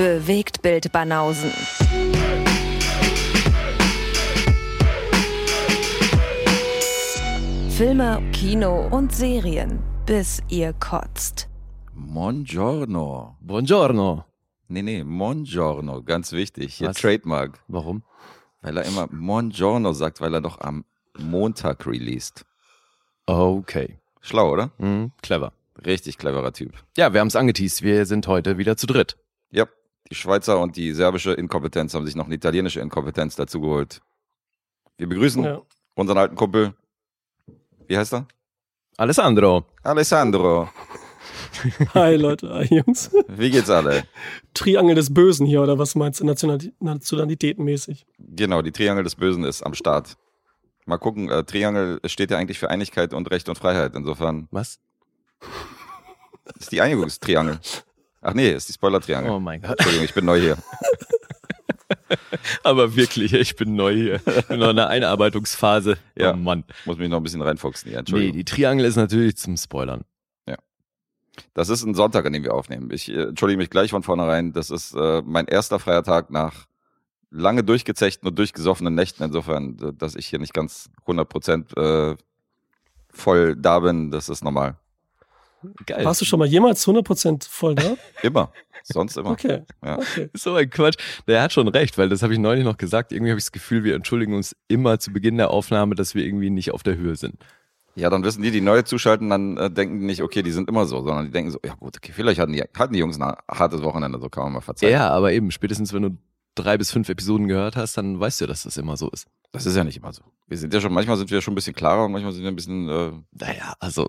Bewegt Bild Banausen. Filme, Kino und Serien, bis ihr kotzt. Buongiorno. Buongiorno. Nee, nee, Buongiorno, ganz wichtig. Hier Was? Trademark. Warum? Weil er immer Buongiorno sagt, weil er doch am Montag released. Okay. Schlau, oder? Mhm, clever. Richtig cleverer Typ. Ja, wir haben es angeteased. Wir sind heute wieder zu dritt. Ja, die Schweizer und die serbische Inkompetenz haben sich noch eine italienische Inkompetenz dazugeholt. Wir begrüßen Ja. unseren alten Kumpel. Wie heißt er? Alessandro. Alessandro. Hi Leute, hi Jungs. Wie geht's alle? Triangel des Bösen hier, oder was meinst du, Nationali nationalitätenmäßig? Genau, die Triangel des Bösen ist am Start. Mal gucken, äh, Triangel steht ja eigentlich für Einigkeit und Recht und Freiheit. Insofern Was? ist die Einigungstriangel. Ach nee, ist die Spoiler-Triangel. Oh mein Gott. Entschuldigung, ich bin neu hier. Aber wirklich, ich bin neu hier. Bin noch in der Einarbeitungsphase. Ja. Oh Mann. Muss mich noch ein bisschen reinfuchsen hier. Nee, Entschuldigung. die Triangel ist natürlich zum Spoilern. Das ist ein Sonntag, an dem wir aufnehmen. Ich äh, entschuldige mich gleich von vornherein. Das ist äh, mein erster freier Tag nach lange durchgezechten und durchgesoffenen Nächten. Insofern, dass ich hier nicht ganz 100 Prozent äh, voll da bin, das ist normal. Geil. Warst du schon mal jemals 100% voll da? Immer. Sonst immer. Okay. Ja. okay. So ein Quatsch. Der hat schon recht, weil das habe ich neulich noch gesagt. Irgendwie habe ich das Gefühl, wir entschuldigen uns immer zu Beginn der Aufnahme, dass wir irgendwie nicht auf der Höhe sind. Ja, dann wissen die, die neu zuschalten, dann äh, denken die nicht, okay, die sind immer so, sondern die denken so, ja gut, okay, vielleicht hatten die, hatten die Jungs ein hartes Wochenende, so kann man mal verzeihen. Ja, aber eben, spätestens wenn du drei bis fünf Episoden gehört hast, dann weißt du, dass das immer so ist. Das ist ja nicht immer so. Wir sind ja schon, manchmal sind wir schon ein bisschen klarer und manchmal sind wir ein bisschen, äh, Naja, also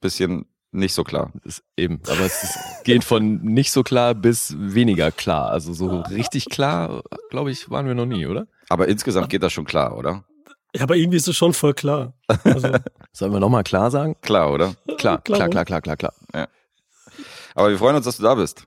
bisschen nicht so klar. ist eben. Aber es ist, geht von nicht so klar bis weniger klar. Also so richtig klar, glaube ich, waren wir noch nie, oder? Aber insgesamt geht das schon klar, oder? Ja, aber irgendwie ist es schon voll klar. Also, Sollen wir nochmal klar sagen? Klar, oder? Klar, klar, klar, klar, klar, klar. Aber wir freuen uns, dass du da bist.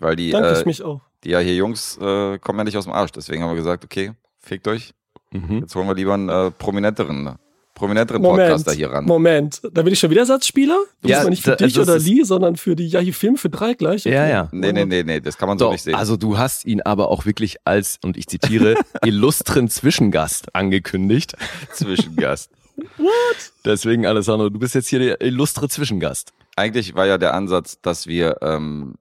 Weil die, Danke, ich äh, mich auch. die ja hier Jungs äh, kommen ja nicht aus dem Arsch. Deswegen haben wir gesagt, okay, fickt euch. Mhm. Jetzt holen wir lieber einen äh, prominenteren, prominenteren Moment, Podcaster hier ran. Moment. Da bin ich schon wieder Ersatzspieler? Du Ja, bist aber nicht für da- dich das oder Lee, sondern für die Yahi Film für drei gleich. Okay. Ja, ja. Nee, nee, nee, nee, das kann man so Doch, nicht sehen. also du hast ihn aber auch wirklich als, und ich zitiere, illustren Zwischengast angekündigt. Zwischengast. Deswegen, Alessandro, du bist jetzt hier der illustre Zwischengast. Eigentlich war ja der Ansatz, dass wir, ähm,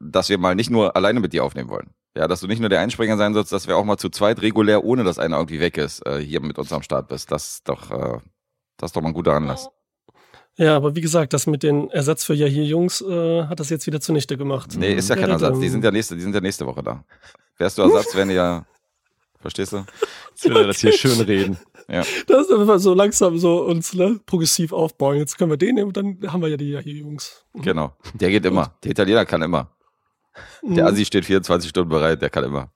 dass wir mal nicht nur alleine mit dir aufnehmen wollen. Ja, dass du nicht nur der Einspringer sein sollst, dass wir auch mal zu zweit regulär, ohne dass einer irgendwie weg ist, äh, hier mit uns am Start bist. Das ist doch, äh, das ist doch mal ein guter Anlass. Ja, aber wie gesagt, das mit den Ersatz für Yahi Jungs äh, hat das jetzt wieder zunichte gemacht. Nee, ist ja kein Ja, Ersatz. Die sind ja nächste, die sind ja nächste Woche da. Wärst du Ersatz, die ja, verstehst du? Jetzt will er das hier schön reden. Ja. Das ist einfach so langsam so uns ne, progressiv aufbauen. Jetzt können wir den nehmen und dann haben wir ja die Yahi Jungs. Genau. Der geht immer. Der Italiener kann immer. Der Mhm. Assi steht 24 Stunden bereit, der kann immer.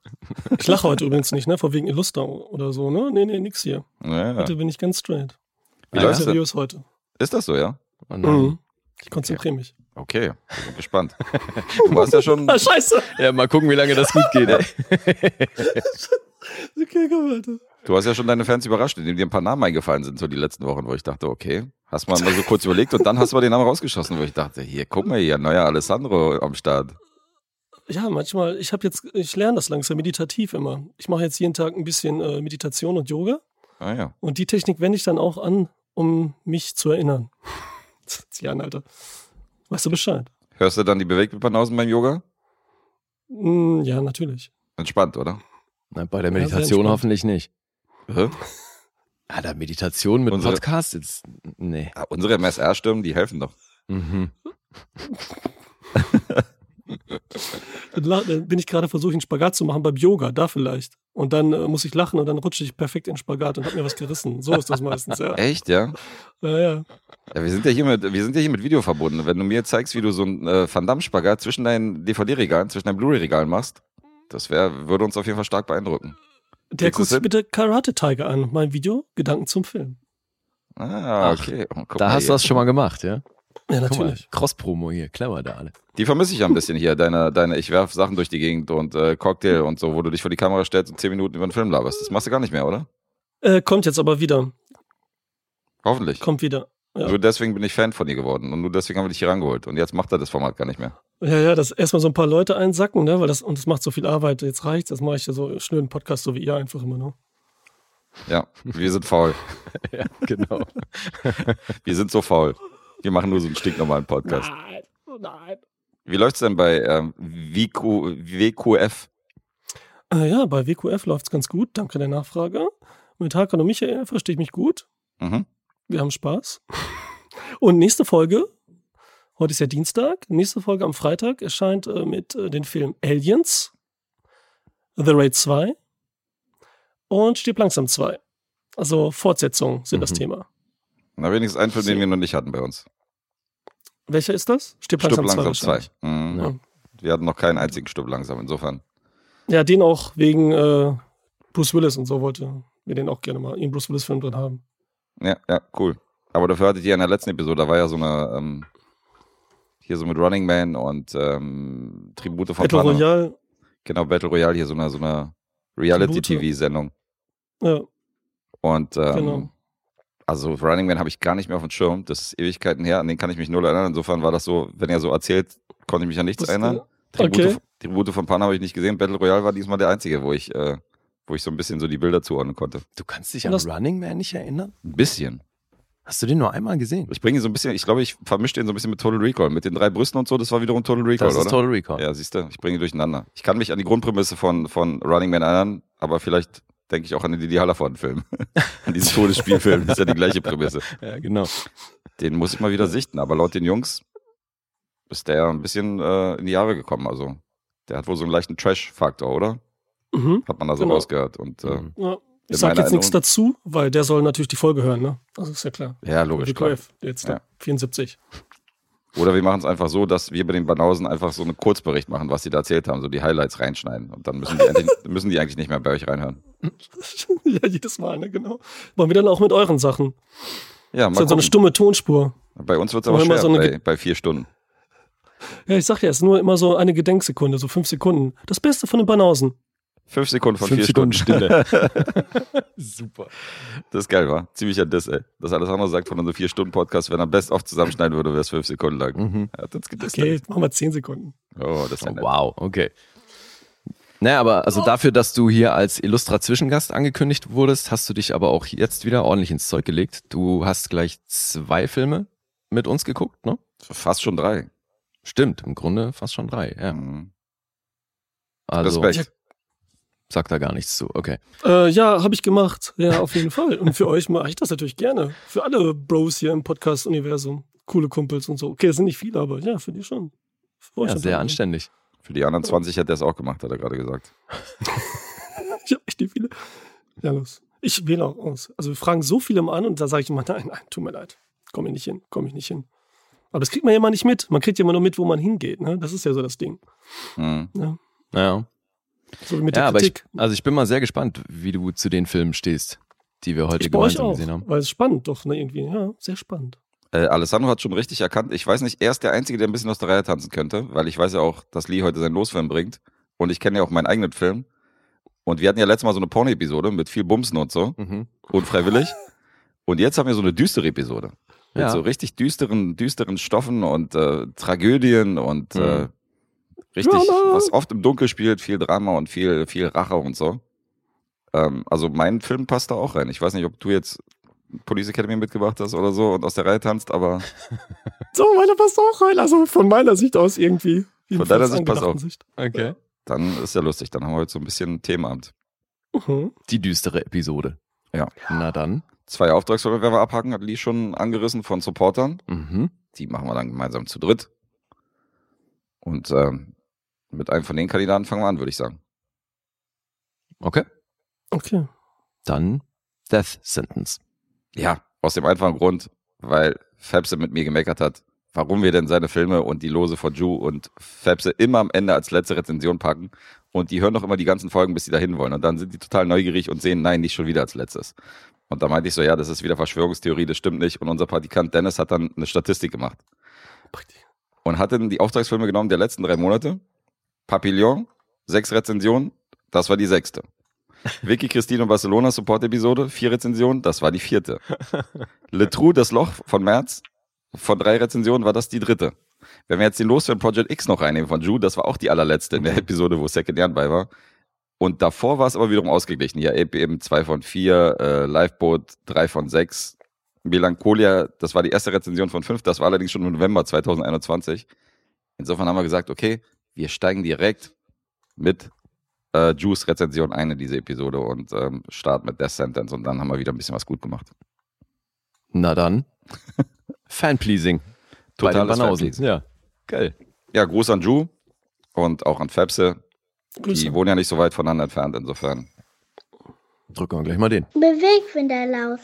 Ich lache heute übrigens nicht, ne? Vor wegen Illuster oder so, ne? Nee, nee, nix hier. Ja, ja. Heute bin ich ganz straight. Wie läuft's denn? seriös heute. Ist das so, ja? Oh. Mhm. Ich konzentriere mich. Okay, wir sind gespannt. Du hast ja schon, Ah, scheiße. Ja, mal gucken, wie lange das gut geht. Ey. Okay, komm weiter. du hast ja schon deine Fans überrascht, indem dir ein paar Namen eingefallen sind, so die letzten Wochen, wo ich dachte, okay, hast mal, mal so kurz überlegt und dann hast du mal den Namen rausgeschossen, wo ich dachte, hier, guck mal hier, neuer Alessandro am Start. Ja, manchmal, ich habe jetzt, ich lerne das langsam meditativ immer. Ich mache jetzt jeden Tag ein bisschen äh, Meditation und Yoga Ah ja. und die Technik wende ich dann auch an, um mich zu erinnern. Zieh an, Alter. Weißt du Bescheid? Hörst du dann die Bewegtbanausen beim Yoga? Mm, ja, natürlich. Entspannt, oder? Na, bei der Ja, Meditation entspannt. hoffentlich nicht. Hä? Ah, da Meditation mit Unsere- Podcast? Jetzt, nee. Ja, unsere MSR-Stimmen, die helfen doch. Mhm. Dann bin ich gerade versucht, einen Spagat zu machen beim Yoga, da vielleicht. Und dann äh, muss ich lachen und dann rutsche ich perfekt in den Spagat und hab mir was gerissen. So ist das meistens, ja. Echt, ja? Ja, ja. Ja, wir sind ja hier mit, wir sind ja hier mit Video verbunden. Wenn du mir zeigst, wie du so einen äh, Van Damme-Spagat zwischen deinen DVD-Regalen, zwischen deinen Blu-ray-Regalen machst, das wär, würde uns auf jeden Fall stark beeindrucken. Der guckt sich bitte Karate Tiger an, mein Video, Gedanken zum Film. Ah, Ach, okay. Oh, guck Da hast du das schon mal gemacht, ja? Ja, natürlich. Cross-Promo hier, clever da alle. Die vermisse ich ja ein bisschen hier, deine, deine, ich werf Sachen durch die Gegend und äh, Cocktail und so, wo du dich vor die Kamera stellst und zehn Minuten über den Film laberst. Das machst du gar nicht mehr, oder? Äh, kommt jetzt aber wieder. Hoffentlich. Kommt wieder. Ja. Nur deswegen bin ich Fan von dir geworden und nur deswegen haben wir dich hier rangeholt. Und jetzt macht er das Format gar nicht mehr. Ja, ja, dass erstmal so ein paar Leute einsacken, ne? Weil das, und das macht so viel Arbeit, jetzt reicht's, das mache ich ja so schnell einen Podcast, so wie ihr einfach immer, ne? Ja, wir sind faul. ja, genau. Wir sind so faul. Wir machen nur so einen stinknormalen Podcast. Nein, nein. Wie läuft's denn bei ähm, WQ, WQF? Äh, ja, bei WQF läuft's ganz gut, danke der Nachfrage. Mit Hakan und Michael verstehe ich mich gut. Mhm. Wir haben Spaß. Und nächste Folge, heute ist ja Dienstag, nächste Folge am Freitag erscheint äh, mit äh, den Film Aliens, The Raid 2 und Stirb langsam 2. Also Fortsetzungen sind das Mhm. Thema. Na, wenigstens ein Film, den wir noch nicht hatten bei uns. Welcher ist das? Stirb langsam, 2. langsam 2. wahrscheinlich. Mhm. Ja. Wir hatten noch keinen einzigen Stück langsam, insofern. Ja, den auch wegen äh, Bruce Willis und so wollte wir den auch gerne mal einen Bruce Willis-Film drin haben. Ja, ja, cool. Aber dafür hattet ihr in der letzten Episode, da war ja so eine, ähm, hier so mit Running Man und ähm, Tribute von Battle Panem. Royale, Genau, Battle Royale, hier so eine, so eine Reality-TV-Sendung. ja, Und ähm, Genau. Also Running Man habe ich gar nicht mehr auf dem Schirm. Das ist Ewigkeiten her, an den kann ich mich null erinnern. Insofern war das so, wenn er so erzählt, konnte ich mich an nichts Wusste- erinnern. Tribute, okay. Tribute von Pan habe ich nicht gesehen. Battle Royale war diesmal der einzige, wo ich, äh, wo ich so ein bisschen so die Bilder zuordnen konnte. Du kannst dich an das- Running Man nicht erinnern? Ein bisschen. Hast du den nur einmal gesehen? Ich bringe ihn so ein bisschen, ich glaube, ich vermische den so ein bisschen mit Total Recall. Mit den drei Brüsten und so, das war wiederum Total Recall, Das ist oder? Total Recall. Ja, siehst du, ich bringe ihn durcheinander. Ich kann mich an die Grundprämisse von, von Running Man erinnern, aber vielleicht denke ich auch an den Didi Hallervorden-Film. an diesen Todesspielfilm. Das ist ja die gleiche Prämisse. Ja, genau. Den muss ich mal wieder sichten. Aber laut den Jungs ist der ein bisschen äh, in die Jahre gekommen. Also der hat wohl so einen leichten Trash-Faktor, oder? Mhm. Hat man da so Genau. rausgehört. Und äh, Mhm. ja. Ich sag meiner jetzt nichts dazu, weil der soll natürlich die Folge hören, ne? Das ist ja klar. ja, logisch. Klar. WQF, jetzt Ja. 74. Oder wir machen es einfach so, dass wir bei den Banausen einfach so einen Kurzbericht machen, was sie da erzählt haben, so die Highlights reinschneiden. Und dann müssen die, endlich, müssen die eigentlich nicht mehr bei euch reinhören. ja, jedes Mal, ne? Genau. Wollen wir dann auch mit euren Sachen? Ja, Das mal ist ja so eine stumme Tonspur. Bei uns wird es Aber schwer, so bei, bei vier Stunden. Ja, ich sag ja, es ist nur immer so eine Gedenksekunde, so fünf Sekunden. Das Beste von den Banausen. Fünf Sekunden von Fünf vier Sekunden Stunden. Stille. Super. Das ist geil, war. Ziemlicher Diss, ey. Das alles andere sagt von unserem vier Stunden Podcast, wenn er best oft zusammenschneiden würde, wäre es fünf Sekunden lang. Mhm. Er hat uns gedisst. Okay, jetzt machen wir zehn Sekunden. Oh, das ist ja Oh, wow, okay. Naja, aber also dafür, dass du hier als illustrer Zwischengast angekündigt wurdest, hast du dich aber auch jetzt wieder ordentlich ins Zeug gelegt. Du hast gleich zwei Filme mit uns geguckt, ne? Fast schon drei. Stimmt, im Grunde fast schon drei, ja. Mhm. Also Respekt. Sagt da gar nichts zu, okay. Äh, ja, habe ich gemacht. Ja, auf jeden Fall. Und für euch mache ich das natürlich gerne. Für alle Bros hier im Podcast-Universum. Coole Kumpels und so. Okay, das sind nicht viele, aber ja, für die schon. Für euch Ja, schon. sehr anständig. Für die anderen 20 hätte er es auch gemacht, hat er gerade gesagt. Ich habe echt nicht viele. Ja, los. Ich wähle auch aus. Also wir fragen so viele mal an und da sage ich immer, nein, nein, tut mir leid. Komm ich nicht hin, komm ich nicht hin. Aber das kriegt man ja immer nicht mit. Man kriegt ja immer nur mit, wo man hingeht. Ne? Das ist ja so das Ding. Mhm. Ne? Ja, So wie mit ja der aber ich, Kritik. also ich bin mal sehr gespannt, wie du zu den Filmen stehst, die wir heute Ich gemeinsam auch, gesehen haben. weil es spannend doch, ne, irgendwie. Ja, sehr spannend. Äh, Alessandro hat schon richtig erkannt. Ich weiß nicht, er ist der Einzige, der ein bisschen aus der Reihe tanzen könnte, weil ich weiß ja auch, dass Lee heute seinen Losfilm bringt. Und ich kenne ja auch meinen eigenen Film. Und wir hatten ja letztes Mal so eine Porno-Episode mit viel Bumsen und so. Mhm. Unfreiwillig. Und jetzt haben wir so eine düstere Episode. Mit Ja. so richtig düsteren, düsteren Stoffen und äh, Tragödien und äh, Mhm. Richtig, Drama. was oft im Dunkel spielt, viel Drama und viel, viel Rache und so. Ähm, also mein Film passt da auch rein. Ich weiß nicht, ob du jetzt Police Academy mitgebracht hast oder so und aus der Reihe tanzt, aber So, meiner passt auch rein. Also von meiner Sicht aus irgendwie. Von deiner Sicht passt auch. Sicht. Okay. dann ist ja lustig. Dann haben wir heute so ein bisschen Themenabend. Mhm. Die düstere Episode. Ja. Na dann. Zwei Auftragsfolgen werden wir abhaken, hat Lee schon angerissen von Supportern. Mhm. Die machen wir dann gemeinsam zu dritt. Und ähm, mit einem von den Kandidaten fangen wir an, würde ich sagen. Okay. Okay. Dann Death Sentence. Ja, aus dem einfachen Grund, weil Fabse mit mir gemeckert hat, warum wir denn seine Filme und die Lose von Ju und Fabse immer am Ende als letzte Rezension packen. Und die hören doch immer die ganzen Folgen, bis sie dahin wollen. Und dann sind die total neugierig und sehen, nein, nicht schon wieder als letztes. Und da meinte ich so, ja, das ist wieder Verschwörungstheorie, das stimmt nicht. Und unser Praktikant Dennis hat dann eine Statistik gemacht. Und hat dann die Auftragsfilme genommen der letzten drei Monate. Papillon, sechs Rezensionen, das war die sechste. Vicky Christine und Barcelona Support-Episode, vier Rezensionen, das war die vierte. Le Trou, das Loch von März, von drei Rezensionen war das die dritte. Wenn wir jetzt den Loswerden Project X noch reinnehmen von Ju, das war auch die allerletzte in der Episode, wo Second Jan bei war. Und davor war es aber wiederum ausgeglichen. Ja, eben zwei von vier, äh, Lifeboat drei von sechs, Melancholia, das war die erste Rezension von fünf, das war allerdings schon im November 2021. Insofern haben wir gesagt, okay, wir steigen direkt mit äh, Juice Rezension ein in diese Episode und ähm, starten mit Death Sentence und dann haben wir wieder ein bisschen was gut gemacht. Na dann. Fanpleasing. Banausen. Fanpleasing. Ja. Geil. Ja, Gruß an Ju und auch an Fepse. Grüße. Die wohnen ja nicht so weit voneinander entfernt, insofern. Drücken wir gleich mal den. Bewegfinderlaus.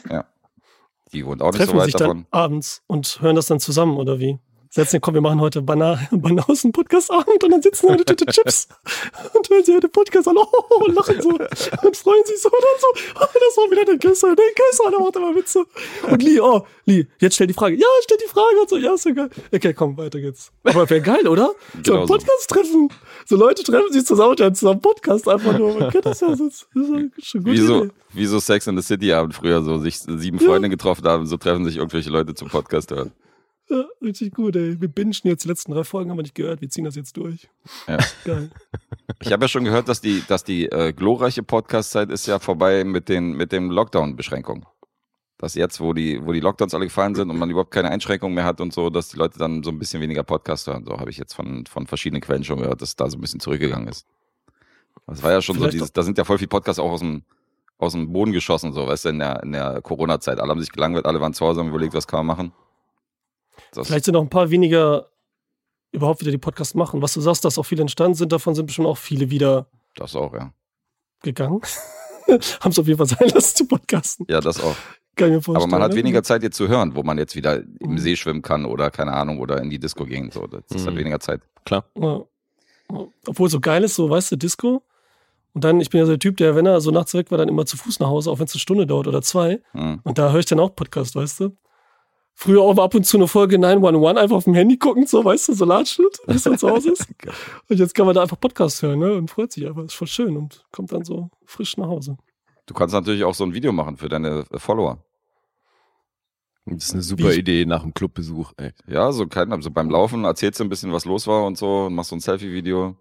Die wohnt auch nicht Treffen so weit sich davon. dann abends und hören das dann zusammen, oder wie? Setzen, komm, wir machen heute Bana Banausen Podcast-Abend und dann sitzen wir mit Tüte Chips und hören sie den Podcast an oh, und lachen so und freuen sich so und dann so, oh, das war wieder der Kesser, der Kesser, der macht immer Witze. Und Lee, oh, Lee, jetzt stell die Frage. Ja, stell die Frage und so, ja, ist ja geil. Okay, komm, weiter geht's. Aber wäre geil, oder? So Genau ein. Podcast-Treffen. So Leute treffen sich zusammen und hören zusammen Podcast einfach nur. Man kennt das ja, ist das ist schon gut. Wie so, wie so Sex in the City Abend früher, so sich sieben Ja. Freunde getroffen haben, so treffen sich irgendwelche Leute zum Podcast hören. Ja, richtig gut, ey. Wir bingen jetzt die letzten drei Folgen, haben wir nicht gehört. Wir ziehen das jetzt durch. Ja. Geil. Ich habe ja schon gehört, dass die, dass die äh, glorreiche Podcast-Zeit ist ja vorbei mit den, mit den Lockdown-Beschränkungen. Dass jetzt, wo die, wo die Lockdowns alle gefallen sind und man überhaupt keine Einschränkungen mehr hat und so, dass die Leute dann so ein bisschen weniger Podcast hören. So habe ich jetzt von, von verschiedenen Quellen schon gehört, dass da so ein bisschen zurückgegangen ist. Das war ja schon Vielleicht so dieses, da sind ja voll viele Podcasts auch aus dem, aus dem Boden geschossen, so, weißt du, in der, in der Corona-Zeit. Alle haben sich gelangweilt, alle waren zu Hause und haben überlegt, was kann man machen. Das, Vielleicht sind auch ein paar weniger überhaupt wieder die Podcasts machen. Was du sagst, dass auch viele entstanden sind, davon sind bestimmt auch viele wieder das auch, ja. gegangen. Haben es auf jeden Fall sein lassen zu podcasten. Ja, das auch. Kann ich mir vorstellen. Aber man hat weniger Zeit jetzt zu hören, wo man jetzt wieder im Mhm. See schwimmen kann oder keine Ahnung oder in die Disco gehen. So, das ist halt Mhm. weniger Zeit. Klar. Ja. Obwohl es so geil ist, so, weißt du, Disco. Und dann, ich bin ja so der Typ, der, wenn er so nachts weg war, dann immer zu Fuß nach Hause, auch wenn es eine Stunde dauert oder zwei. Mhm. Und da höre ich dann auch Podcast, weißt du? Früher auch ab und zu eine Folge 911 einfach auf dem Handy gucken, so, weißt du, so Latschnitt, bis man zu Hause ist. Und jetzt kann man da einfach Podcast hören, ne? Und freut sich einfach. Ist voll schön und kommt dann so frisch nach Hause. Du kannst natürlich auch so ein Video machen für deine äh, Follower. Das ist eine super Wie- Idee nach dem Clubbesuch, ey. Ja, so kein, also beim Laufen erzählst du ein bisschen, was los war und so und machst so ein Selfie-Video.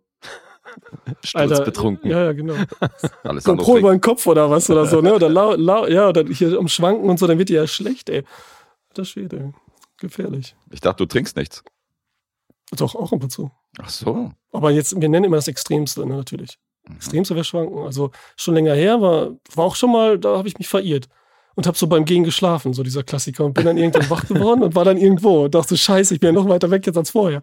Sturzbetrunken. Ja, ja, genau. Alles Pro über den Kopf oder was oder so, ne? Oder lau, lau, ja, oder hier am Schwanken und so, dann wird dir ja schlecht, ey. Das Schwede. Gefährlich. Ich dachte, du trinkst nichts. Doch, auch ab und zu. Ach so. Aber jetzt, wir nennen immer das Extremste, ne, natürlich. Extremste wäre Schwanken. Also schon länger her, war, war auch schon mal, da habe ich mich verirrt. Und habe so beim Gehen geschlafen, so dieser Klassiker. Und bin dann irgendwann wach geworden und war dann irgendwo. Und dachte, scheiße, ich bin ja noch weiter weg jetzt als vorher.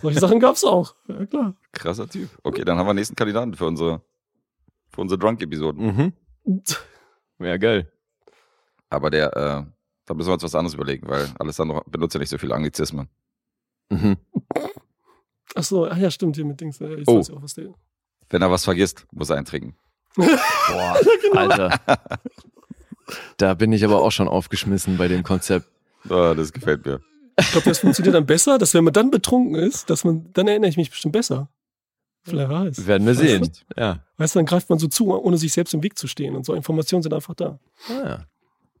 Solche Sachen gab's auch. Ja, klar. Krasser Typ. Okay, dann haben wir den nächsten Kandidaten für unsere, für unsere Drunk-Episoden. Mhm. Ja, geil. Aber der, äh, da müssen wir uns was anderes überlegen, weil Alessandro benutzt ja nicht so viele Anglizismen. Mhm. Ach so, ach ja, stimmt, hier mit Dings. Jetzt Oh. auch, was der. Wenn er was vergisst, muss er eintrinken. Boah, Alter. Da bin ich aber auch schon aufgeschmissen bei dem Konzept. Ah, das gefällt mir. Ich glaube, das funktioniert dann besser, dass wenn man dann betrunken ist, dass man, dann erinnere ich mich bestimmt besser. Vielleicht weiß. Werden wir sehen. Ja. Weißt du, dann greift man so zu, ohne sich selbst im Weg zu stehen. Und so Informationen sind einfach da. Ah, ja.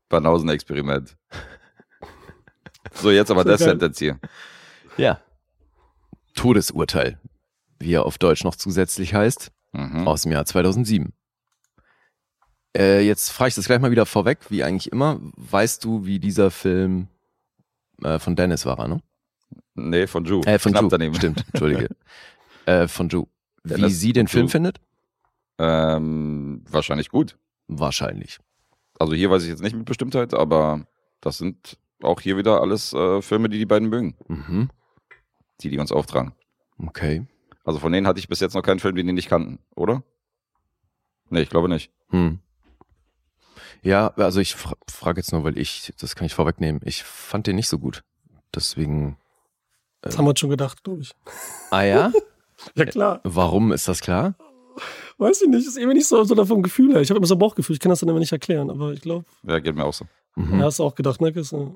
Banausen-Experiment. So, jetzt aber das. Sentence hier. ja. Todesurteil, wie er auf Deutsch noch zusätzlich heißt, Mhm. aus dem Jahr 2007. Äh, jetzt frage ich das gleich mal wieder vorweg, wie eigentlich immer. Weißt du, wie dieser Film äh, von Dennis war, ne? Nee, von Ju. Äh, von Knapp Ju. daneben. Stimmt, entschuldige. äh, von Ju. Wie Dennis sie den Ju. Film findet? Ähm, wahrscheinlich gut. Wahrscheinlich. Also hier weiß ich jetzt nicht mit Bestimmtheit, aber das sind auch hier wieder alles äh, Filme, die die beiden mögen, Mhm. die die uns auftragen. Okay. Also von denen hatte ich bis jetzt noch keinen Film, den die nicht kannten, oder? Nee, ich glaube nicht. Hm. Ja, also ich fra frage jetzt nur, weil ich, das kann ich vorwegnehmen, ich fand den nicht so gut. Deswegen. Das haben wir uns schon gedacht, glaube ich. Ah ja? Ja, klar. Warum ist das klar? Weiß ich nicht. Ist irgendwie nicht so, so vom Gefühl her. Ich habe immer so ein Bauchgefühl. Ich kann das dann immer nicht erklären. Aber ich glaube, Ja, geht mir auch so. Mhm. ja, hast du auch gedacht, ne? Chris? Ja.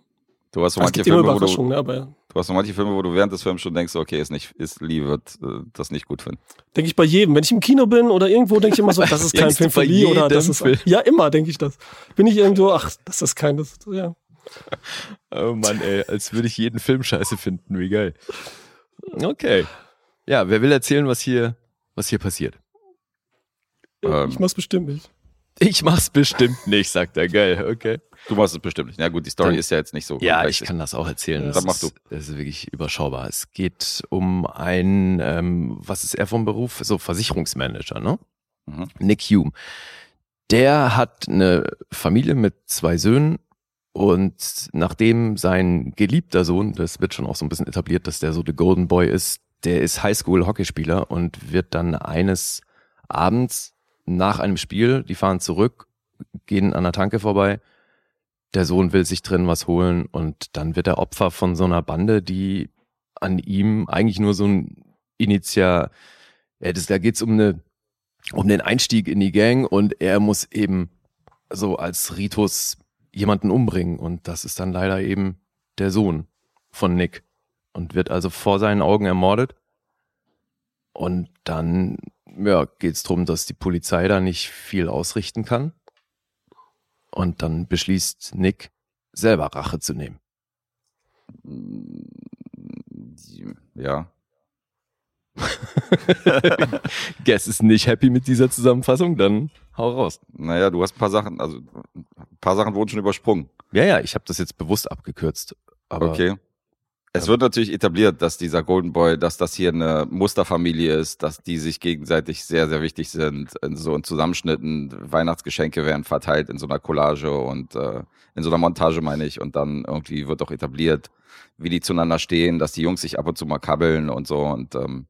Du hast so es manche Filme, wo du, ne? Aber du hast so manche Filme, wo du während des Films schon denkst, okay, ist nicht, ist Lee wird äh, das nicht gut finden. denke ich bei jedem. Wenn ich im Kino bin oder irgendwo, denke ich immer so, das ist kein Film für Lee oder das ist. Film? Ja, immer denke ich das. Bin ich irgendwo, ach, das ist kein. Das, ja. Oh Mann, ey, als würde ich jeden Film scheiße finden, wie geil. Okay. Ja, wer will erzählen, was hier, was hier passiert? Ähm. ich mach's bestimmt nicht. Ich mach's bestimmt nicht, sagt er. Geil, okay. Du machst es bestimmt nicht. Ja gut, die Story Dann- ist ja jetzt nicht so. Ja, ich kann das auch erzählen. Ja. Das Dann mach ist, du. Das ist wirklich überschaubar. Es geht um einen, ähm, was ist er vom Beruf? So Versicherungsmanager, ne? Mhm. Nick Hume. Der hat eine Familie mit zwei Söhnen und nachdem sein geliebter Sohn, das wird schon auch so ein bisschen etabliert, dass der so der Golden Boy ist, der ist Highschool-Hockeyspieler und wird dann eines Abends nach einem Spiel, die fahren zurück, gehen an der Tanke vorbei, der Sohn will sich drin was holen und dann wird er Opfer von so einer Bande, die an ihm eigentlich nur so ein Initial, ja, das, da geht's um um den Einstieg in die Gang und er muss eben so als Ritus jemanden umbringen und das ist dann leider eben der Sohn von Nick und wird also vor seinen Augen ermordet und dann ja, geht's drum, dass die Polizei da nicht viel ausrichten kann und dann beschließt Nick, selber Rache zu nehmen. Ja. Guess ist nicht happy mit dieser Zusammenfassung, dann hau raus. Naja, du hast ein paar Sachen, also ein paar Sachen wurden schon übersprungen. Ja, ja, ich habe das jetzt bewusst abgekürzt. Aber okay. Es wird natürlich etabliert, dass dieser Golden Boy, dass das hier eine Musterfamilie ist, dass die sich gegenseitig sehr, sehr wichtig sind. In so in Zusammenschnitten, Weihnachtsgeschenke werden verteilt in so einer Collage und äh, in so einer Montage, meine ich. Und dann irgendwie wird auch etabliert, wie die zueinander stehen, dass die Jungs sich ab und zu mal kabbeln und so. Und ähm,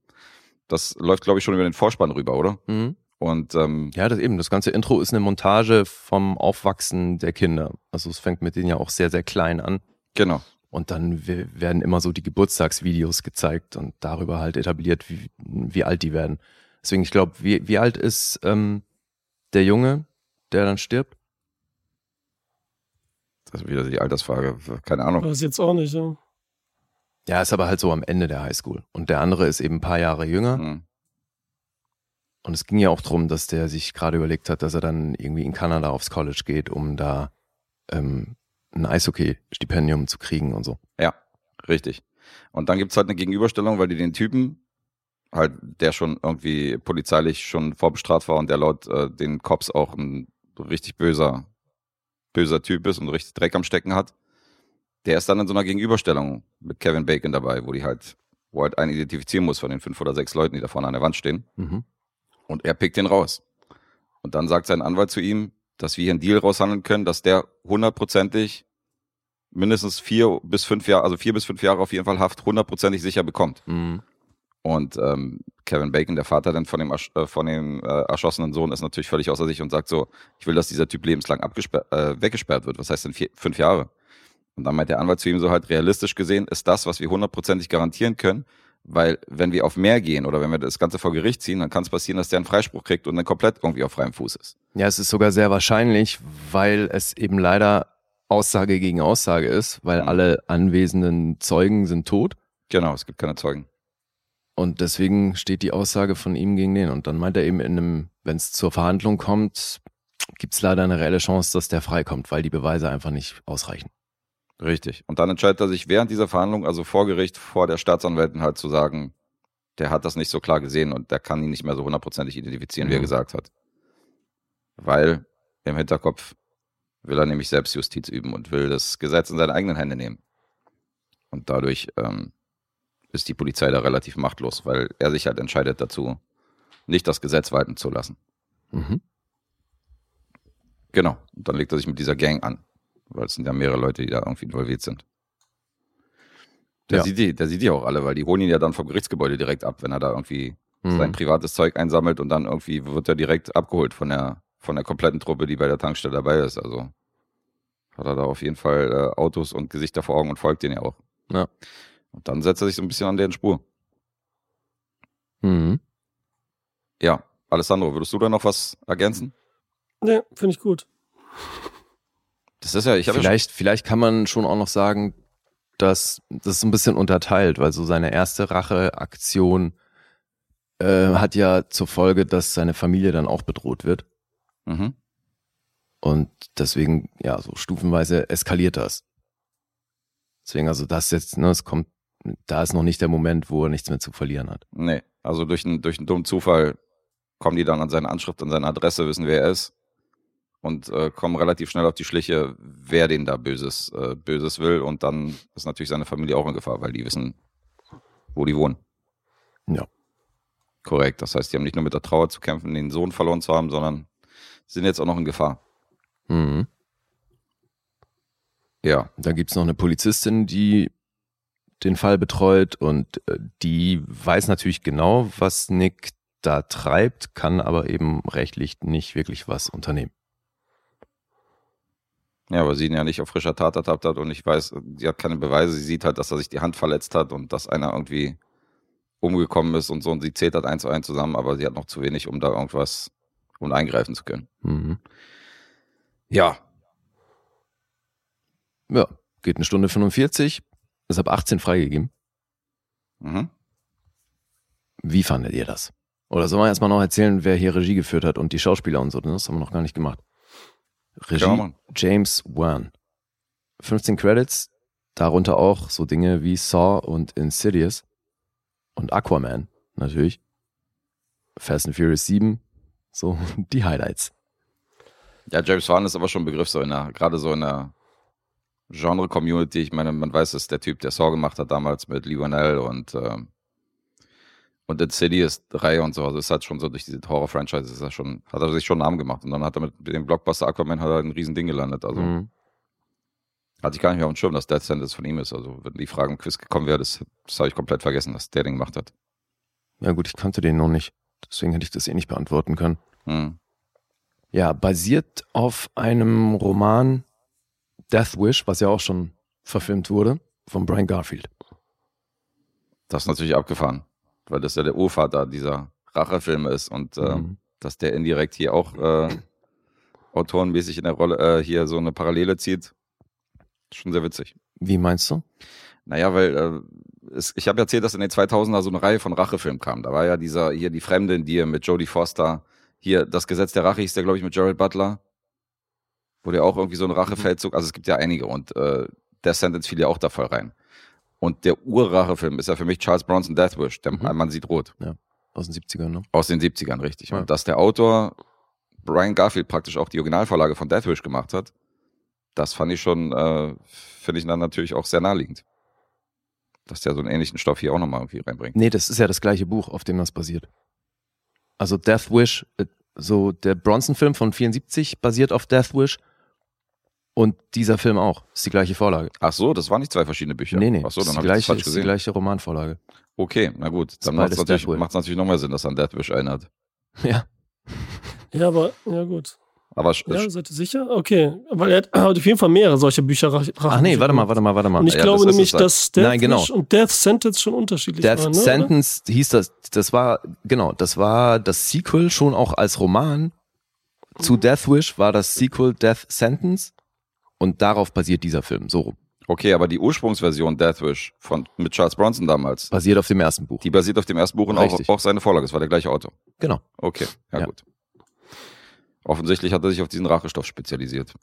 das läuft, glaube ich, schon über den Vorspann rüber, oder? Mhm. Und ähm, Ja, das eben. Das ganze Intro ist eine Montage vom Aufwachsen der Kinder. Also es fängt mit denen ja auch sehr, sehr klein an. genau. Und dann we- werden immer so die Geburtstagsvideos gezeigt und darüber halt etabliert, wie, wie alt die werden. Deswegen, ich glaube, wie, wie alt ist ähm, der Junge, der dann stirbt? Das ist wieder die Altersfrage. Keine Ahnung. Weiß jetzt auch nicht, ja. Ja, ist aber halt so am Ende der Highschool. Und der andere ist eben ein paar Jahre jünger. Hm. Und es ging ja auch drum, dass der sich gerade überlegt hat, dass er dann irgendwie in Kanada aufs College geht, um da ähm, ein Eishockey-Stipendium zu kriegen und so. Ja, richtig. Und dann gibt's halt eine Gegenüberstellung, weil die den Typen, halt, der schon irgendwie polizeilich schon vorbestraft war und der laut äh, den Cops auch ein richtig böser, böser Typ ist und richtig Dreck am Stecken hat, der ist dann in so einer Gegenüberstellung mit Kevin Bacon dabei, wo die halt, wo halt einen identifizieren muss von den fünf oder sechs Leuten, die da vorne an der Wand stehen. Mhm. Und er pickt den raus. Und dann sagt sein Anwalt zu ihm, dass wir hier einen Deal raushandeln können, dass der hundertprozentig mindestens vier bis fünf Jahre, also vier bis fünf Jahre auf jeden Fall Haft hundertprozentig sicher bekommt. Mhm. Und ähm, Kevin Bacon, der Vater dann von dem, äh, von dem äh, erschossenen Sohn, ist natürlich völlig außer sich und sagt so, ich will, dass dieser Typ lebenslang abgesperrt, äh, weggesperrt wird. Was heißt denn vier, fünf Jahre? Und dann meint der Anwalt zu ihm so halt, realistisch gesehen ist das, was wir hundertprozentig garantieren können, weil wenn wir auf mehr gehen oder wenn wir das Ganze vor Gericht ziehen, dann kann es passieren, dass der einen Freispruch kriegt und dann komplett irgendwie auf freiem Fuß ist. Ja, es ist sogar sehr wahrscheinlich, weil es eben leider Aussage gegen Aussage ist, weil Mhm. alle anwesenden Zeugen sind tot. Genau, es gibt keine Zeugen. Und deswegen steht die Aussage von ihm gegen den. Und dann meint er eben in einem, wenn es zur Verhandlung kommt, gibt es leider eine reelle Chance, dass der freikommt, weil die Beweise einfach nicht ausreichen. Richtig. Und dann entscheidet er sich während dieser Verhandlung, also vor Gericht, vor der Staatsanwältin halt zu sagen, der hat das nicht so klar gesehen und der kann ihn nicht mehr so hundertprozentig identifizieren, wie er Mhm. gesagt hat. Weil im Hinterkopf will er nämlich Selbstjustiz üben und will das Gesetz in seine eigenen Hände nehmen. Und dadurch ähm, ist die Polizei da relativ machtlos, weil er sich halt entscheidet dazu, nicht das Gesetz walten zu lassen. Mhm. Genau. Und dann legt er sich mit dieser Gang an. Weil es sind ja mehrere Leute, die da irgendwie involviert sind. Der, Ja. sieht die, der sieht die auch alle, weil die holen ihn ja dann vom Gerichtsgebäude direkt ab, wenn er da irgendwie sein Mhm. privates Zeug einsammelt und dann irgendwie wird er direkt abgeholt von der, von der kompletten Truppe, die bei der Tankstelle dabei ist. Also hat er da auf jeden Fall äh, Autos und Gesichter vor Augen und folgt denen ja auch. Ja. Und dann setzt er sich so ein bisschen an deren Spur. Mhm. Ja, Alessandro, würdest du da noch was ergänzen? Ne, finde ich gut. Das ist ja, ich habe ja schon, Vielleicht, vielleicht kann man schon auch noch sagen, dass das ist so ein bisschen unterteilt, weil so seine erste Racheaktion äh, hat ja zur Folge, dass seine Familie dann auch bedroht wird. mhm. Und deswegen, ja, so stufenweise eskaliert das. Deswegen, also das jetzt, ne, es kommt da ist noch nicht der Moment, wo er nichts mehr zu verlieren hat. Nee, also durch einen, durch einen dummen Zufall kommen die dann an seine Anschrift, an seine Adresse, wissen, wer er ist und äh, kommen relativ schnell auf die Schliche, wer den da Böses, äh, Böses will und dann ist natürlich seine Familie auch in Gefahr, weil die wissen, wo die wohnen. Ja. Korrekt. Das heißt, die haben nicht nur mit der Trauer zu kämpfen, den Sohn verloren zu haben, sondern sind jetzt auch noch in Gefahr. Mhm. Ja. Da gibt's noch eine Polizistin, die den Fall betreut und äh, die weiß natürlich genau, was Nick da treibt, kann aber eben rechtlich nicht wirklich was unternehmen. Ja, aber sie ihn ja nicht auf frischer Tat ertappt hat und ich weiß, sie hat keine Beweise. Sie sieht halt, dass er sich die Hand verletzt hat und dass einer irgendwie umgekommen ist und so und sie zählt halt eins zu eins zusammen, aber sie hat noch zu wenig, um da irgendwas, um eingreifen zu können. Mhm. Ja. Ja, geht eine Stunde 45, ist ab 18 freigegeben. Mhm. Wie fandet ihr das? Oder sollen wir erstmal noch erzählen, wer hier Regie geführt hat und die Schauspieler und so? Das haben wir noch gar nicht gemacht. Regie man. James Wan. 15 Credits, darunter auch so Dinge wie Saw und Insidious und Aquaman natürlich. Fast and Furious 7, so die Highlights. Ja, James Wan ist aber schon ein Begriff so in der, gerade so in der Genre-Community. Ich meine, man weiß, es ist der Typ, der Saw gemacht hat damals mit Lee Wanell und, ähm, und Insidious-Reihe und so. Also es hat schon so durch diese Horror-Franchise ist er schon, hat er sich schon einen Namen gemacht. Und dann hat er mit dem Blockbuster Aquaman hat er ein riesen Ding gelandet. Also Mhm. hatte ich gar nicht mehr auf dem Schirm, dass Death Sentence von ihm ist. Also wenn die Frage im Quiz gekommen wäre, das, das habe ich komplett vergessen, dass der den gemacht hat. Ja gut, ich kannte den noch nicht. Deswegen hätte ich das eh nicht beantworten können. Hm. Ja, basiert auf einem Roman Death Wish, was ja auch schon verfilmt wurde, von Brian Garfield. Das ist natürlich abgefahren, weil das ja der Urvater dieser Rachefilme ist und äh, Mhm. dass der indirekt hier auch äh, autorenmäßig in der Rolle äh, hier so eine Parallele zieht. Schon sehr witzig. Wie meinst du? Naja, weil äh, es, ich habe erzählt, dass in den 2000er so eine Reihe von Rachefilmen kam. Da war ja dieser, hier die Fremde in dir mit Jodie Foster. Hier, das Gesetz der Rache hieß der, glaube ich, mit Jared Butler. Wo der auch irgendwie so ein Rachefeldzug, also es gibt ja einige und äh, Sentence fiel ja auch da voll rein. Und der Urrachefilm ist ja für mich Charles Bronson Death Wish, der Mhm. Mann sieht rot. Aus den 70ern, ne? Aus den 70ern, richtig. Ja. Und dass der Autor Brian Garfield praktisch auch die Originalvorlage von Death Wish gemacht hat, das fand ich schon, äh, finde ich dann natürlich auch sehr naheliegend. Dass der so einen ähnlichen Stoff hier auch nochmal irgendwie reinbringt. Nee, das ist ja das gleiche Buch, auf dem das basiert. Also Death Wish, äh, so der Bronson-Film von 74 basiert auf Death Wish und dieser Film auch. Ist die gleiche Vorlage. Ach so, das waren nicht zwei verschiedene Bücher. Nee, nee, Ach so, ist, dann die habe ich das falsch ist die gesehen. gleiche Romanvorlage. Okay, na gut, dann macht es natürlich, Death macht's natürlich noch mehr Sinn, dass er an Death Wish erinnert. Ja. Ja, aber, ja gut. Aber Ja, seid ihr sicher? Okay. Weil er hat auf jeden Fall mehrere solche Bücher. Rach- Ach nee, warte mal, warte mal, warte mal. Und ich Ja, glaube das nämlich, halt. dass Death Nein, genau. Und Death Sentence schon unterschiedlich Death waren. Ne, Sentence hieß das, das war, genau, das war das Sequel schon auch als Roman. Zu Mhm. Death Wish war das Sequel Death Sentence und darauf basiert dieser Film, so rum. okay, aber die Ursprungsversion Death Wish von, mit Charles Bronson damals, Basiert auf dem ersten Buch. die basiert auf dem ersten Buch und auch, auch seine Vorlage. Es war der gleiche Autor. Genau. Okay, ja, Ja. gut. Offensichtlich hat er sich auf diesen Rachestoff spezialisiert.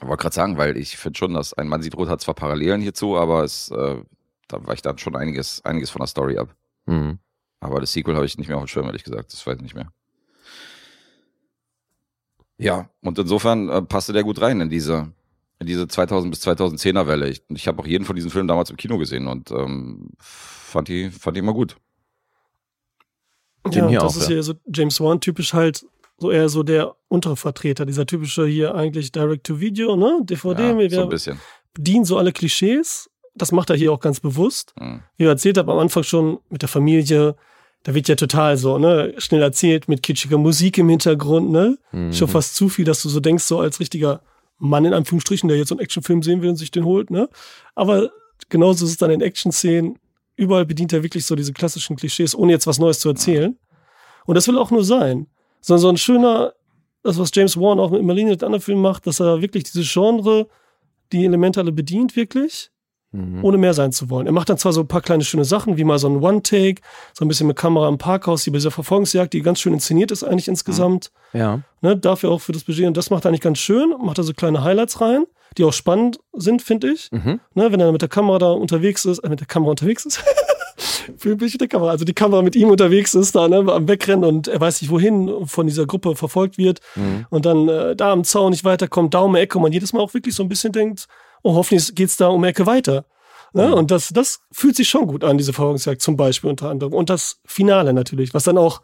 Ich wollte gerade sagen, weil ich finde schon, dass ein Mann sieht rot hat zwar Parallelen hierzu, aber es, äh, da weicht dann schon einiges, einiges von der Story ab. Mhm. Aber das Sequel habe ich nicht mehr auf dem Schirm, ehrlich gesagt. Das weiß ich nicht mehr. Ja, und insofern äh, passte der gut rein in diese, in diese 2000 bis 2010er Welle. Ich, ich habe auch jeden von diesen Filmen damals im Kino gesehen und ähm, fand die, fand die immer gut. Den ja, hier das auch, ist ja. ja so James Wan typisch halt so eher so der untere Vertreter, dieser typische hier eigentlich Direct-to-Video, ne? DVD, ja, wir so ein bisschen. bedienen so alle Klischees. Das macht er hier auch ganz bewusst. Mhm. Wie ich erzählt habe am Anfang schon mit der Familie, da wird ja total so, ne, schnell erzählt mit kitschiger Musik im Hintergrund, ne? Mhm. Schon fast zu viel, dass du so denkst, so als richtiger Mann in Anführungsstrichen, der jetzt so einen Actionfilm sehen will und sich den holt, ne? Aber genauso ist es dann in Action-Szenen. Überall bedient er wirklich so diese klassischen Klischees, ohne jetzt was Neues zu erzählen. Und das will auch nur sein. Sondern so ein schöner, das, was James Wan auch mit Marlene und anderen Filmen macht, dass er wirklich diese Genre, die Elemente alle bedient, wirklich Mhm. ohne mehr sein zu wollen. Er macht dann zwar so ein paar kleine schöne Sachen, wie mal so ein One-Take, so ein bisschen mit Kamera im Parkhaus, die bei dieser Verfolgungsjagd, die ganz schön inszeniert ist eigentlich insgesamt. Ja. Ne, dafür auch für das Budget. Und das macht er eigentlich ganz schön, macht da so kleine Highlights rein. die auch spannend sind, finde ich. Mhm. Ne, wenn er mit der Kamera da unterwegs ist, äh, mit der Kamera unterwegs ist. Für mich mit der Kamera, also die Kamera mit ihm unterwegs ist, da ne, am Wegrennen und er weiß nicht wohin, von dieser Gruppe verfolgt wird Mhm. und dann äh, da am Zaun nicht weiterkommt, da um die Ecke und man jedes Mal auch wirklich so ein bisschen denkt, oh, hoffentlich geht's da um Ecke weiter. Ne? Mhm. Und das, das fühlt sich schon gut an, diese Verfolgungsjagd zum Beispiel unter anderem. Und das Finale natürlich, was dann auch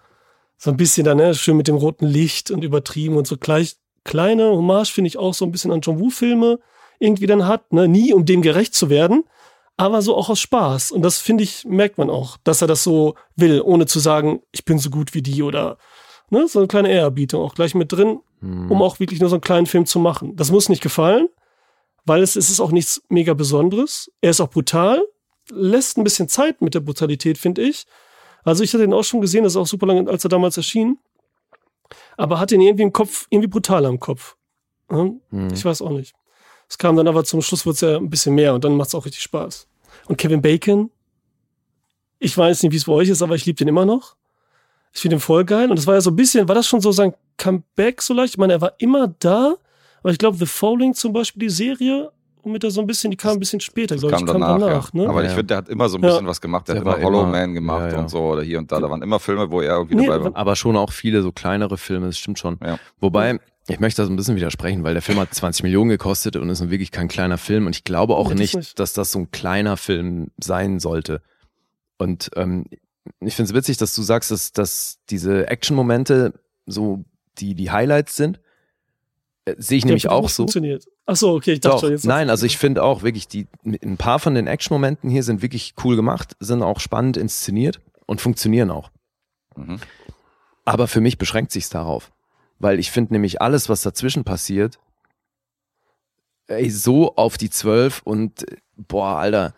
so ein bisschen dann, ne, schön mit dem roten Licht und übertrieben und so gleich kleine Hommage finde ich auch so ein bisschen an John Woo-Filme irgendwie dann hat, ne? nie um dem gerecht zu werden, aber so auch aus Spaß. Und das finde ich, merkt man auch, dass er das so will, ohne zu sagen, ich bin so gut wie die oder ne? so eine kleine Ehrerbietung auch gleich mit drin, Mhm. um auch wirklich nur so einen kleinen Film zu machen. Das muss nicht gefallen, weil es, es ist auch nichts mega Besonderes. Er ist auch brutal, lässt ein bisschen Zeit mit der Brutalität, finde ich. Also ich hatte ihn auch schon gesehen, das ist auch super lange, als er damals erschien. Aber hatte ihn irgendwie im Kopf, irgendwie brutaler im Kopf. Hm? Mhm. Ich weiß auch nicht. Es kam dann aber zum Schluss wird es ja ein bisschen mehr und dann macht es auch richtig Spaß. Und Kevin Bacon, ich weiß nicht, wie es bei euch ist, aber ich liebe den immer noch. Ich finde ihn voll geil. Und das war ja so ein bisschen, war das schon so sein Comeback so leicht? Ich meine, er war immer da, aber ich glaube, The Falling zum Beispiel, die Serie, womit er so ein bisschen, die kam ein bisschen später, glaube ich, kam danach, ja. ne? Aber Ja, ich ja. finde, der hat immer so ein Ja. bisschen was gemacht. Der, Der hat immer Hollow immer- Man gemacht ja, ja. und so oder hier und da. Da waren immer Filme, wo er irgendwie Nee, dabei war. Aber schon auch viele so kleinere Filme, das stimmt schon. Ja. Wobei, ich möchte das ein bisschen widersprechen, weil der Film hat 20 Millionen gekostet und ist nun wirklich kein kleiner Film. Und ich glaube auch nicht, nicht. dass das so ein kleiner Film sein sollte. Und ähm, ich finde es witzig, dass du sagst, dass, dass diese Action-Momente so die, die Highlights sind. Äh, Sehe ich Der nämlich auch so. Funktioniert. Ach so, okay, ich dachte Doch, schon jetzt. nein, also ich finde auch wirklich, die, ein paar von den Action-Momenten hier sind wirklich cool gemacht, sind auch spannend inszeniert und funktionieren auch. Mhm. Aber für mich beschränkt sich's darauf. Weil ich finde nämlich alles, was dazwischen passiert, ey, so auf die Zwölf und äh, boah, Alter.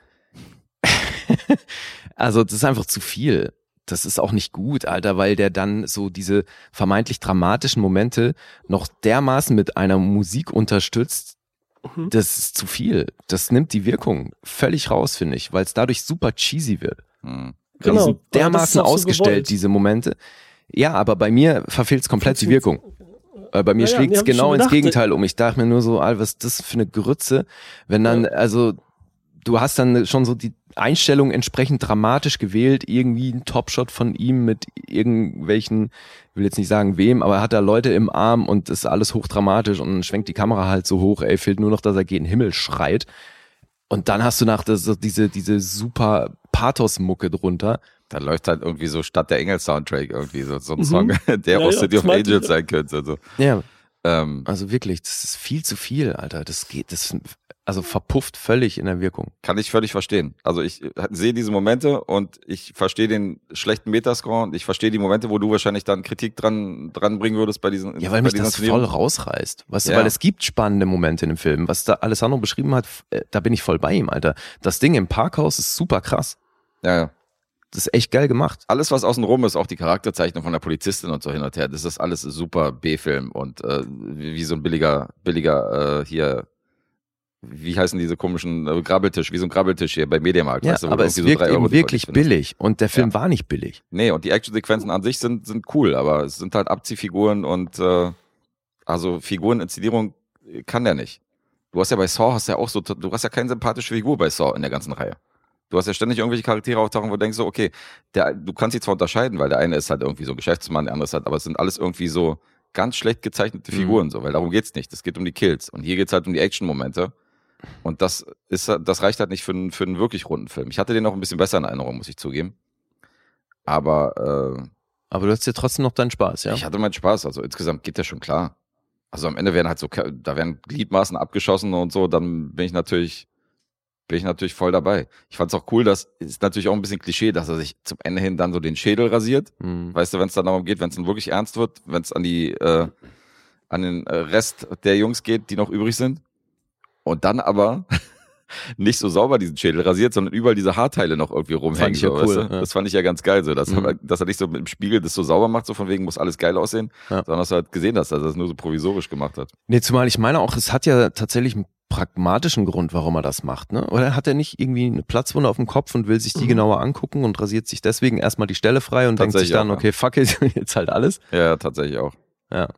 also das ist einfach zu viel. Das ist auch nicht gut, Alter, weil der dann so diese vermeintlich dramatischen Momente noch dermaßen mit einer Musik unterstützt. Mhm. Das ist zu viel. Das nimmt die Wirkung völlig raus, finde ich, weil es dadurch super cheesy wird. Mhm. Die Genau, sind aber das dermaßen so ausgestellt, gewollt. diese Momente. Ja, aber bei mir verfehlt es komplett die Wirkung. Äh, bei mir Ja, ja, schlägt es ich genau ins. Gegenteil um. Ich dachte mir nur so, Alter, was ist das für eine Grütze? Wenn dann, also, du hast dann schon so die Einstellung entsprechend dramatisch gewählt, irgendwie ein Topshot von ihm mit irgendwelchen, ich will jetzt nicht sagen wem, aber er hat da Leute im Arm und ist alles hochdramatisch und dann schwenkt die Kamera halt so hoch, ey, fehlt nur noch, dass er gegen den Himmel schreit. Und dann hast du nach das, so diese, diese super Pathos-Mucke drunter. Da läuft halt irgendwie so Stadt der Engel Soundtrack irgendwie so, so ein Mhm. Song, der Ja, aus ja, City of Angels ja. sein könnte. Also, Ja, ähm, Also wirklich, das ist viel zu viel, Alter. Das geht, das also verpufft völlig in der Wirkung. kann ich völlig verstehen. Also ich äh, sehe diese Momente und ich verstehe den schlechten Metascore und ich verstehe die Momente, wo du wahrscheinlich dann Kritik dran, dran bringen würdest bei diesen Ja, weil bei mich das voll Inszenierung. rausreißt. Weißt du, Ja. weil es gibt spannende Momente in dem Film. Was da Alessandro beschrieben hat, äh, da bin ich voll bei ihm, Alter. Das Ding im Parkhaus ist super krass. Ja, ja. Das ist echt geil gemacht. Alles, was außen rum ist, auch die Charakterzeichnung von der Polizistin und so hin und her, das ist alles super B-Film und äh, wie, wie so ein billiger, billiger äh, hier, wie heißen diese komischen äh, Grabbeltisch, wie so ein Grabbeltisch hier bei Mediamarkt. Ja, weißt du, aber es wirkt Euro eben Folge wirklich billig. Und der Film war nicht billig. Nee, und die Actionsequenzen an sich sind, sind cool, aber es sind halt Abziehfiguren und äh, also Figureninszenierung kann der nicht. Du hast ja bei Saw hast ja auch so, du hast ja keine sympathische Figur bei Saw in der ganzen Reihe. Du hast ja ständig irgendwelche Charaktere auftauchen, wo du denkst so, okay, der, du kannst sie zwar unterscheiden, weil der eine ist halt irgendwie so ein Geschäftsmann, der andere ist halt, aber es sind alles irgendwie so ganz schlecht gezeichnete Mhm. Figuren, so, weil darum geht's nicht. Es geht um die Kills. Und hier geht's halt um die Action-Momente. Und das ist, das reicht halt nicht für einen, für einen wirklich runden Film. Ich hatte den noch ein bisschen besser in Erinnerung, muss ich zugeben. Aber äh, Aber du hast ja trotzdem noch deinen Spaß, ja? ich hatte meinen Spaß. Also insgesamt geht der schon klar. Also am Ende werden halt so, da werden Gliedmaßen abgeschossen und so, dann bin ich natürlich, bin ich natürlich voll dabei. Ich fand's auch cool, dass, ist natürlich auch ein bisschen Klischee, dass er sich zum Ende hin dann so den Schädel rasiert. Hm. Weißt du, wenn es dann darum geht, wenn es dann wirklich ernst wird, wenn es an die, äh, an den äh, Rest der Jungs geht, die noch übrig sind. Und dann aber nicht so sauber diesen Schädel rasiert, sondern überall diese Haarteile noch irgendwie rumhängen. Fand ich ja so, cool, weißt du? ja. Das fand ich ja ganz geil, so, dass, Mhm. er, dass er nicht so mit dem Spiegel das so sauber macht, so von wegen muss alles geil aussehen, Ja. sondern dass du halt gesehen hast, dass er das nur so provisorisch gemacht hat. Nee, zumal ich meine auch, es hat ja tatsächlich einen pragmatischen Grund, warum er das macht, ne? Oder hat er nicht irgendwie eine Platzwunde auf dem Kopf und will sich die Mhm. genauer angucken und rasiert sich deswegen erstmal die Stelle frei und denkt sich dann, auch, ja. okay, fuck it, jetzt halt alles. Ja, tatsächlich auch. Ja.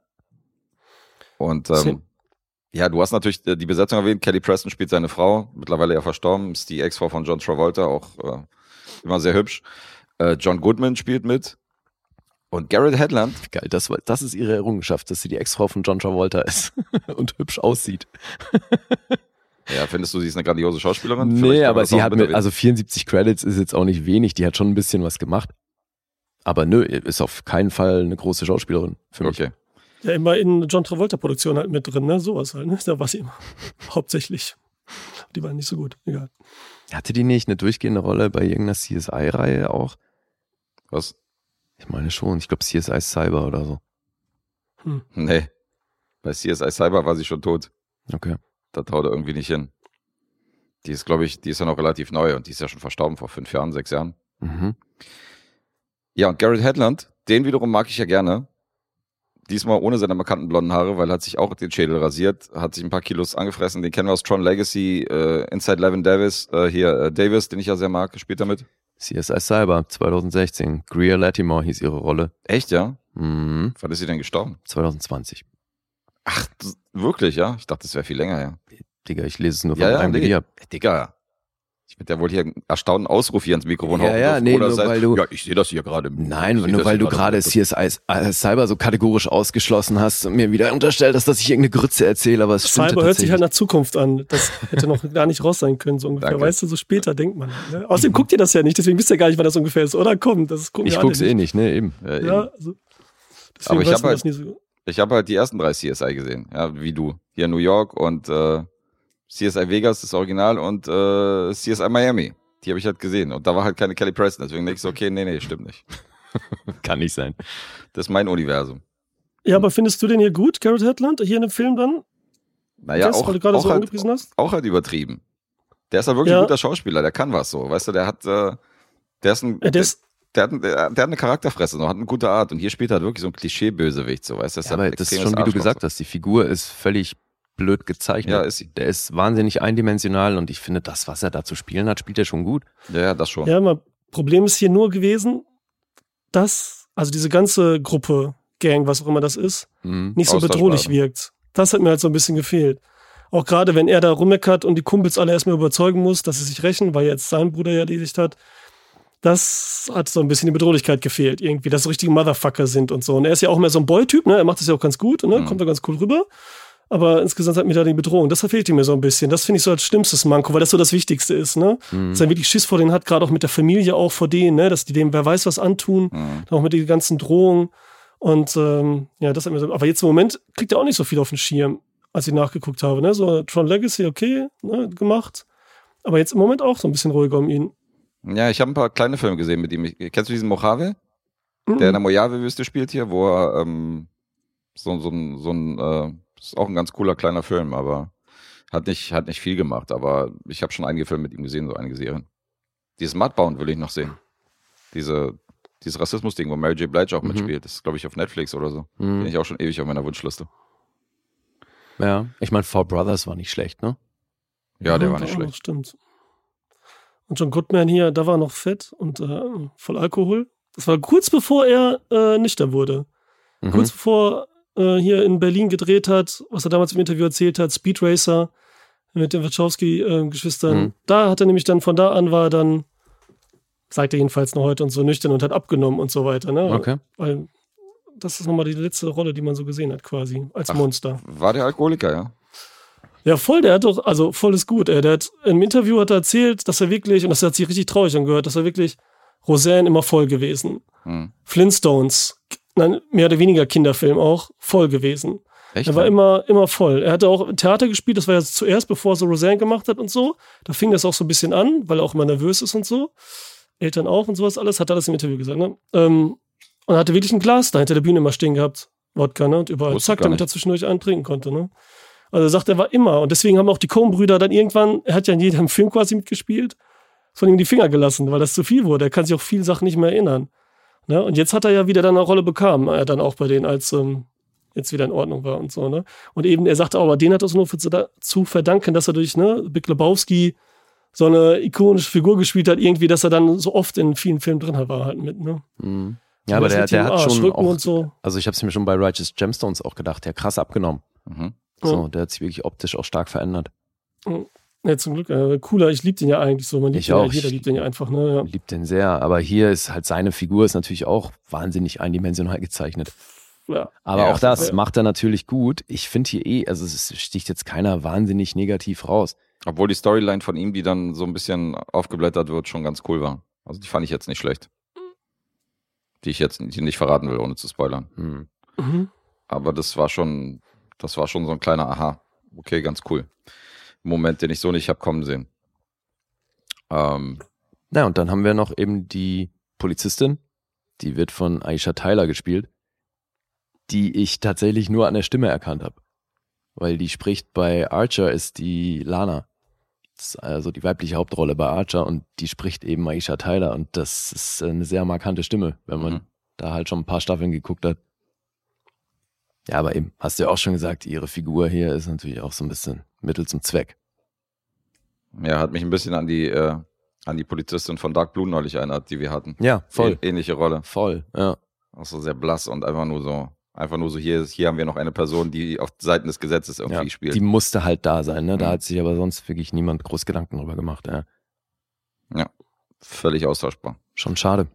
Und ähm, Ja, du hast natürlich äh, die Besetzung erwähnt. Kelly Preston spielt seine Frau, mittlerweile ja verstorben, ist die Ex-Frau von John Travolta, auch äh, immer sehr hübsch. Äh, John Goodman spielt mit. Und Garrett Hedlund, Geil, das, das ist ihre Errungenschaft, dass sie die Ex-Frau von John Travolta ist und hübsch aussieht. ja, findest du, sie ist eine grandiose Schauspielerin? Nee, Vielleicht aber sie hat mit also 74 Credits ist jetzt auch nicht wenig, die hat schon ein bisschen was gemacht. Aber nö, ist auf keinen Fall eine große Schauspielerin für mich. Okay. Ja, immer in John Travolta-Produktionen halt mit drin, ne? Sowas halt, ne? Da war sie immer. Hauptsächlich. Die waren nicht so gut. Egal. Hatte die nicht eine durchgehende Rolle bei irgendeiner CSI-Reihe auch? Was? Ich meine schon, ich glaube CSI Cyber oder so. Nee. Bei CSI Cyber war sie schon tot. Okay. Das haut er irgendwie nicht hin. Die ist, glaube ich, die ist ja noch relativ neu und die ist ja schon verstorben vor fünf Jahren, sechs Jahren. Mhm. Ja, und Garrett Hedlund, den wiederum mag ich ja gerne. Diesmal ohne seine markanten blonden Haare, weil er hat sich auch den Schädel rasiert, hat sich ein paar Kilos angefressen. Den kennen wir aus Tron Legacy, äh, Inside Levin Davis, äh, hier äh, Davis, den ich ja sehr mag, spielt damit. CSI Cyber 2016. Greer Latimore hieß ihre Rolle. Echt, ja? Mhm. Wann ist sie denn gestorben? 2020. Ach, wirklich, ja? Ich dachte, das wäre viel länger, ja. Digga, ich lese es nur von Ja, ja, einem nee. Video. Digga. Ich mit der wohl hier einen erstaunten Ausruf hier ins Mikrofon Ja, hauen ja, nee, nur weil du- ja, ich sehe das hier gerade. Nein, nur weil du gerade CSI äh, Cyber so kategorisch ausgeschlossen hast und mir wieder unterstellt hast, dass ich irgendeine Grütze erzähle, aber es stimmt Cyber hört sich halt nach Zukunft an. Das hätte noch gar nicht raus sein können, so ungefähr. Danke. Weißt du, so später denkt man. Ne? Außerdem guckt ihr das ja nicht, deswegen wisst ihr gar nicht, wann das ungefähr ist. Oder komm, das gucken Ich wir alle guck's eh nicht, ne, eben. Äh, Ja, also, deswegen Aber ich hab man halt- das nie so. Ich habe halt die ersten drei CSI gesehen, ja, wie du. Hier in New York und äh, CSI Vegas, das Original, und äh, CSI Miami. Die habe ich halt gesehen. Und da war halt keine Kelly Preston. Deswegen denke ich so, okay, nee, nee, stimmt nicht. Kann nicht sein. Das ist mein Universum. Ja, aber findest du den hier gut, Garrett Hedlund, hier in dem Film dann? Naja, Das, auch, weil du gerade auch, so halt, angepriesen hast? auch halt übertrieben. Der ist halt wirklich Ja. ein guter Schauspieler, der kann was so. Weißt du, der hat, äh, der ist ein, Ja, der ist, der, hat, der, der hat eine Charakterfresse noch, hat eine gute Art. Und hier spielt er halt wirklich so ein Klischee-Bösewicht, so, weißt du? Ja, aber das ist schon, wie du gesagt hast, die Figur ist völlig blöd gezeichnet. Ja, ist. Der ist wahnsinnig eindimensional und ich finde, das, was er da zu spielen hat, spielt er schon gut. Ja, ja, das schon. ja, mal, Problem ist hier nur gewesen, dass, also diese ganze Gruppe, Gang, was auch immer das ist, Mhm. nicht so bedrohlich wirkt. Das hat mir halt so ein bisschen gefehlt. Auch gerade, wenn er da rummeckert und die Kumpels alle erstmal überzeugen muss, dass sie sich rächen, weil jetzt sein Bruder ja erledigt hat. Das hat so ein bisschen die Bedrohlichkeit gefehlt, irgendwie, dass so richtige Motherfucker sind und so. Und er ist ja auch mehr so ein Boy-Typ, ne? Er macht das ja auch ganz gut, ne? Mhm. Kommt da ganz cool rüber. Aber insgesamt hat mir da die Bedrohung. Das fehlt mir so ein bisschen. Das finde ich so als schlimmstes Manko, weil das so das Wichtigste ist, ne? Mhm. Dass er wirklich Schiss vor denen hat, gerade auch mit der Familie auch vor denen, ne? Dass die dem wer weiß was antun Mhm. auch mit den ganzen Drohungen. Und ähm, ja, das hat mir so. Aber jetzt im Moment kriegt er auch nicht so viel auf den Schirm, als ich nachgeguckt habe. Ne? So Tron Legacy, okay, ne, gemacht. Aber jetzt im Moment auch so ein bisschen ruhiger um ihn. Ja, ich habe ein paar kleine Filme gesehen mit ihm. Ich- Kennst du diesen Mojave? Mhm. der in der Mojave-Wüste spielt hier, wo er ähm, so, so, ein- so ein, äh, ist auch ein ganz cooler kleiner Film, aber hat nicht, hat nicht viel gemacht, aber ich habe schon einige Filme mit ihm gesehen, so einige Serien. Dieses Mudbound will ich noch sehen. Diese, dieses Rassismus-Ding, wo Mary J. Blige auch Mhm. mitspielt, das ist, glaube ich, auf Netflix oder so. Bin Mhm. ich auch schon ewig auf meiner Wunschliste. Ja, ich meine, Four Brothers war nicht schlecht, ne? Ja, der war nicht schlecht. Stimmt. Und John Goodman hier, da war noch fett und äh, voll Alkohol. Das war kurz bevor er äh, nüchtern wurde. Mhm. Kurz bevor äh, hier in Berlin gedreht hat, was er damals im Interview erzählt hat, Speed Racer mit den Wachowski-Geschwistern. Mhm. Da hat er nämlich dann, von da an war er dann, sagt er jedenfalls noch heute und so nüchtern und hat abgenommen und so weiter. Ne? Okay. Weil das ist nochmal die letzte Rolle, die man so gesehen hat, quasi, als Ach. Monster. War der Alkoholiker, ja? Ja, voll, der hat doch, also voll ist gut. Ey. Der hat im Interview hat er erzählt, dass er wirklich, und das hat sich richtig traurig angehört, dass er wirklich Roseanne immer voll gewesen. Hm. Flintstones, nein, mehr oder weniger Kinderfilm auch, voll gewesen. Echt? Er war immer, immer voll. Er hatte auch Theater gespielt, das war ja zuerst, bevor er so Roseanne gemacht hat und so. Da fing das auch so ein bisschen an, weil er auch immer nervös ist und so. Eltern auch und sowas alles, hat er alles im Interview gesagt, ne? Ähm, und er hatte wirklich ein Glas da hinter der Bühne immer stehen gehabt. Wodka, ne? Und überall Wusste zack, damit er zwischendurch einen trinken konnte, ne? Also er sagt, er war immer. Und deswegen haben auch die Coen-Brüder dann irgendwann, er hat ja in jedem Film quasi mitgespielt, von ihm die Finger gelassen, weil das zu viel wurde. Er kann sich auch viele Sachen nicht mehr erinnern. Ne? Und jetzt hat er ja wieder dann eine Rolle bekam, er dann auch bei denen, als ähm, jetzt wieder in Ordnung war und so, ne? Und eben, er sagte auch, aber den hat es nur für, zu, verdanken, dass er durch, ne, Big Lebowski so eine ikonische Figur gespielt hat, irgendwie, dass er dann so oft in vielen Filmen drin war halt mit, ne? Mhm. Ja, aber der, der hat Arsch, schon auch, und so. also ich habe es mir schon bei Righteous Gemstones auch gedacht, der hat krass abgenommen. Mhm. So, Ja. der hat sich wirklich optisch auch stark verändert. Ja, zum Glück. Äh, cooler, ich liebe den ja eigentlich so. Man liebt Ich den ja, auch. jeder liebt den ja einfach. Ne? Ich lieb den sehr, aber hier ist halt seine Figur ist natürlich auch wahnsinnig eindimensional gezeichnet. Ja. ja. Aber Ja, auch das ja. macht er natürlich gut. Ich finde hier eh, also es sticht jetzt keiner wahnsinnig negativ raus. Obwohl die Storyline von ihm, die dann so ein bisschen aufgeblättert wird, schon ganz cool war. Also die fand ich jetzt nicht schlecht. Die ich jetzt nicht, nicht verraten will, ohne zu spoilern. Hm. Mhm. Aber das war schon, das war schon so ein kleiner Aha. Okay, ganz cool. Moment, den ich so nicht hab kommen sehen. Ähm, Na, und dann haben wir noch eben die Polizistin, die wird von Aisha Tyler gespielt, die ich tatsächlich nur an der Stimme erkannt habe. Weil die spricht bei Archer ist die Lana. Ist also die weibliche Hauptrolle bei Archer und die spricht eben Aisha Tyler und das ist eine sehr markante Stimme, wenn man Mhm. da halt schon ein paar Staffeln geguckt hat. Ja, aber eben, hast du ja auch schon gesagt, ihre Figur hier ist natürlich auch so ein bisschen Mittel zum Zweck. ja, hat mich ein bisschen an die, äh, an die Polizistin von Dark Blue neulich erinnert, die wir hatten. Ja, voll, Ä ähnliche Rolle. voll, ja. Auch so sehr blass und einfach nur so, einfach nur so, hier, hier haben wir noch eine Person, die auf Seiten des Gesetzes irgendwie ja, spielt. Die musste halt da sein, ne? Da Mhm. hat sich aber sonst wirklich niemand groß Gedanken drüber gemacht. Ja. Völlig austauschbar. Schon schade.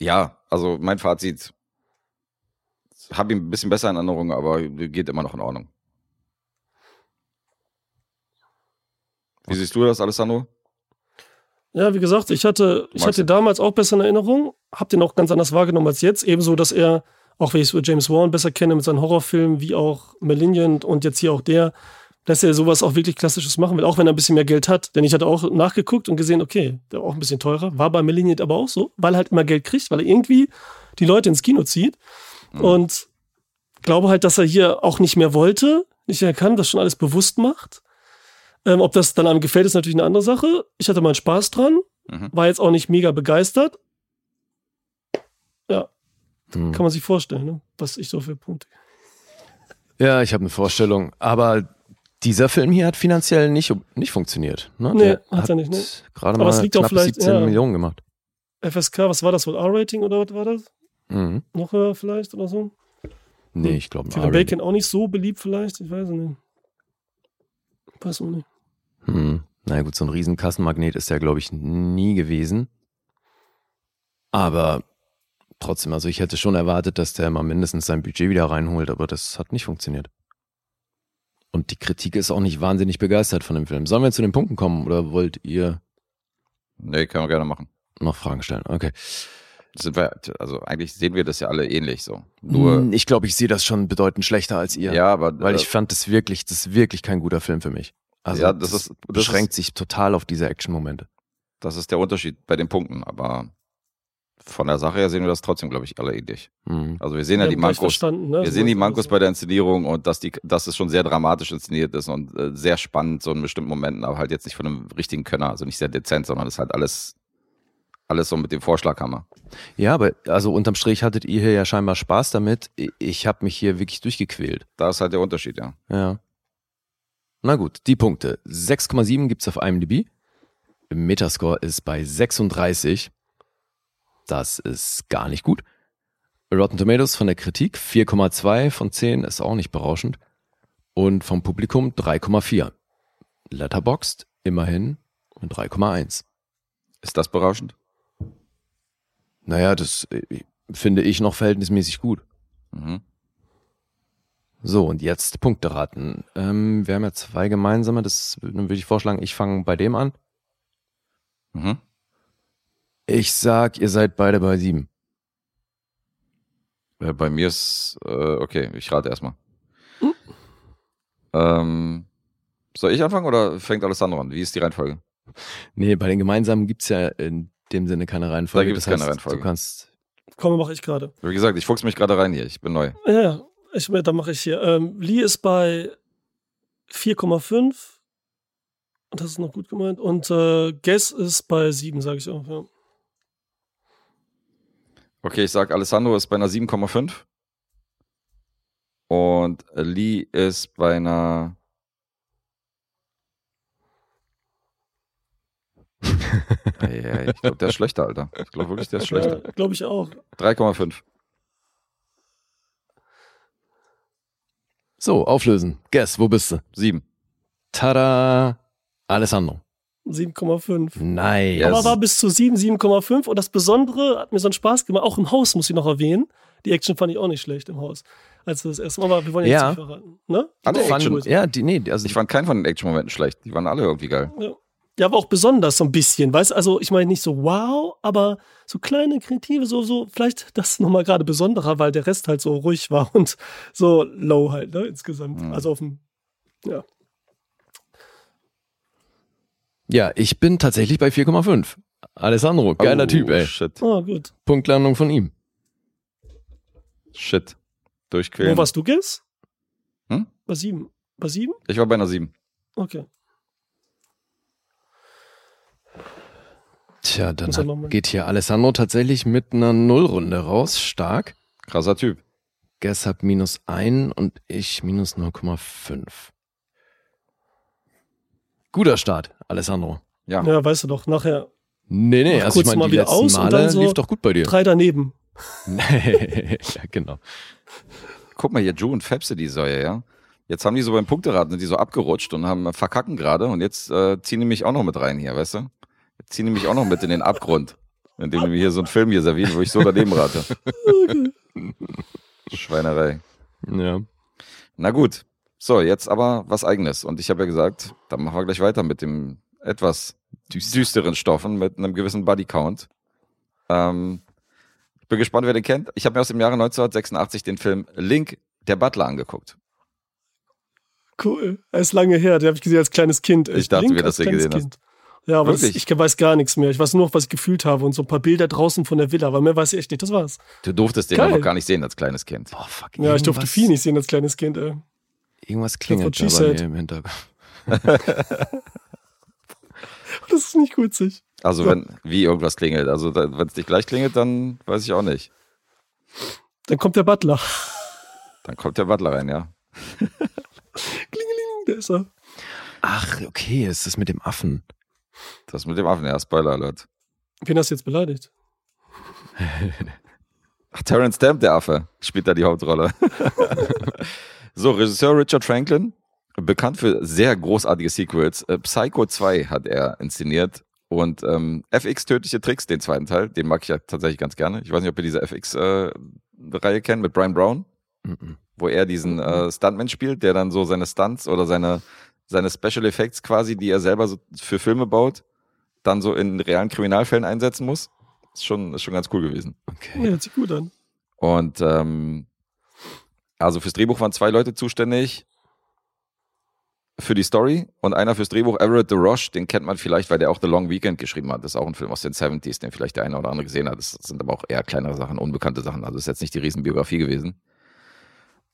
Ja, also mein Fazit, habe ihn ein bisschen besser in Erinnerung, aber geht immer noch in Ordnung. Wie siehst du das, Alessandro? Ja, wie gesagt, ich hatte, ich hatte damals auch besser in Erinnerung, hab den auch ganz anders wahrgenommen als jetzt. Ebenso, dass er, auch wenn ich so James Wan besser kenne mit seinen Horrorfilmen, wie auch Malignant und jetzt hier auch der, dass er sowas auch wirklich Klassisches machen will, auch wenn er ein bisschen mehr Geld hat. Denn ich hatte auch nachgeguckt und gesehen, okay, der war auch ein bisschen teurer. War bei Malignant aber auch so, weil er halt immer Geld kriegt, weil er irgendwie die Leute ins Kino zieht. Und glaube halt, dass er hier auch nicht mehr wollte, nicht mehr kann, das schon alles bewusst macht. Ähm, ob das dann einem gefällt, ist natürlich eine andere Sache. Ich hatte meinen Spaß dran, Mhm. war jetzt auch nicht mega begeistert. Hm. Kann man sich vorstellen, ne? was ich so für Punkte. Ja, ich habe eine Vorstellung. Aber dieser Film hier hat finanziell nicht, nicht funktioniert. Ne? Nee, Der hat er nicht, ne? Gerade Aber mal es liegt auch knapp vielleicht- 17 ja. Millionen gemacht. FSK, was war das wohl? R-Rating oder was war das? Mhm. Noch höher vielleicht oder so? Nee, Hm. ich glaube Kevin Bacon auch nicht so beliebt vielleicht? Ich weiß es nicht. Weiß auch nicht. Hm. Na gut, so ein riesen Kassenmagnet ist der, glaube ich, nie gewesen. Aber trotzdem, also ich hätte schon erwartet, dass der mal mindestens sein Budget wieder reinholt, aber das hat nicht funktioniert. Und die Kritik ist auch nicht wahnsinnig begeistert von dem Film. Sollen wir zu den Punkten kommen oder wollt ihr Nee, können wir gerne machen. noch Fragen stellen? Okay. Sind wir, also eigentlich sehen wir das ja alle ähnlich so. Nur, Hm, ich glaube, ich sehe das schon bedeutend schlechter als ihr. ja, aber Weil äh, ich fand das wirklich, das ist wirklich kein guter Film für mich. Also Ja, das ist- das beschränkt sich total auf diese Action-Momente. das ist der Unterschied bei den Punkten. Aber von der Sache her sehen wir das trotzdem, glaube ich, alle ähnlich. Mhm. Also wir sehen ja Wir die haben gleich Mankos. ne? Wir sehen die ist Mankos bei der Inszenierung und dass, die, dass es schon sehr dramatisch inszeniert ist und äh, sehr spannend, so in bestimmten Momenten, aber halt jetzt nicht von einem richtigen Könner, also nicht sehr dezent, sondern es ist halt alles, alles so mit dem Vorschlaghammer. Ja, aber also unterm Strich hattet ihr hier ja scheinbar Spaß damit. Ich- habe mich hier wirklich durchgequält. Da ist halt der Unterschied, ja. Ja. Na gut, die Punkte. 6,7 gibt's auf IMDb. Metascore ist bei 36. Das ist gar nicht gut. Rotten Tomatoes von der Kritik 4,2 von 10 ist auch nicht berauschend. Und vom Publikum 3,4. Letterboxd immerhin mit 3,1. Ist das berauschend? Naja, das äh, finde ich noch verhältnismäßig gut. Mhm. So, und jetzt Punkte raten. Ähm, wir haben ja zwei gemeinsame, das würde ich vorschlagen, ich fange bei dem an. Mhm. Ich sag, ihr seid beide bei sieben. Äh, bei mir ist, äh, okay, ich rate erstmal. Ähm, soll ich anfangen oder fängt Alessandro an? Wie ist die Reihenfolge? Nee, bei den gemeinsamen gibt's ja in dem Sinne keine Reihenfolge. Da gibt es Das keine heißt, Reihenfolge. Du kannst. Komm, mache ich gerade. Wie gesagt, ich fuchs mich gerade rein hier, ich bin neu. Ja, ich, da mache ich hier. Ähm, Lee ist bei 4,5. Und das ist noch gut gemeint. Und äh, Guess ist bei 7, sage ich auch. Ja. Okay, ich sag, Alessandro ist bei einer 7,5. Und Lee ist bei einer. Ich glaube, der ist schlechter, Alter. Ich glaube wirklich, der ist schlechter. Ja, Glaube ich auch. 3,5. So, auflösen. Guess, wo bist du? Sieben. Tada! Alessandro. 7,5. Nice. Aber war bis zu 7, 7,5 und das Besondere hat mir so einen Spaß gemacht. Auch im Haus muss ich noch erwähnen. Die Action fand ich auch nicht schlecht im Haus. Als das erste Mal, aber wir wollen jetzt Ja. nicht verraten. Ne? Alle War Action- cool. ja, die, nee, also Ich fand keinen von den Action-Momenten schlecht. Die waren alle irgendwie geil. Ja, aber auch besonders so ein bisschen, weißt du? Also ich meine nicht so wow, aber so kleine kreative, so, so, vielleicht das nochmal gerade besonderer, weil der Rest halt so ruhig war und so low halt, ne, insgesamt. Mhm. Also auf dem, ja. ja, ich bin tatsächlich bei 4,5. Alessandro, geiler oh, Typ, ey. Shit. Oh, gut. Punktlandung von ihm. Shit. Durchquälen. Wo warst du, Guess? Hm? Bei sieben. Bei sieben? Ich war bei einer sieben. Okay. Tja, dann hat, geht hier Alessandro tatsächlich mit einer Nullrunde raus. Stark. Krasser Typ. Guess hat minus 1 und ich minus 0,5. Guter Start, Alessandro. Ja. Ja, weißt du doch, nachher Nee, nee, also ich kurz meine, mal die wieder letzten aus und Male dann so lief doch gut bei dir. drei daneben. ja, genau. Guck mal hier, Joe und Fepse, die Säue, ja. Jetzt haben die so beim Punkteraten, sind die so abgerutscht und haben verkacken gerade und jetzt äh, ziehen die mich auch noch mit rein hier, weißt du? Jetzt ziehen die mich auch noch mit in den Abgrund, indem mir hier so einen Film hier servieren, wo ich so daneben rate. Schweinerei. Ja. Na gut. So, jetzt aber was eigenes. Und ich habe ja gesagt, dann machen wir gleich weiter mit dem etwas düsteren Stoffen, mit einem gewissen Bodycount. Ähm, ich bin gespannt, wer den kennt. Ich habe mir aus dem Jahre 1986 den Film Link, der Butler, angeguckt. Cool. Er ist lange her, den habe ich gesehen als kleines Kind. Ich dachte Link mir, dass du gesehen Kind. Ja, aber das, ich weiß gar nichts mehr. Ich weiß nur noch, was ich gefühlt habe und so ein paar Bilder draußen von der Villa, aber mehr weiß ich echt nicht. Das war's. Du durftest den Geil. noch gar nicht sehen als kleines Kind. Boah, fuck. Ja, ich durfte irgendwas- viel nicht sehen als kleines Kind, ey. Irgendwas klingelt da bei mir im Hintergrund. Das ist nicht witzig. Also Ja. wenn, wie irgendwas klingelt. Also wenn es nicht gleich klingelt, dann weiß ich auch nicht. Dann kommt der Butler. Dann kommt der Butler rein, ja. Klingeling, der ist er. Ach, okay, es ist mit dem Affen. Das mit dem Affen, ja, Spoiler Alert. Wen hast du jetzt beleidigt? Ach, Terrence Stamp, der Affe, spielt da die Hauptrolle. so, Regisseur Richard Franklin, bekannt für sehr großartige Sequels. Äh, Psycho 2 hat er inszeniert und ähm, FX Tödliche Tricks, den zweiten Teil, den mag ich ja tatsächlich ganz gerne. Ich weiß nicht, ob ihr diese FX-Reihe kennt mit Brian Brown, Mhm. wo er diesen äh, Stuntman spielt, der dann so seine Stunts oder seine, seine Special Effects quasi, die er selber so für Filme baut, dann so in realen Kriminalfällen einsetzen muss. Ist schon, ist schon ganz cool gewesen. Okay. Ja, hört sich gut an. Und ähm, also fürs Drehbuch waren zwei Leute zuständig. Für die Story und einer fürs Drehbuch, Everett de Roche, den kennt man vielleicht, weil der auch The Long Weekend geschrieben hat. Das ist auch ein Film aus den 70s, den vielleicht der eine oder andere gesehen hat. Das sind aber auch eher kleinere Sachen, unbekannte Sachen. Also ist jetzt nicht die Riesenbiografie gewesen.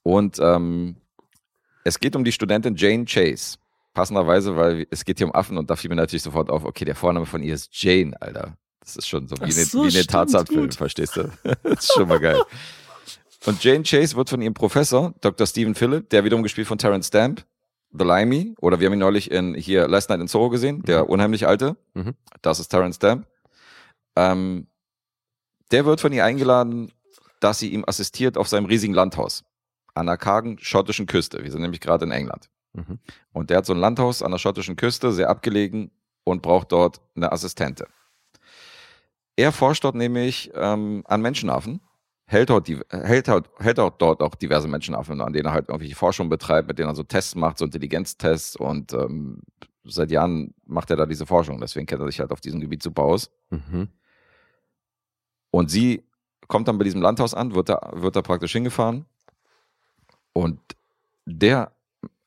Und ähm, es geht um die Studentin Jane Chase. Passenderweise, weil es geht hier um Affen und da fiel mir natürlich sofort auf, okay, der Vorname von ihr ist Jane, Alter. Das ist schon so wie so, wie eine stimmt, Tarzan-Film, gut. verstehst du? Das ist schon mal geil. Und Jane Chase wird von ihrem Professor, Dr. Stephen Phillip, der wiederum gespielt von Terrence Stamp, The Limey, oder wir haben ihn neulich in hier Last Night in Soho gesehen, der unheimlich alte. Mhm. Das ist Terrence Stamp. Ähm, der wird von ihr eingeladen, dass sie ihm assistiert auf seinem riesigen Landhaus an der kargen schottischen Küste. Wir sind nämlich gerade in England. Mhm. Und der hat so ein Landhaus an der schottischen Küste, sehr abgelegen und braucht dort eine Assistentin. Er forscht dort nämlich ähm, an Menschenaffen, hält dort, die, hält, dort, hält dort auch diverse Menschenaffen, an denen er halt irgendwelche Forschung betreibt, mit denen er so Tests macht, so Intelligenztests und ähm, seit Jahren macht er da diese Forschung. Deswegen kennt er sich halt auf diesem Gebiet super aus. Mhm. Und sie kommt dann bei diesem Landhaus an, wird da, wird da praktisch hingefahren. Und der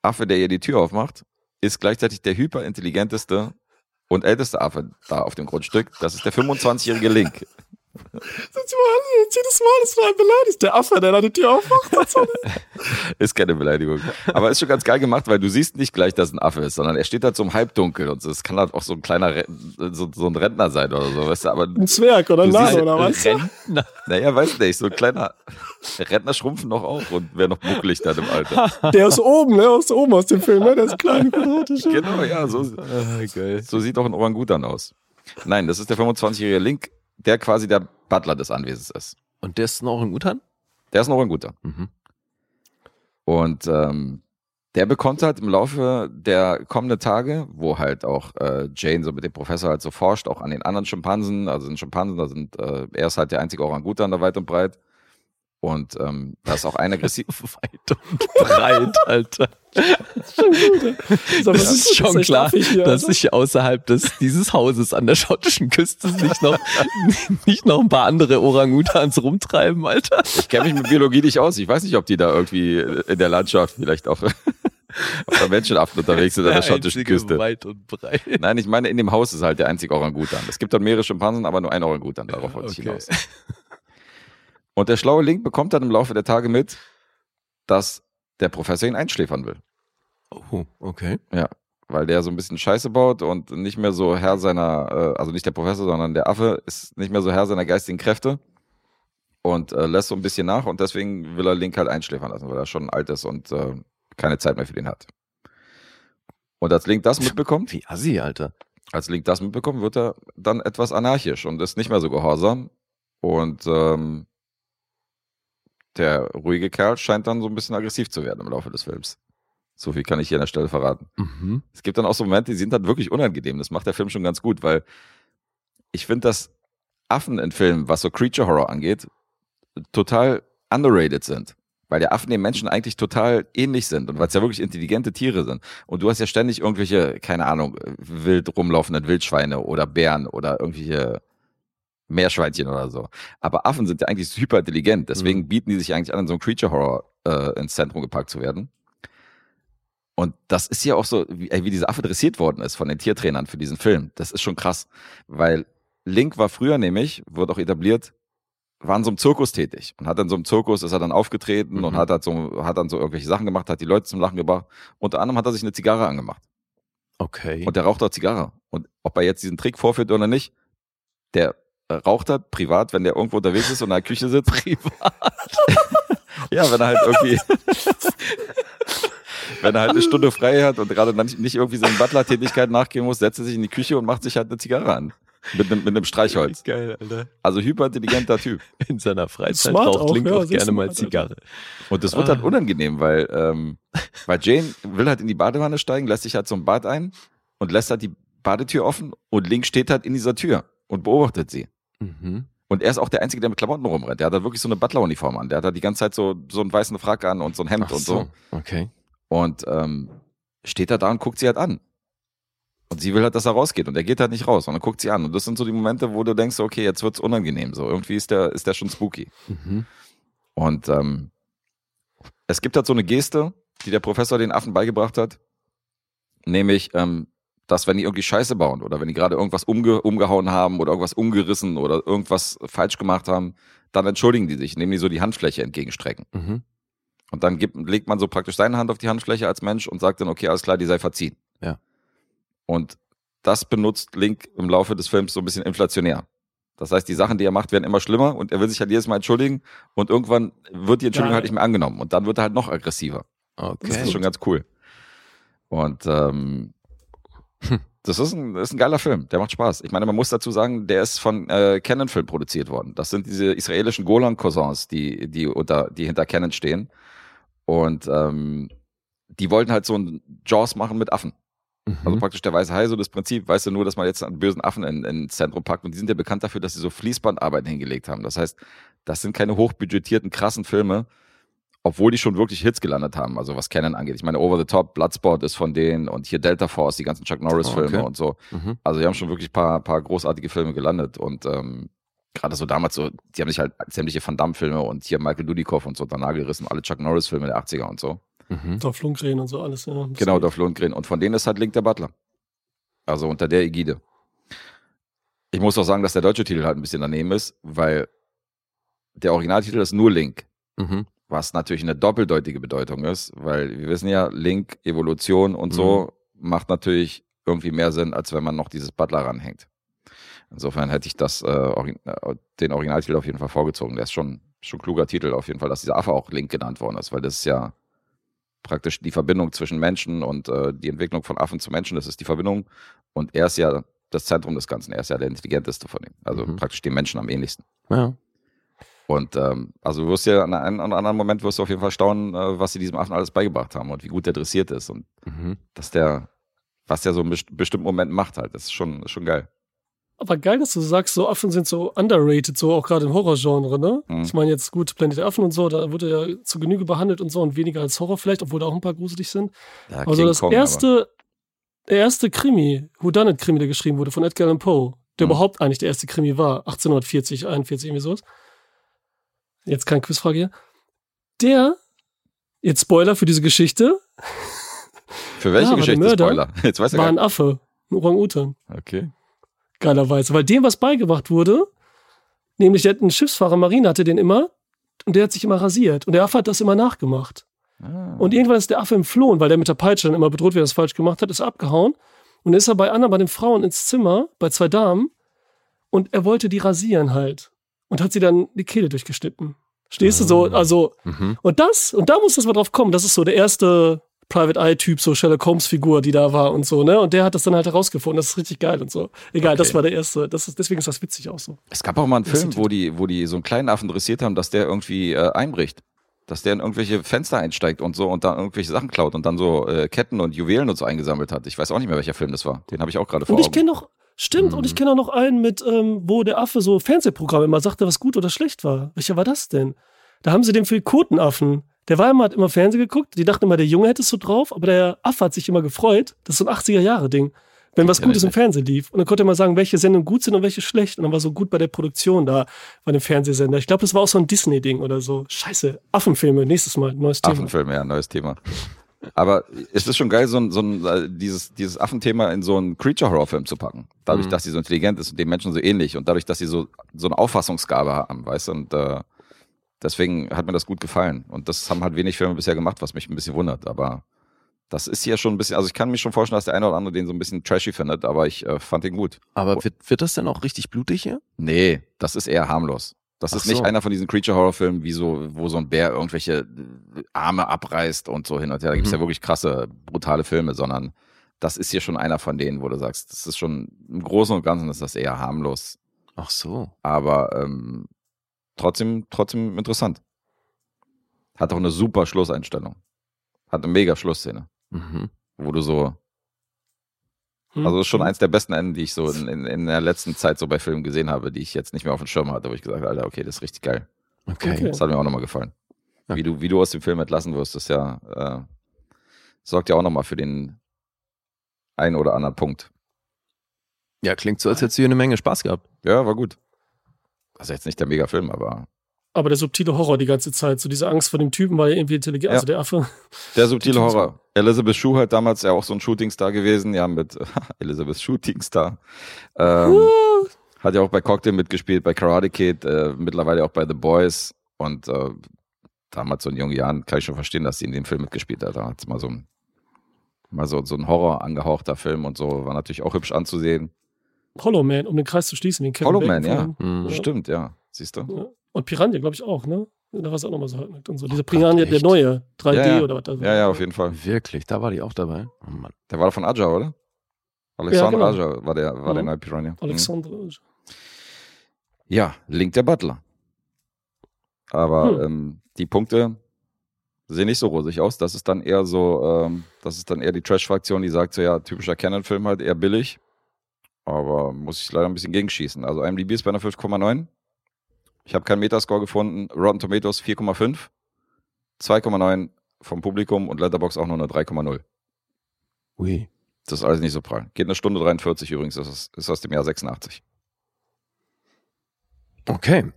Affe, der ihr die Tür aufmacht, ist gleichzeitig der hyperintelligenteste und älteste Affe da auf dem Grundstück. Das ist der 25-jährige Link. Jetzt mal, jedes Mal ist nur ein beleidigt. Der Affe, der da die Tür aufmacht. und. Ist keine Beleidigung. Aber ist schon ganz geil gemacht, weil du siehst nicht gleich, dass ein Affe ist, sondern er steht halt so im Halbdunkel und so. Es kann halt auch so ein kleiner, so, so ein Rentner sein oder so, weißt du, aber Ein Zwerg oder ein Nase oder was? Rentner. naja, weiß nicht, so ein kleiner Rentner schrumpfen noch auch und wäre noch muckelig dann im Alter. Der ist oben, ne? Aus oben aus dem Film, ne? Der ist klein, quadratisch. Genau, ja, so, Ah. So sieht auch ein Orangutan aus. Nein, das ist der 25-jährige Link, der quasi der Butler des Anwesens ist. Und der ist noch ein Utan? Der ist ein Orangutan. Mhm. Und ähm, der bekommt halt im Laufe der kommenden Tage, wo halt auch äh, Jane so mit dem Professor halt so forscht, auch an den anderen Schimpansen, also sind Schimpansen, da sind, äh, er ist halt der einzige Orangutan da weit und breit. Und ähm, da ist auch eine aggressiv. Weit und breit, Alter. Das ist schon klar, dass sich außerhalb des, dieses Hauses an der schottischen Küste nicht noch, nicht noch ein paar andere Orangutans rumtreiben, Alter. Ich kenne mich mit Biologie nicht aus. Ich weiß nicht, ob die da irgendwie in der Landschaft vielleicht auf, auf der Menschenaffen unterwegs sind an der schottischen Küste. Weit und breit. Nein, ich meine, in dem Haus ist halt der einzige Orangutan. Es gibt dann mehrere Schimpansen, aber nur ein Orangutan. Darauf wollte ich Okay. hinaus. Und der schlaue Link bekommt dann im Laufe der Tage mit, dass der Professor ihn einschläfern will. Oh, okay. Weil der so ein bisschen Scheiße baut und nicht mehr so Herr seiner, äh, also nicht der Professor, sondern der Affe ist nicht mehr so Herr seiner geistigen Kräfte und äh, lässt so ein bisschen nach und deswegen will er Link halt einschläfern lassen, weil er schon alt ist und äh, keine Zeit mehr für den hat. Und als Link das mitbekommt, Wie assi, Alter. als Link das mitbekommt, wird er dann etwas anarchisch und ist nicht mehr so gehorsam. Und ähm, der ruhige Kerl scheint dann so ein bisschen aggressiv zu werden im Laufe des Films. So viel kann ich hier an der Stelle verraten. Mhm. Es gibt dann auch so Momente, die sind dann wirklich unangenehm. Das macht der Film schon ganz gut, weil ich finde, dass Affen in Filmen, was so Creature Horror angeht, total underrated sind. Weil die Affen den Menschen eigentlich total ähnlich sind und weil es ja wirklich intelligente Tiere sind. Und du hast ja ständig irgendwelche, keine Ahnung, wild rumlaufenden Wildschweine oder Bären oder irgendwelche Meerschweinchen oder so. Aber Affen sind ja eigentlich super intelligent. Deswegen bieten die sich eigentlich an, in so einem Creature Horror äh, ins Zentrum gepackt zu werden. Und das ist ja auch so, wie, wie dieser Affe dressiert worden ist von den Tiertrainern für diesen Film. Das ist schon krass. Weil Link war früher nämlich, wurde auch etabliert, war in so einem Zirkus tätig. Und hat in so einem Zirkus, ist er dann aufgetreten und Mhm. hat, halt so, hat dann so irgendwelche Sachen gemacht, hat die Leute zum Lachen gebracht. Unter anderem hat er sich eine Zigarre angemacht. Okay. Und der raucht auch Zigarre. Und ob er jetzt diesen Trick vorführt oder nicht, der raucht hat privat, wenn der irgendwo unterwegs ist und in der Küche sitzt. Privat? ja, wenn er halt irgendwie, wenn er halt eine Stunde frei hat und gerade dann nicht, irgendwie seinen Butler-Tätigkeit nachgehen muss, setzt er sich in die Küche und macht sich halt eine Zigarre an. Mit einem, mit einem Streichholz. Geil, Alter. Also hyperintelligenter Typ. In seiner Freizeit Smart raucht auch, Link ja, auch gerne mal. Zigarre. Und das wird Ah. halt unangenehm, weil, ähm, weil Jane will halt in die Badewanne steigen, lässt sich halt so ein Bad ein und lässt halt die Badetür offen und Link steht halt in dieser Tür und beobachtet sie. Mhm. Und er ist auch der Einzige, der mit Klamotten rumrennt. Der hat halt wirklich so eine Butler-Uniform an. Der hat halt die ganze Zeit so, so einen weißen Frack an und so ein Hemd Ach und so. Okay. Und ähm, steht da da und guckt sie halt an. Und sie will halt, dass er rausgeht. Und er geht halt nicht raus. Und dann guckt sie an. Und das sind so die Momente, wo du denkst, okay, jetzt wird's unangenehm. So, irgendwie ist der, ist der schon spooky. Mhm. Und ähm, es gibt halt so eine Geste, die der Professor den Affen beigebracht hat. Nämlich, ähm, dass wenn die irgendwie Scheiße bauen oder wenn die gerade irgendwas umge umgehauen haben oder irgendwas umgerissen oder irgendwas falsch gemacht haben, dann entschuldigen die sich, indem die so die Handfläche entgegenstrecken. Mhm. Und dann gibt, legt man so praktisch seine Hand auf die Handfläche als Mensch und sagt dann, okay, alles klar, die sei verziehen. Ja. Und das benutzt Link im Laufe des Films so ein bisschen inflationär. Das heißt, die Sachen, die er macht, werden immer schlimmer und er will sich halt jedes Mal entschuldigen und irgendwann wird die Entschuldigung Ja. halt nicht mehr angenommen und dann wird er halt noch aggressiver. Das Okay. ist schon ganz cool. Und ähm, das ist ein, das ist ein geiler Film, der macht Spaß. Ich meine, man muss dazu sagen, der ist von äh, Canon Film produziert worden. Das sind diese israelischen Golan-Cousins, die, die, unter, die hinter Canon stehen. Und ähm, die wollten halt so ein Jaws machen mit Affen. Also Mhm. praktisch der weiße Hai, so das Prinzip, weißt du nur, dass man jetzt einen bösen Affen in, ins Zentrum packt. Und die sind ja bekannt dafür, dass sie so Fließbandarbeiten hingelegt haben. Das heißt, das sind keine hochbudgetierten, krassen Filme, obwohl die schon wirklich Hits gelandet haben, also was Canon angeht. Ich meine, Over the Top, Bloodsport ist von denen und hier Delta Force, die ganzen Chuck Norris-Filme Okay. und so. Mhm. Also die haben schon wirklich paar, paar großartige Filme gelandet und ähm, gerade so damals so, die haben sich halt sämtliche Van Damme-Filme und hier Michael Dudikoff und so danach gerissen, alle Chuck Norris-Filme der 80er und so. Mhm. Dolph Lundgren und so alles. Ja. Genau, Dolph Lundgren. Und von denen ist halt Link der Butler. Also unter der Ägide. Ich muss auch sagen, dass der deutsche Titel halt ein bisschen daneben ist, weil der Originaltitel ist nur Link, Mhm. Was natürlich eine doppeldeutige Bedeutung ist, weil wir wissen ja, Link, Evolution und so macht natürlich irgendwie mehr Sinn, als wenn man noch dieses Butler ranhängt. Insofern hätte ich das, äh, äh, den Originaltitel auf jeden Fall vorgezogen. Der ist schon, schon kluger Titel auf jeden Fall, dass dieser Affe auch Link genannt worden ist, weil das ist ja praktisch die Verbindung zwischen Menschen und äh, die Entwicklung von Affen zu Menschen, das ist die Verbindung. Und er ist ja das Zentrum des Ganzen, er ist ja der intelligenteste von ihm. Also Mhm. praktisch dem Menschen am ähnlichsten. Ja. Und ähm, also du wirst ja an einem oder anderen Moment wirst du auf jeden Fall staunen, äh, was sie diesem Affen alles beigebracht haben und wie gut der dressiert ist und Mhm. dass der, was der so in best bestimmten Momenten macht halt. Das ist schon, ist schon geil. Aber geil, dass du sagst, so Affen sind so underrated, so auch gerade im Horrorgenre, ne? Mhm. Ich meine jetzt gut, Planet Affen und so, da wurde ja zu Genüge behandelt und so und weniger als Horror vielleicht, obwohl da auch ein paar gruselig sind. Ja, Also King das Kong, erste, der erste Krimi, Whodunit-Krimi, der geschrieben wurde von Edgar Allan Poe, der Mhm. überhaupt eigentlich der erste Krimi war, 1840, 41, irgendwie sowas. Jetzt keine Quizfrage hier. Der, jetzt Spoiler für diese Geschichte, für welche Ja, der Geschichte Mörder Spoiler? Jetzt weiß er war ein Affe, ein Orang-Utan. Okay. Geilerweise, weil dem was beigebracht wurde, nämlich der, ein Schiffsfahrer, Marine hatte den immer und der hat sich immer rasiert und der Affe hat das immer nachgemacht. Ah. Und irgendwann ist der Affe entflohen, weil der mit der Peitsche dann immer bedroht, wer das falsch gemacht hat, ist abgehauen. Und dann ist er bei anderen, bei den Frauen ins Zimmer, bei zwei Damen. Und er wollte die rasieren halt. Und hat sie dann die Kehle durchgeschnitten. Stehst du so? Also, Mhm. und das, und da muss das mal drauf kommen. Das ist so der erste Private Eye-Typ, so Sherlock Holmes-Figur, die da war und so, ne? Und der hat das dann halt herausgefunden. Das ist richtig geil und so. Egal, das Okay. war der erste. Das ist, deswegen ist das witzig auch so. Es gab auch mal einen Das Film, wo die, wo die so einen kleinen Affen dressiert haben, dass der irgendwie äh, einbricht. Dass der in irgendwelche Fenster einsteigt und so und dann irgendwelche Sachen klaut und dann so äh, Ketten und Juwelen und so eingesammelt hat. Ich weiß auch nicht mehr, welcher Film das war. Den habe ich auch gerade vor Und ich kenne noch, stimmt, und ich kenne auch noch einen mit, ähm, wo der Affe so Fernsehprogramme immer sagte, was gut oder schlecht war. Welcher war das denn? Da haben sie den für Kotenaffen. Der war immer, hat immer Fernsehen geguckt. Die dachten immer, der Junge hätte es so drauf, aber der Affe hat sich immer gefreut. Das ist so ein 80er-Jahre-Ding. Wenn was Ja, Gutes im Fernsehen lief. Und dann konnte er mal sagen, welche Sendungen gut sind und welche schlecht. Und dann war so gut bei der Produktion da, bei dem Fernsehsender. Ich glaube, das war auch so ein Disney-Ding oder so. Scheiße. Affenfilme, nächstes Mal, neues Thema. Affenfilm, ja, neues Thema. Aber es ist schon geil, so ein, so ein äh, dieses, dieses Affenthema in so einen Creature-Horror-Film zu packen. Dadurch, Mhm. dass sie so intelligent ist und den Menschen so ähnlich und dadurch, dass sie so, so eine Auffassungsgabe haben, weißt du, und äh, deswegen hat mir das gut gefallen. Und das haben halt wenig Filme bisher gemacht, was mich ein bisschen wundert. Aber das ist hier schon ein bisschen, also ich kann mir schon vorstellen, dass der eine oder andere den so ein bisschen trashy findet, aber ich äh, fand ihn gut. Aber wird, wird das denn auch richtig blutig hier? Nee, das ist eher harmlos. Das Ach ist nicht so. einer von diesen Creature-Horror-Filmen, wie so, wo so ein Bär irgendwelche Arme abreißt und so hin und her. Da gibt's Mhm. ja wirklich krasse, brutale Filme, sondern das ist hier schon einer von denen, wo du sagst, das ist schon im Großen und Ganzen ist das eher harmlos, Ach so. aber ähm, trotzdem, trotzdem interessant. Hat auch eine super Schlusseinstellung. Hat eine mega Schlussszene, Mhm. wo du so? Also das ist schon eins der besten Enden, die ich so in, in, in der letzten Zeit so bei Filmen gesehen habe, die ich jetzt nicht mehr auf dem Schirm hatte, wo ich gesagt habe, Alter, okay, das ist richtig geil. Okay. Okay. Das hat mir auch nochmal gefallen. Ja. Wie, du, wie du aus dem Film entlassen wirst, ist ja, äh, sorgt ja auch nochmal für den einen oder anderen Punkt. Ja, klingt so, als hättest du hier eine Menge Spaß gehabt. Ja, war gut. Also jetzt nicht der Mega-Film, aber Aber der subtile Horror die ganze Zeit. So diese Angst vor dem Typen, weil er irgendwie intelligent, Ja. also der Affe. der subtile Horror. Elizabeth Shue halt damals ja auch so ein Shootingstar gewesen, ja, mit Elizabeth Shootingstar. Ähm, hat ja auch bei Cocktail mitgespielt, bei Karate Kid, äh, mittlerweile auch bei The Boys. Und äh, damals so in jungen Jahren kann ich schon verstehen, dass sie in dem Film mitgespielt hat. Da hat mal so ein, mal so, so ein Horror angehauchter Film und so, war natürlich auch hübsch anzusehen. Hollow Man, um den Kreis zu schließen, den Kevin Hollow Bacon Man, ja. Mhm. Ja. Stimmt, ja. Siehst du? Ja. Und Piranha, glaube ich, auch, ne? Da war es auch nochmal so halt und so. Dieser Piranha, der neue, 3D Ja, ja. oder was das war. Ja, ja, auf jeden Fall. Wirklich, da war die auch dabei. Oh Mann. Der war von Aja, oder? Alexander Ja, genau. Aja war der, war der Mhm. neue Piranha. Mhm. Alexandre. Ja, Link der Butler. Aber Hm. ähm, die Punkte sehen nicht so rosig aus. Das ist dann eher so, ähm, das ist dann eher die Trash-Fraktion, die sagt so, ja, typischer Canon-Film halt, eher billig. Aber muss ich leider ein bisschen gegenschießen. Also IMDb ist bei einer 5,9. Ich habe keinen Metascore gefunden. Rotten Tomatoes 4,5. 2,9 vom Publikum und Letterbox auch nur eine 3,0. Ui. Das ist alles nicht so prall. Geht eine Stunde 43 übrigens. Das ist, ist aus dem Jahr 86. Okay.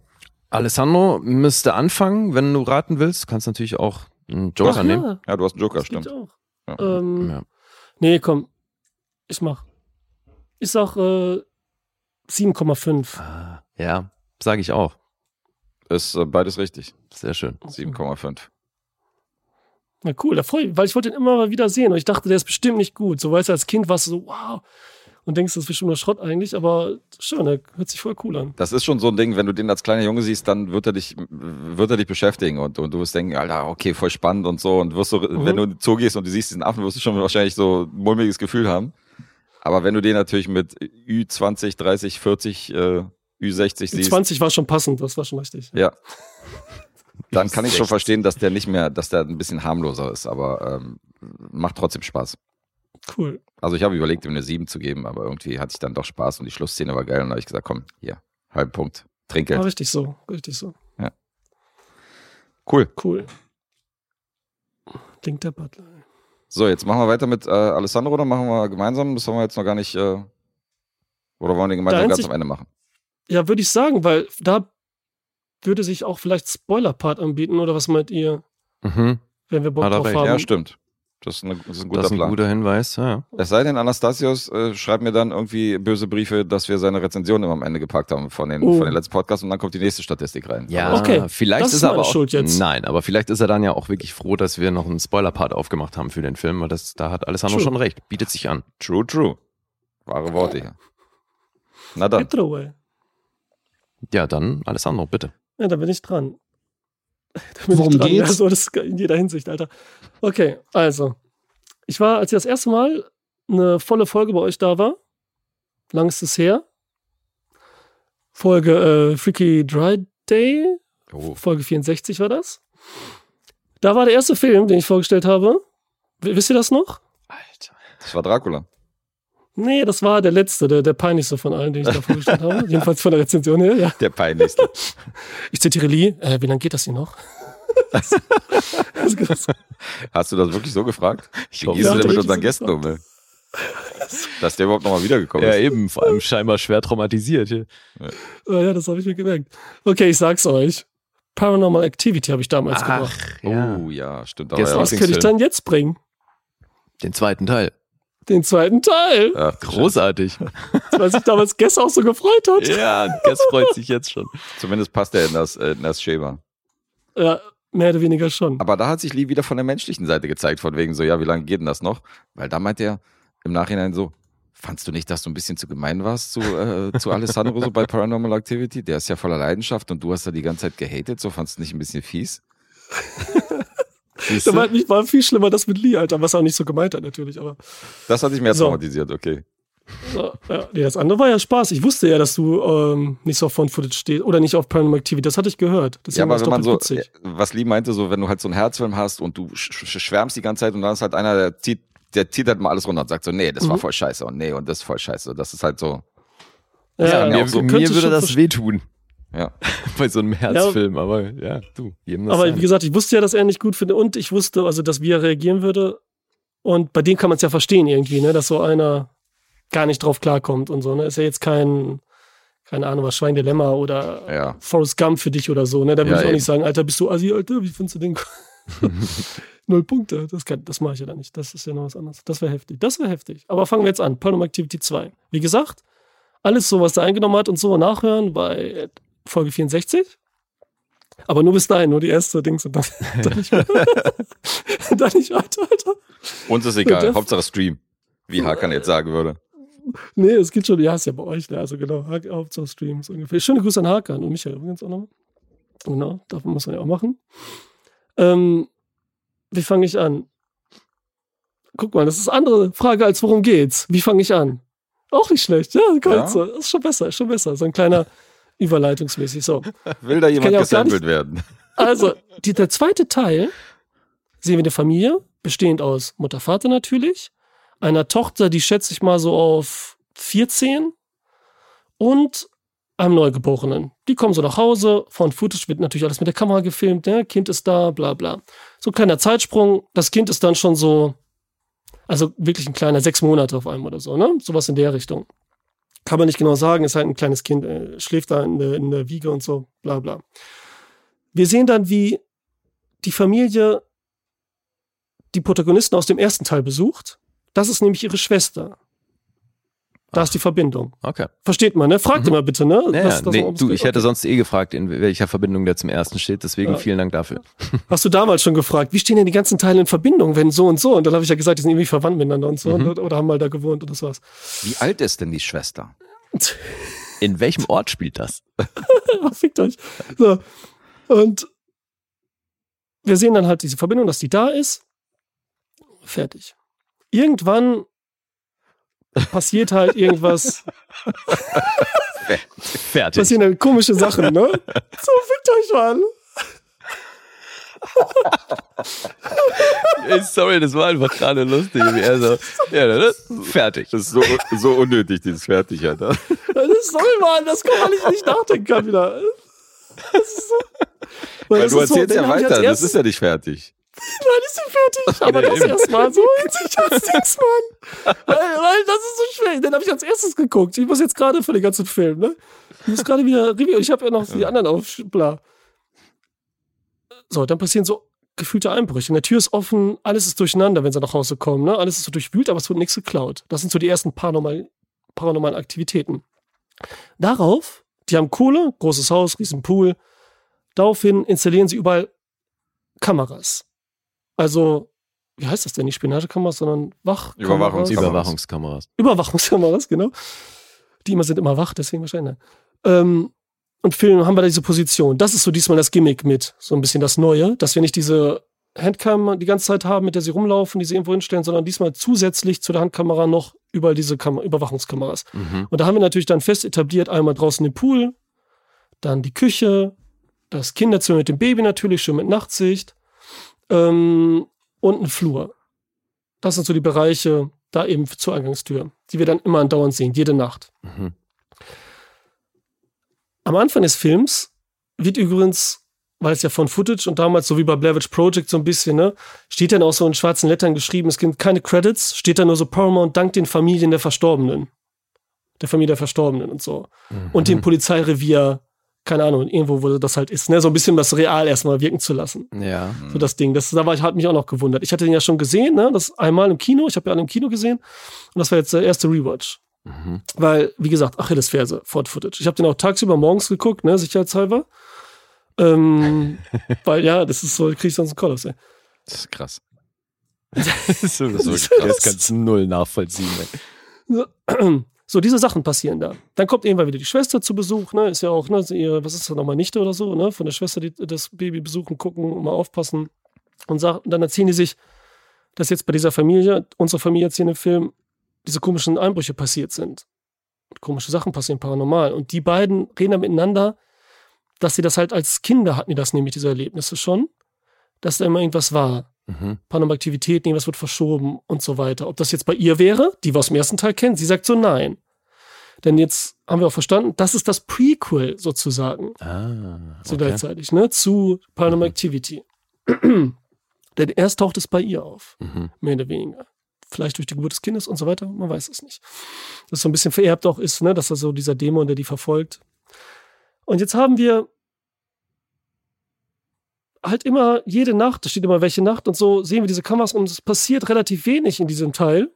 Alessandro müsste anfangen, wenn du raten willst. Du kannst natürlich auch einen Joker Ach, nehmen. ja, Ja, du hast einen Joker, das stimmt. auch. Ja. Ähm, Ja. Nee, komm. Ich mach. Ich sag äh, 7,5. Ah, ja, sage ich auch. Ist äh, beides richtig. Sehr schön. 7,5. Na cool, da freue ich weil ich wollte ihn immer mal wieder sehen und ich dachte, der ist bestimmt nicht gut. So weißt du, als Kind warst du so, wow. Und denkst, das ist bestimmt nur Schrott eigentlich, aber schön, der hört sich voll cool an. Das ist schon so ein Ding, wenn du den als kleiner Junge siehst, dann wird er dich, wird er dich beschäftigen und, und du wirst denken, Alter, okay, voll spannend und so. Und wirst so, Mhm. wenn du in den Zoo gehst und du siehst diesen Affen, wirst du schon wahrscheinlich so ein mulmiges Gefühl haben. Aber wenn du den natürlich mit Ü20, 30, 40 äh, Ü60 siehst, 20 war schon passend, das war schon richtig. ja, dann kann ich schon 60. verstehen, dass der nicht mehr, dass der ein bisschen harmloser ist, aber ähm, macht trotzdem Spaß. Cool. Also ich habe überlegt, ihm eine 7 zu geben, aber irgendwie hatte ich dann doch Spaß und die Schlussszene war geil und da habe ich gesagt, komm, hier, halben Punkt, War Trinkgeld. richtig so, richtig so. Cool. Cool. Link der Butler. So, jetzt machen wir weiter mit äh, Alessandro oder machen wir gemeinsam? Das haben wir jetzt noch gar nicht, äh, oder wollen wir den gemeinsam ganz am Ende machen? Ja, würde ich sagen, weil da würde sich auch vielleicht Spoiler-Part anbieten, oder was meint ihr, Mhm. wenn wir Bock er drauf haben? Ja, stimmt. Das ist, eine, das ist ein guter Das ist ein Plan. guter Hinweis, ja. Es sei denn, Anastasios äh, schreibt mir dann irgendwie böse Briefe, dass wir seine Rezension immer am Ende gepackt haben von den, Oh. von den letzten Podcasts und dann kommt die nächste Statistik rein. Ja, Okay, vielleicht das ist ist er meine aber auch, Schuld jetzt. Nein, aber vielleicht ist er dann ja auch wirklich froh, dass wir noch einen Spoiler-Part aufgemacht haben für den Film, weil das, da hat Alessandro True. schon recht. Bietet sich an. True, true. Wahre Worte hier. Na dann. Get away. Ja, dann Alessandro, bitte. Ja, da bin ich dran. Da bin Worum ich dran. geht's? Also, das ist in jeder Hinsicht, Alter. Okay, also. Ich war, als ich das erste Mal eine volle Folge bei euch da war, lang ist es her. Folge äh, Freaky Dry Day, Oh. Folge 64 war das. Da war der erste Film, den ich vorgestellt habe. W wisst ihr das noch? Alter. Das war Dracula. Nee, das war der letzte, der, der peinlichste von allen, den ich da vorgestellt habe. Jedenfalls von der Rezension her, ja. Der peinlichste. Ich zitiere Lee, äh, wie lange geht das hier noch? das, das, Hast du das wirklich so gefragt? Ich Wie gehst ja, du denn mit ich unseren Gästen um? Dass der überhaupt nochmal wiedergekommen Ja, ist. eben, vor allem scheinbar schwer traumatisiert. hier. Oh ja, das habe ich mir gemerkt. Okay, ich sag's euch. Paranormal Activity habe ich damals gebracht. Ach, ja. Oh ja, stimmt. Was ja könnte ich dann jetzt bringen? Den zweiten Teil. Den zweiten Teil, Ach. Großartig. weil sich damals Guess auch so gefreut hat. ja, Guess freut sich jetzt schon. Zumindest passt er in das, äh, in das Schema. Ja, mehr oder weniger schon. Aber da hat sich Lee wieder von der menschlichen Seite gezeigt, von wegen so, ja, wie lange geht denn das noch? Weil da meint er im Nachhinein so, fandst du nicht, dass du ein bisschen zu gemein warst zu, äh, zu Alessandro so bei Paranormal Activity? Der ist ja voller Leidenschaft und du hast da die ganze Zeit gehatet, so fandst du nicht ein bisschen fies? Da war, war viel schlimmer das mit Lee, Alter, was er auch nicht so gemeint hat, natürlich. Aber Das hat dich mehr So. traumatisiert, okay. ja, ja, nee, das andere war ja Spaß. Ich wusste ja, dass du ähm, nicht so auf Phone Footage stehst oder nicht auf Paranormal Activity. Das hatte ich gehört. Deswegen Ja, aber wenn man so, witzig. äh, was Lee meinte, so, wenn du halt so einen Herzfilm hast und du sch sch schwärmst die ganze Zeit und dann ist halt einer, der zieht, der zieht halt mal alles runter und sagt so, nee, das war Mhm. voll scheiße und nee, und das ist voll scheiße. Das ist halt so, Ja, kann mir, so- mir würde das wehtun ja. bei so einem Herzfilm, aber ja, du, jedem das Aber sein. wie gesagt, ich wusste ja, dass er nicht gut findet und ich wusste, also, dass wie er reagieren würde. Und bei dem kann man es ja verstehen irgendwie, ne, dass so einer gar nicht drauf klarkommt und so, ne. Ist ja jetzt kein, keine Ahnung, was Schweindilemma oder Ja. Forrest Gump für dich oder so, ne. Da würde Ja, ich auch eben. nicht sagen, Alter, bist du Assi, Alter, wie findest du den? Null Punkte. Das, kann, das mache ich ja dann nicht. Das ist ja noch was anderes. Das wäre heftig. Das wäre heftig. Aber fangen wir jetzt an. Paranormal Activity 2. Wie gesagt, alles so, was der eingenommen hat und so nachhören bei Folge 64. Aber nur bis dahin, nur die erste Dings und dann, dann nicht mehr. dann nicht weiter, Alter. Uns ist egal, Hauptsache Stream. Wie Hakan jetzt sagen würde. Nee, es geht schon, ja, ist ja bei euch, ne? also genau, Hauptsache Streams ungefähr. Schöne Grüße an Hakan und Michael übrigens auch noch. Genau, davon muss man ja auch machen. Ähm, wie fange ich an? Guck mal, das ist eine andere Frage als worum geht's. Wie fange ich an? Auch nicht schlecht, ja, Ja. ja. Ist schon besser, ist schon besser. So ein kleiner Überleitungsmäßig. So. Will da jemand gesampelt werden? Also, die, der zweite Teil sehen wir eine Familie, bestehend aus Mutter, Vater natürlich, einer Tochter, die schätze ich mal so auf 14 und einem Neugeborenen. Die kommen so nach Hause, von Footage wird natürlich alles mit der Kamera gefilmt, ne? Kind ist da, bla bla. So ein kleiner Zeitsprung, das Kind ist dann schon so, also wirklich ein kleiner, sechs Monate auf einmal oder so, ne? Sowas in der Richtung. Kann man nicht genau sagen, ist halt ein kleines Kind, äh, schläft da in in der Wiege und so, bla bla. Wir sehen dann, wie die Familie die Protagonisten aus dem ersten Teil besucht. Das ist nämlich ihre Schwester. Da ist die Verbindung. Okay. Versteht man, ne? Fragt Mhm. immer bitte, ne? Ja, Das- das- nee, du, ich hätte sonst eh gefragt, in welcher Verbindung der zum ersten steht, deswegen Ja. vielen Dank dafür. Hast du damals schon gefragt, wie stehen denn die ganzen Teile in Verbindung, wenn so und so? Und dann habe ich ja gesagt, die sind irgendwie verwandt miteinander und so Mhm. und, oder haben mal da gewohnt und das war's. Wie alt ist denn die Schwester? In welchem Ort spielt das? Fickt euch. So. Und wir sehen dann halt diese Verbindung, dass die da ist. Fertig. Irgendwann passiert halt irgendwas. Fertig. passieren dann komische Sachen, ne? So, fickt euch mal. Ey, sorry, das war einfach gerade lustig. Wie er so, ja, ne? fertig. Das ist so, so unnötig, dieses Fertig, Alter. Das soll man, das kann man nicht, nicht nachdenken kann wieder. Das ist so. Weil das du so, erzählst den ja weiter, das ist ja nicht fertig. Nein, ist sie fertig. Aber Ja, das erstmal so sich als Dings, Mann. Weil, weil das ist so schwer. Den habe ich als erstes geguckt. Ich muss jetzt gerade für den ganzen Film, ne? Ich muss gerade wieder Review. Ich habe ja noch die anderen auf bla. So, dann passieren so gefühlte Einbrüche. Die Tür ist offen, alles ist durcheinander, wenn sie nach Hause kommen, ne? Alles ist so durchwühlt, aber es wird nichts geklaut. Das sind so die ersten paranormal, paranormalen Aktivitäten. Darauf, die haben Kohle, großes Haus, riesen Pool. Daraufhin installieren sie überall Kameras. Also, wie heißt das denn? Nicht Spionagekameras, sondern Wachkameras. Überwachungskameras. Überwachungskameras. Genau. Die immer sind immer wach, deswegen wahrscheinlich. Ähm, und Film haben wir da diese Position. Das ist so diesmal das Gimmick mit, so ein bisschen das Neue, dass wir nicht diese Handcam die ganze Zeit haben, mit der sie rumlaufen, die sie irgendwo hinstellen, sondern diesmal zusätzlich zu der Handkamera noch überall diese Kam Überwachungskameras. Mhm. Und da haben wir natürlich dann fest etabliert, einmal draußen den Pool, dann die Küche, das Kinderzimmer mit dem Baby natürlich, schön mit Nachtsicht ähm, und ein Flur. Das sind so die Bereiche da eben zur Eingangstür, die wir dann immer andauernd sehen, jede Nacht. Mhm. Am Anfang des Films wird übrigens, weil es ja von Footage und damals so wie bei Blair Witch Project so ein bisschen, ne, steht dann auch so in schwarzen Lettern geschrieben, es gibt keine Credits, steht dann nur so Paramount dank den Familien der Verstorbenen. Der Familie der Verstorbenen und so. Und dem Polizeirevier, keine Ahnung, irgendwo, wo das halt ist, ne, so ein bisschen das real erstmal wirken zu lassen. Ja. So das Ding. Das da war, hat mich auch noch gewundert. Ich hatte den ja schon gesehen, ne? Das einmal im Kino. Ich habe ja alle im Kino gesehen. Und das war jetzt der erste Rewatch. Mhm. Weil, wie gesagt, Achillesferse, Ford Footage. Ich habe den auch tagsüber morgens geguckt, ne, sicherheitshalber. Ähm, weil ja, das ist so, krieg ich sonst einen Kollaps, ey. Das ist krass. Das ist so, Das das, ist das kannst du null nachvollziehen. Ey. So, diese Sachen passieren da. Dann kommt irgendwann wieder die Schwester zu Besuch, ne? Ist ja auch, ne, ihre, was ist das nochmal, Nichte oder so, ne? Von der Schwester, die das Baby besuchen, gucken, mal aufpassen. Und sagt, dann erzählen die sich, dass jetzt bei dieser Familie, unsere Familie jetzt hier dem Film, diese komischen Einbrüche passiert sind. Komische Sachen passieren paranormal. Und die beiden reden dann miteinander, dass sie das halt als Kinder hatten, die das nämlich, diese Erlebnisse schon, dass da immer irgendwas war. Mhm. Paranormalaktivitäten, irgendwas wird verschoben und so weiter. Ob das jetzt bei ihr wäre, die wir aus dem ersten Teil kennen, sie sagt so nein. Denn jetzt haben wir auch verstanden, das ist das Prequel sozusagen, Ah, so okay. gleichzeitig, ne, zu Paranormal Activity. Denn erst taucht es bei ihr auf, Mhm. mehr oder weniger. Vielleicht durch die Geburt des Kindes und so weiter, man weiß es nicht. Das so ein bisschen vererbt auch ist, ne, dass er so dieser Dämon, der die verfolgt. Und jetzt haben wir halt immer jede Nacht, da steht immer welche Nacht und so, sehen wir diese Kameras und es passiert relativ wenig in diesem Teil.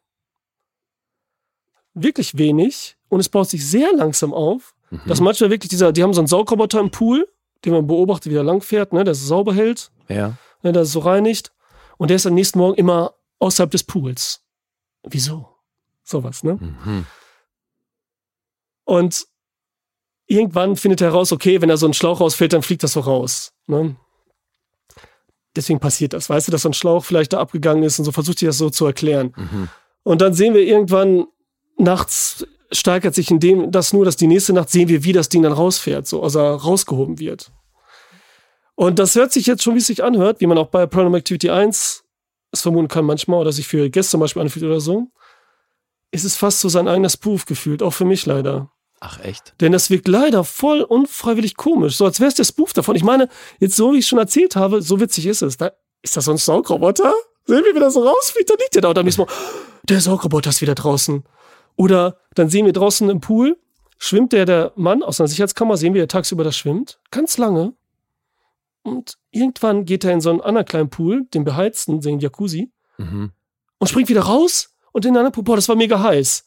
Wirklich wenig. Und es baut sich sehr langsam auf, Mhm. dass manchmal wirklich dieser, die haben so einen Saugroboter im Pool, den man beobachtet, wie er langfährt, ne, der es sauber hält, Ja. ne, der es so reinigt. Und der ist am nächsten Morgen immer außerhalb des Pools. Wieso? Sowas, ne? Mhm. Und irgendwann findet er heraus, okay, wenn da so ein Schlauch rausfällt, dann fliegt das so raus. Ne? Deswegen passiert das. Weißt du, dass so ein Schlauch vielleicht da abgegangen ist und so versucht sich das so zu erklären. Mhm. Und dann sehen wir irgendwann nachts steigert sich in dem das nur, dass die nächste Nacht sehen wir, wie das Ding dann rausfährt, so, also rausgehoben wird. Und das hört sich jetzt schon, wie es sich anhört, wie man auch bei Paranormal Activity 1 es vermuten kann manchmal oder sich für Gäste zum Beispiel anfühlt oder so. Ist es fast so sein eigenes Spoof gefühlt, auch für mich leider. Ach, echt? Denn das wirkt leider voll unfreiwillig komisch, so als wäre es der Spoof davon. Ich meine, jetzt so wie ich schon erzählt habe, so witzig ist es. Da, ist das so ein Saugroboter? Sehen wir, wie der so rausfliegt? Da liegt der da und dann nächsten Mal, der Saugroboter ist wieder draußen. Oder dann sehen wir draußen im Pool, schwimmt der, der Mann aus einer Sicherheitskammer, sehen wir, der tagsüber da schwimmt, ganz lange. Und irgendwann geht er in so einen anderen kleinen Pool, den beheizten, den Jacuzzi, Mhm. und springt wieder raus und in anderen Pool, boah, das war mega heiß.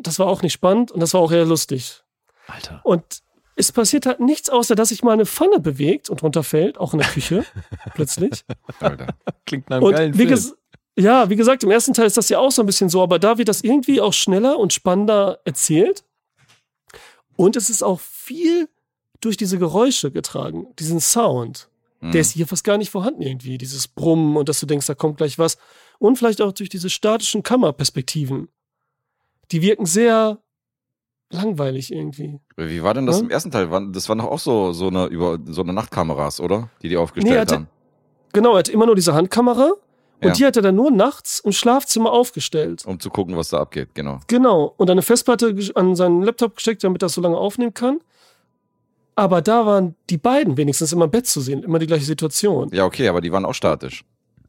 Das war auch nicht spannend und das war auch eher lustig. Alter. Und es passiert halt nichts, außer dass sich mal eine Pfanne bewegt und runterfällt, auch in der Küche, plötzlich. Alter. Klingt nach einem Und geilen wie, Film. ja, wie gesagt, im ersten Teil ist das ja auch so ein bisschen so, aber da wird das irgendwie auch schneller und spannender erzählt. Und es ist auch viel durch diese Geräusche getragen, diesen Sound. Mhm. Der ist hier fast gar nicht vorhanden irgendwie, dieses Brummen und dass du denkst, da kommt gleich was. Und vielleicht auch durch diese statischen Kammerperspektiven. Die wirken sehr langweilig irgendwie. Wie war denn das Ja? im ersten Teil? Das waren doch auch so, so eine über so eine Nachtkameras, oder? Die die Nee, aufgestellt hatte- haben. Genau, er hatte immer nur diese Handkamera und Ja. die hat er dann nur nachts im Schlafzimmer aufgestellt. Um zu gucken, was da abgeht, genau. Genau. Und eine Festplatte an seinen Laptop gesteckt, damit das so lange aufnehmen kann. Aber da waren die beiden wenigstens immer im Bett zu sehen, immer die gleiche Situation. Ja, okay, aber die waren auch statisch.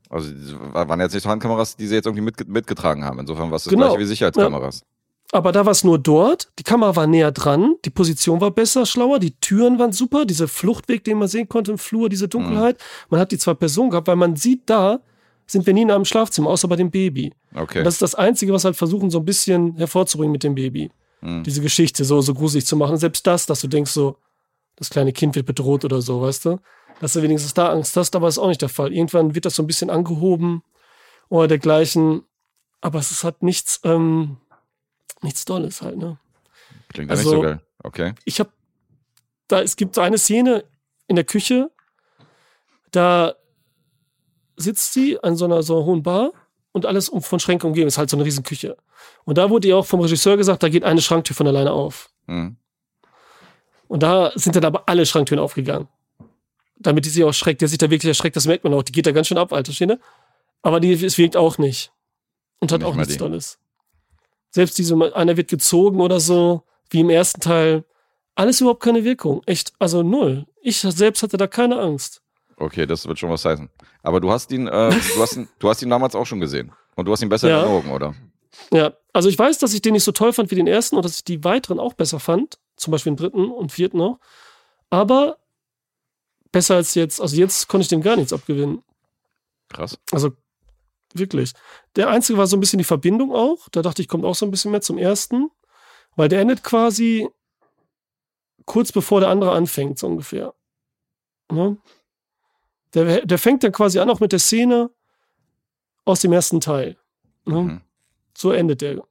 Also waren jetzt nicht Handkameras, die sie jetzt irgendwie mitge mitgetragen haben. Insofern war es das Genau. gleiche wie Sicherheitskameras. Aber da war es nur dort. Die Kamera war näher dran, die Position war besser, schlauer, die Türen waren super, dieser Fluchtweg, den man sehen konnte im Flur, diese Dunkelheit. Man hat die zwei Personen gehabt, weil man sieht, da sind wir nie in einem Schlafzimmer, außer bei dem Baby. Okay. Und das ist das Einzige, was halt versuchen, so ein bisschen hervorzubringen mit dem Baby. Hm. Diese Geschichte so, so gruselig zu machen. Selbst das, dass du denkst, so, das kleine Kind wird bedroht oder so, weißt du? Dass du wenigstens da Angst hast, aber ist auch nicht der Fall. Irgendwann wird das so ein bisschen angehoben oder dergleichen. Aber es ist halt nichts, ähm, nichts Dolles halt, ne? Klingt also- nicht so geil. Okay. ich habe da es gibt so eine Szene in der Küche, da sitzt sie an so einer so einer hohen Bar und alles um von Schränken umgeben ist halt so eine riesen Küche. Und da wurde ihr auch vom Regisseur gesagt, da geht eine Schranktür von alleine auf. Hm. Und da sind dann aber alle Schranktüren aufgegangen. Damit die sich auch schreckt, der sich da wirklich erschreckt, das merkt man auch. Die geht da ganz schön ab, Alter, Schiene. Aber die, es wirkt auch nicht. Und hat Nicht auch nichts die. Tolles. Selbst diese, einer wird gezogen oder so, wie im ersten Teil. Alles überhaupt keine Wirkung. Echt, also null. Ich selbst hatte da keine Angst. Okay, das wird schon was heißen. Aber du hast ihn, äh, du hast ihn, du hast ihn damals auch schon gesehen. Und du hast ihn besser Ja. in Erinnerung, oder? Ja, also ich weiß, dass ich den nicht so toll fand wie den ersten und dass ich die weiteren auch besser fand. Zum Beispiel den dritten und vierten auch. Aber besser als jetzt. Also jetzt konnte ich dem gar nichts abgewinnen. Krass. Also wirklich. Der einzige war so ein bisschen die Verbindung auch. Da dachte ich, kommt auch so ein bisschen mehr zum ersten. Weil der endet quasi kurz bevor der andere anfängt, so ungefähr. Ne? Der, der fängt dann quasi an, auch mit der Szene aus dem ersten Teil. Ne? Mhm. So endet der.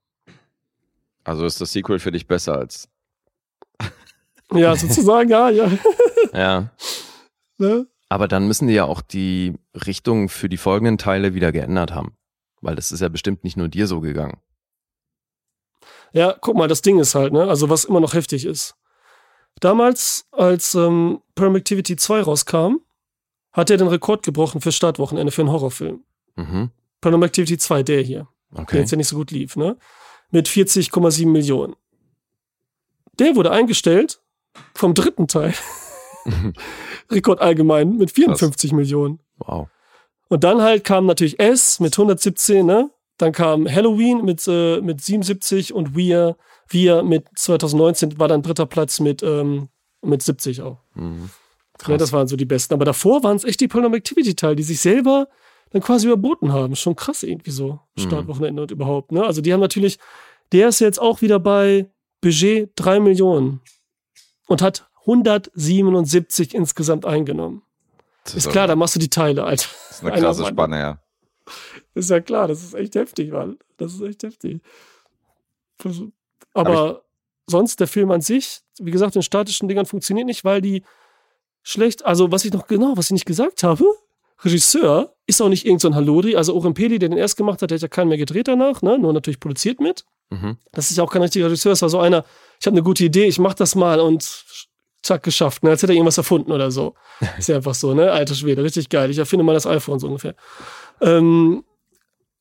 Also ist das Sequel für dich besser als. Ja, sozusagen, ja, ja. Ja. Ne? Aber dann müssen die ja auch die Richtung für die folgenden Teile wieder geändert haben. Weil das ist ja bestimmt nicht nur dir so gegangen. Ja, guck mal, das Ding ist halt, ne? Also was immer noch heftig ist. Damals, als ähm, Paranormal Activity 2 rauskam, hat er den Rekord gebrochen für Startwochenende für einen Horrorfilm. Mhm. Paranormal Activity 2, der hier, der Okay. jetzt ja nicht so gut lief, ne? Mit 40,7 Millionen. Der wurde eingestellt vom dritten Teil. Rekord allgemein mit 54 Millionen. Wow. Und dann halt kam natürlich S mit 117, ne? Dann kam Halloween mit, äh, mit 77 und Wir, Wir mit 2019 war dann dritter Platz mit, ähm, mit 70 auch. Mhm. Ja, das waren so die besten. Aber davor waren es echt die Paranormal Activity-Teile, die sich selber dann quasi überboten haben. Schon krass irgendwie so. Mhm. Startwochenende und überhaupt. Ne? Also die haben natürlich, der ist jetzt auch wieder bei Budget 3 Millionen und hat 177 insgesamt eingenommen. Das Ist klar, da machst du die Teile, Alter. Das ist eine krasse. Spanne, ja. Ist ja klar, das ist echt heftig, Mann. Das ist echt heftig. Aber sonst, der Film an sich, wie gesagt, in statischen Dingern funktioniert nicht, weil die schlecht, also was ich noch genau, was ich nicht gesagt habe, Regisseur ist auch nicht irgendein so ein Hallodri, also Orem Peli, der den erst gemacht hat, der hat ja keinen mehr gedreht danach, ne? nur natürlich produziert mit. Mhm. Das ist ja auch kein richtiger Regisseur, das war so einer, ich habe eine gute Idee, ich mach das mal und zack, geschafft, ne? als hätte er irgendwas erfunden oder so. Ist ja einfach so, ne? Alter Schwede, richtig geil. Ich erfinde mal das iPhone so ungefähr. Ähm,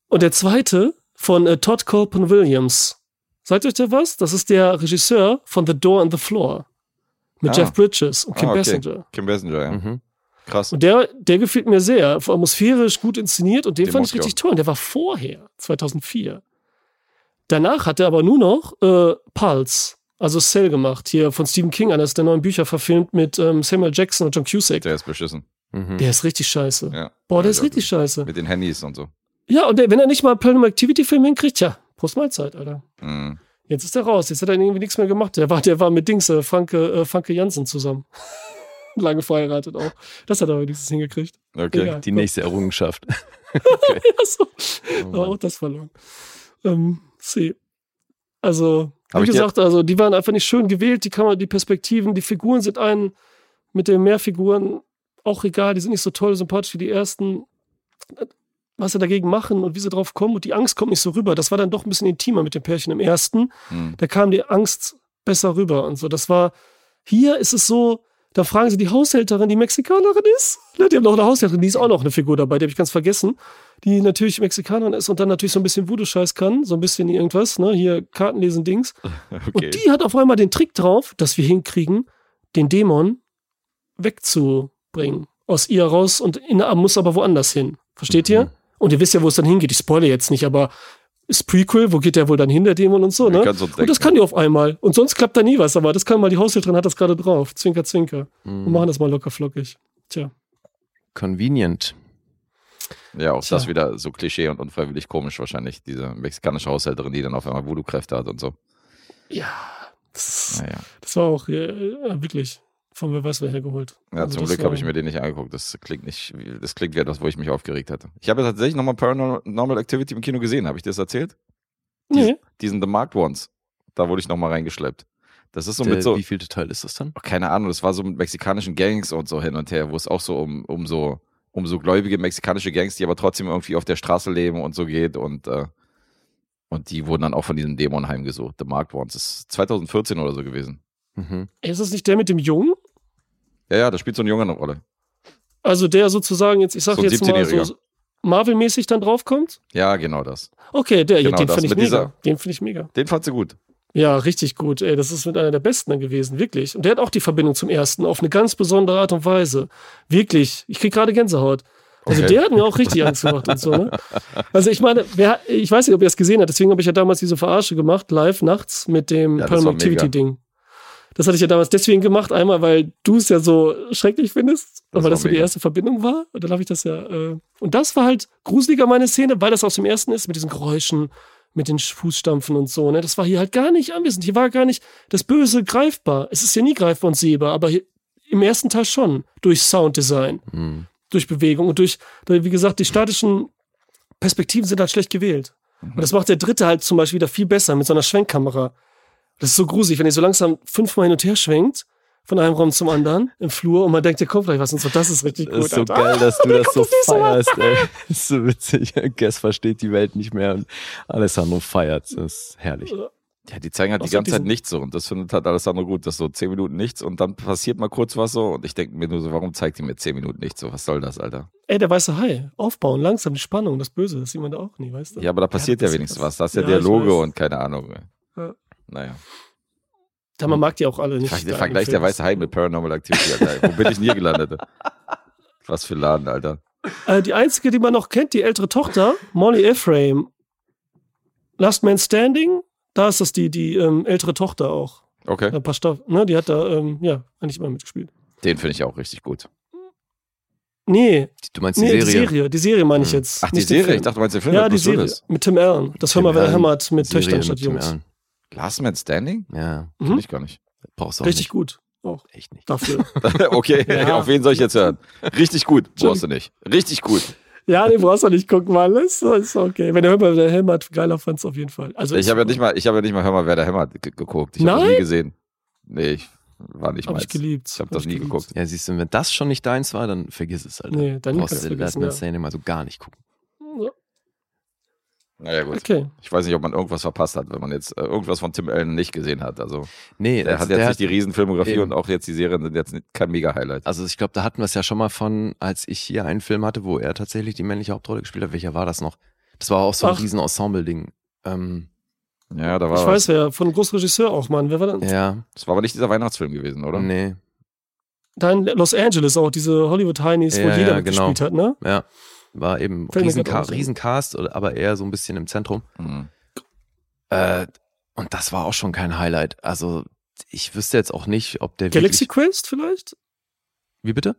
und der zweite von äh, Todd Colpin Williams. Sagt euch der was? Das ist der Regisseur von The Door and the Floor. Mit Ah. Jeff Bridges und Kim Ah, okay. Basinger. Kim Basinger, ja. Mhm. Krass. Und der, der gefiel mir sehr. Atmosphärisch gut inszeniert und den, Den fand ich richtig toll. Und der war vorher, 2004. Danach hat er aber nur noch äh, Pulse, also Cell gemacht. Hier von Stephen King, eines der neuen Bücher verfilmt mit ähm, Samuel Jackson und John Cusack. Der ist beschissen. Mhm. Der ist richtig scheiße. Ja. Boah, der Ja, ist richtig scheiße. Mit den Handys und so. Ja, und der, wenn er nicht mal Paranormal Activity-Film hinkriegt, ja, Prost Mahlzeit, Alter. Mhm. Jetzt ist er raus. Jetzt hat er irgendwie nichts mehr gemacht. Der war, der war mit Dings, äh, Franke, äh, Franke Jansen zusammen. Lange verheiratet auch. Das hat er aber wenigstens hingekriegt. Okay. Egal. Die nächste Errungenschaft. ja, so. Oh auch das verloren. Ähm, C. Also, Hab wie gesagt, also die waren einfach nicht schön gewählt, die Kamera, die Perspektiven, die Figuren sind einen mit den Mehrfiguren auch egal, die sind nicht so toll, sympathisch wie die ersten. Was sie dagegen machen und wie sie drauf kommen und die Angst kommt nicht so rüber. Das war dann doch ein bisschen intimer mit dem Pärchen im ersten. Mhm. Da kam die Angst besser rüber und so. Das war, hier ist es so, da fragen sie die Haushälterin, die Mexikanerin ist. Ne, Die haben noch eine Haushälterin, die ist auch noch eine Figur dabei, die habe ich ganz vergessen. Die natürlich Mexikanerin ist und dann natürlich so ein bisschen Voodoo-Scheiß kann, so ein bisschen irgendwas, ne? Hier Kartenlesen Dings. Okay. Und die hat auf einmal den Trick drauf, dass wir hinkriegen, den Dämon wegzubringen. Aus ihr raus und in, muss aber woanders hin. Versteht ihr? Und ihr wisst ja, wo es dann hingeht. Ich spoilere jetzt nicht, aber ist Prequel, wo geht der wohl dann hin, der Dämon und so, ne? Und das kann die auf einmal. Und sonst klappt da nie was, aber das kann mal, die Haushälterin hat das gerade drauf. Zwinker, zwinker. Mhm. Wir machen das mal locker flockig. Tja. Convenient. Ja, auch Tja. das wieder so Klischee und unfreiwillig komisch wahrscheinlich. Diese mexikanische Haushälterin, die dann auf einmal Voodoo-Kräfte hat und so. Ja. Das, Naja. das war auch äh, wirklich von wer weiß wer hergeholt. Ja, Also zum Glück habe ich mir den nicht angeguckt. Das klingt nicht, wie- das klingt wie etwas, wo ich mich aufgeregt hätte. Ich habe ja tatsächlich nochmal Paranormal Activity im Kino gesehen. Habe ich dir das erzählt? Nee. Diesen The Marked Ones. Da wurde ich nochmal reingeschleppt. Das ist so Der, mit so, Wie viel Teil ist das dann? keine Ahnung, das war so mit mexikanischen Gangs und so hin und her, wo es auch so um, um so, um so gläubige mexikanische Gangs, die aber trotzdem irgendwie auf der Straße leben und so geht und, äh, und die wurden dann auch von diesem Dämon heimgesucht. The Marked Ones. Das ist 2014 oder so gewesen. Mhm. Ist das nicht der mit dem Jungen? Ja, ja, da spielt so ein Junge eine Rolle. Also der sozusagen jetzt, ich sag So jetzt mal 17-Jähriger. so Marvel-mäßig dann draufkommt? Ja, genau das. Okay, der, Genau den finde ich mega. dieser- Den finde ich mega. Den fand sie gut. Ja, richtig gut. Ey, das ist mit einer der besten gewesen, wirklich. Und der hat auch die Verbindung zum ersten auf eine ganz besondere Art und Weise. Wirklich. Ich krieg gerade Gänsehaut. Also Okay. der hat mir auch richtig Angst gemacht und so, ne? Also ich meine, wer, ich weiß nicht, ob ihr es gesehen habt, deswegen habe ich ja damals diese Verarsche gemacht, live nachts mit dem Ja, Paranormal. Activity-Ding. Das hatte ich ja damals deswegen gemacht, einmal, weil du es ja so schrecklich findest, Das weil das so die erste Verbindung war. Und dann habe ich das ja. Äh, und das war halt gruseliger, meine Szene, weil das aus dem ersten ist, mit diesen Geräuschen, mit den Fußstampfen und so. Ne? Das war hier halt gar nicht anwesend. Hier war gar nicht das Böse greifbar. Es ist ja nie greifbar und sehbar, aber hier, im ersten Teil schon. Durch Sounddesign, Mhm. durch Bewegung und durch, wie gesagt, die statischen Perspektiven sind halt schlecht gewählt. Und das macht der dritte halt zum Beispiel wieder viel besser mit so einer Schwenkkamera. Das ist so gruselig, wenn ihr so langsam fünfmal hin und her schwenkt, von einem Raum zum anderen im Flur und man denkt, hier kommt gleich was und so. Das ist richtig Das gut. ist so Alter. geil, dass du das so das feierst, ey. Das ist so witzig. Guess versteht die Welt nicht mehr und Alessandro feiert. Das ist herrlich. Ja, die zeigen halt die Außer ganze Zeit nichts so und das findet halt Alessandro gut. Das ist so zehn Minuten nichts und dann passiert mal kurz was so und ich denke mir nur so, warum zeigt die mir zehn Minuten nichts so? Was soll das, Alter? Ey, der weiße Hai. Aufbauen, langsam die Spannung, das Böse, das sieht man da auch nie, weißt du? Ja, aber da passiert ja, das- wenigstens das- was. Da ist ja, ja, Dialoge und keine Ahnung. Ja. Naja. Ja, man mag die auch alle nicht. Ver im Vergleich der weiße Hai mit Paranormal Activity, Alter. Wo bin ich denn hier gelandet? Was für Laden, Alter. Äh, die einzige, die man noch kennt, die ältere Tochter, Molly Ephraim. Last Man Standing, da ist das die, die ähm, ältere Tochter auch. Okay. Ein paar Stoff, ne, die hat da, ähm, ja, eigentlich immer mitgespielt. Den finde ich auch richtig gut. Nee, Du meinst die nee, Serie? die Serie, die Serie meine ich Hm. jetzt. Ach, die Serie? Ich dachte, du meinst den Film ja, die Serie mit Tim Allen. Das Tim Hör mal, wer hämmert mit Töchtern statt Jungs. Allen. Last Man Standing? Ja, Kenn Mhm. ich gar nicht. brauchst du auch Richtig nicht. gut. Auch Echt nicht. dafür. okay, Ja. auf wen soll ich jetzt hören? Richtig gut. Brauchst du nicht. Richtig gut. ja, den brauchst du nicht gucken, Mann. Ist, ist okay. Wenn der Hör mal, wer hämmert, geiler fand's auf jeden Fall. Also Ich habe ja nicht mal, ich habe ja nicht mal, hör mal, wer der hämmert ge- geguckt. Ich habe das Nein? nie gesehen. Nee, ich war nicht Hab mal. ich geliebt. Ich habe Hab das ich nie geliebt. geguckt. Ja, siehst du, wenn das schon nicht deins war, dann vergiss es, Alter. Nee, dann brauchst du Last Man ja. Standing mal so gar nicht gucken. Naja, gut. Okay. Ich weiß nicht, ob man irgendwas verpasst hat, wenn man jetzt äh, irgendwas von Tim Allen nicht gesehen hat. Also, Nee, der also hat jetzt der nicht die Riesenfilmografie eben. und auch jetzt die Serien sind jetzt kein Mega-Highlight. Also ich glaube, da hatten wir es ja schon mal von, als ich hier einen Film hatte, wo er tatsächlich die männliche Hauptrolle gespielt hat. Welcher war das noch? Das war auch so ein Ach. riesen Ensemble-Ding. Ähm, Ja, da war Ich was. weiß wer, von einem Großregisseur auch, Mann. Wer war denn? ja, Das war aber nicht dieser Weihnachtsfilm gewesen, oder? nee, Da in Los Angeles auch, diese Hollywood-Heinis, wo Ja, jeder ja, genau. mitgespielt hat, ne? ja. War eben Fällt mir riesen grad auch so. Riesencast, oder- aber eher so ein bisschen im Zentrum. Mhm. Äh, und das war auch schon kein Highlight. Also ich wüsste jetzt auch nicht, ob der Galaxy. Quest vielleicht? Wie bitte?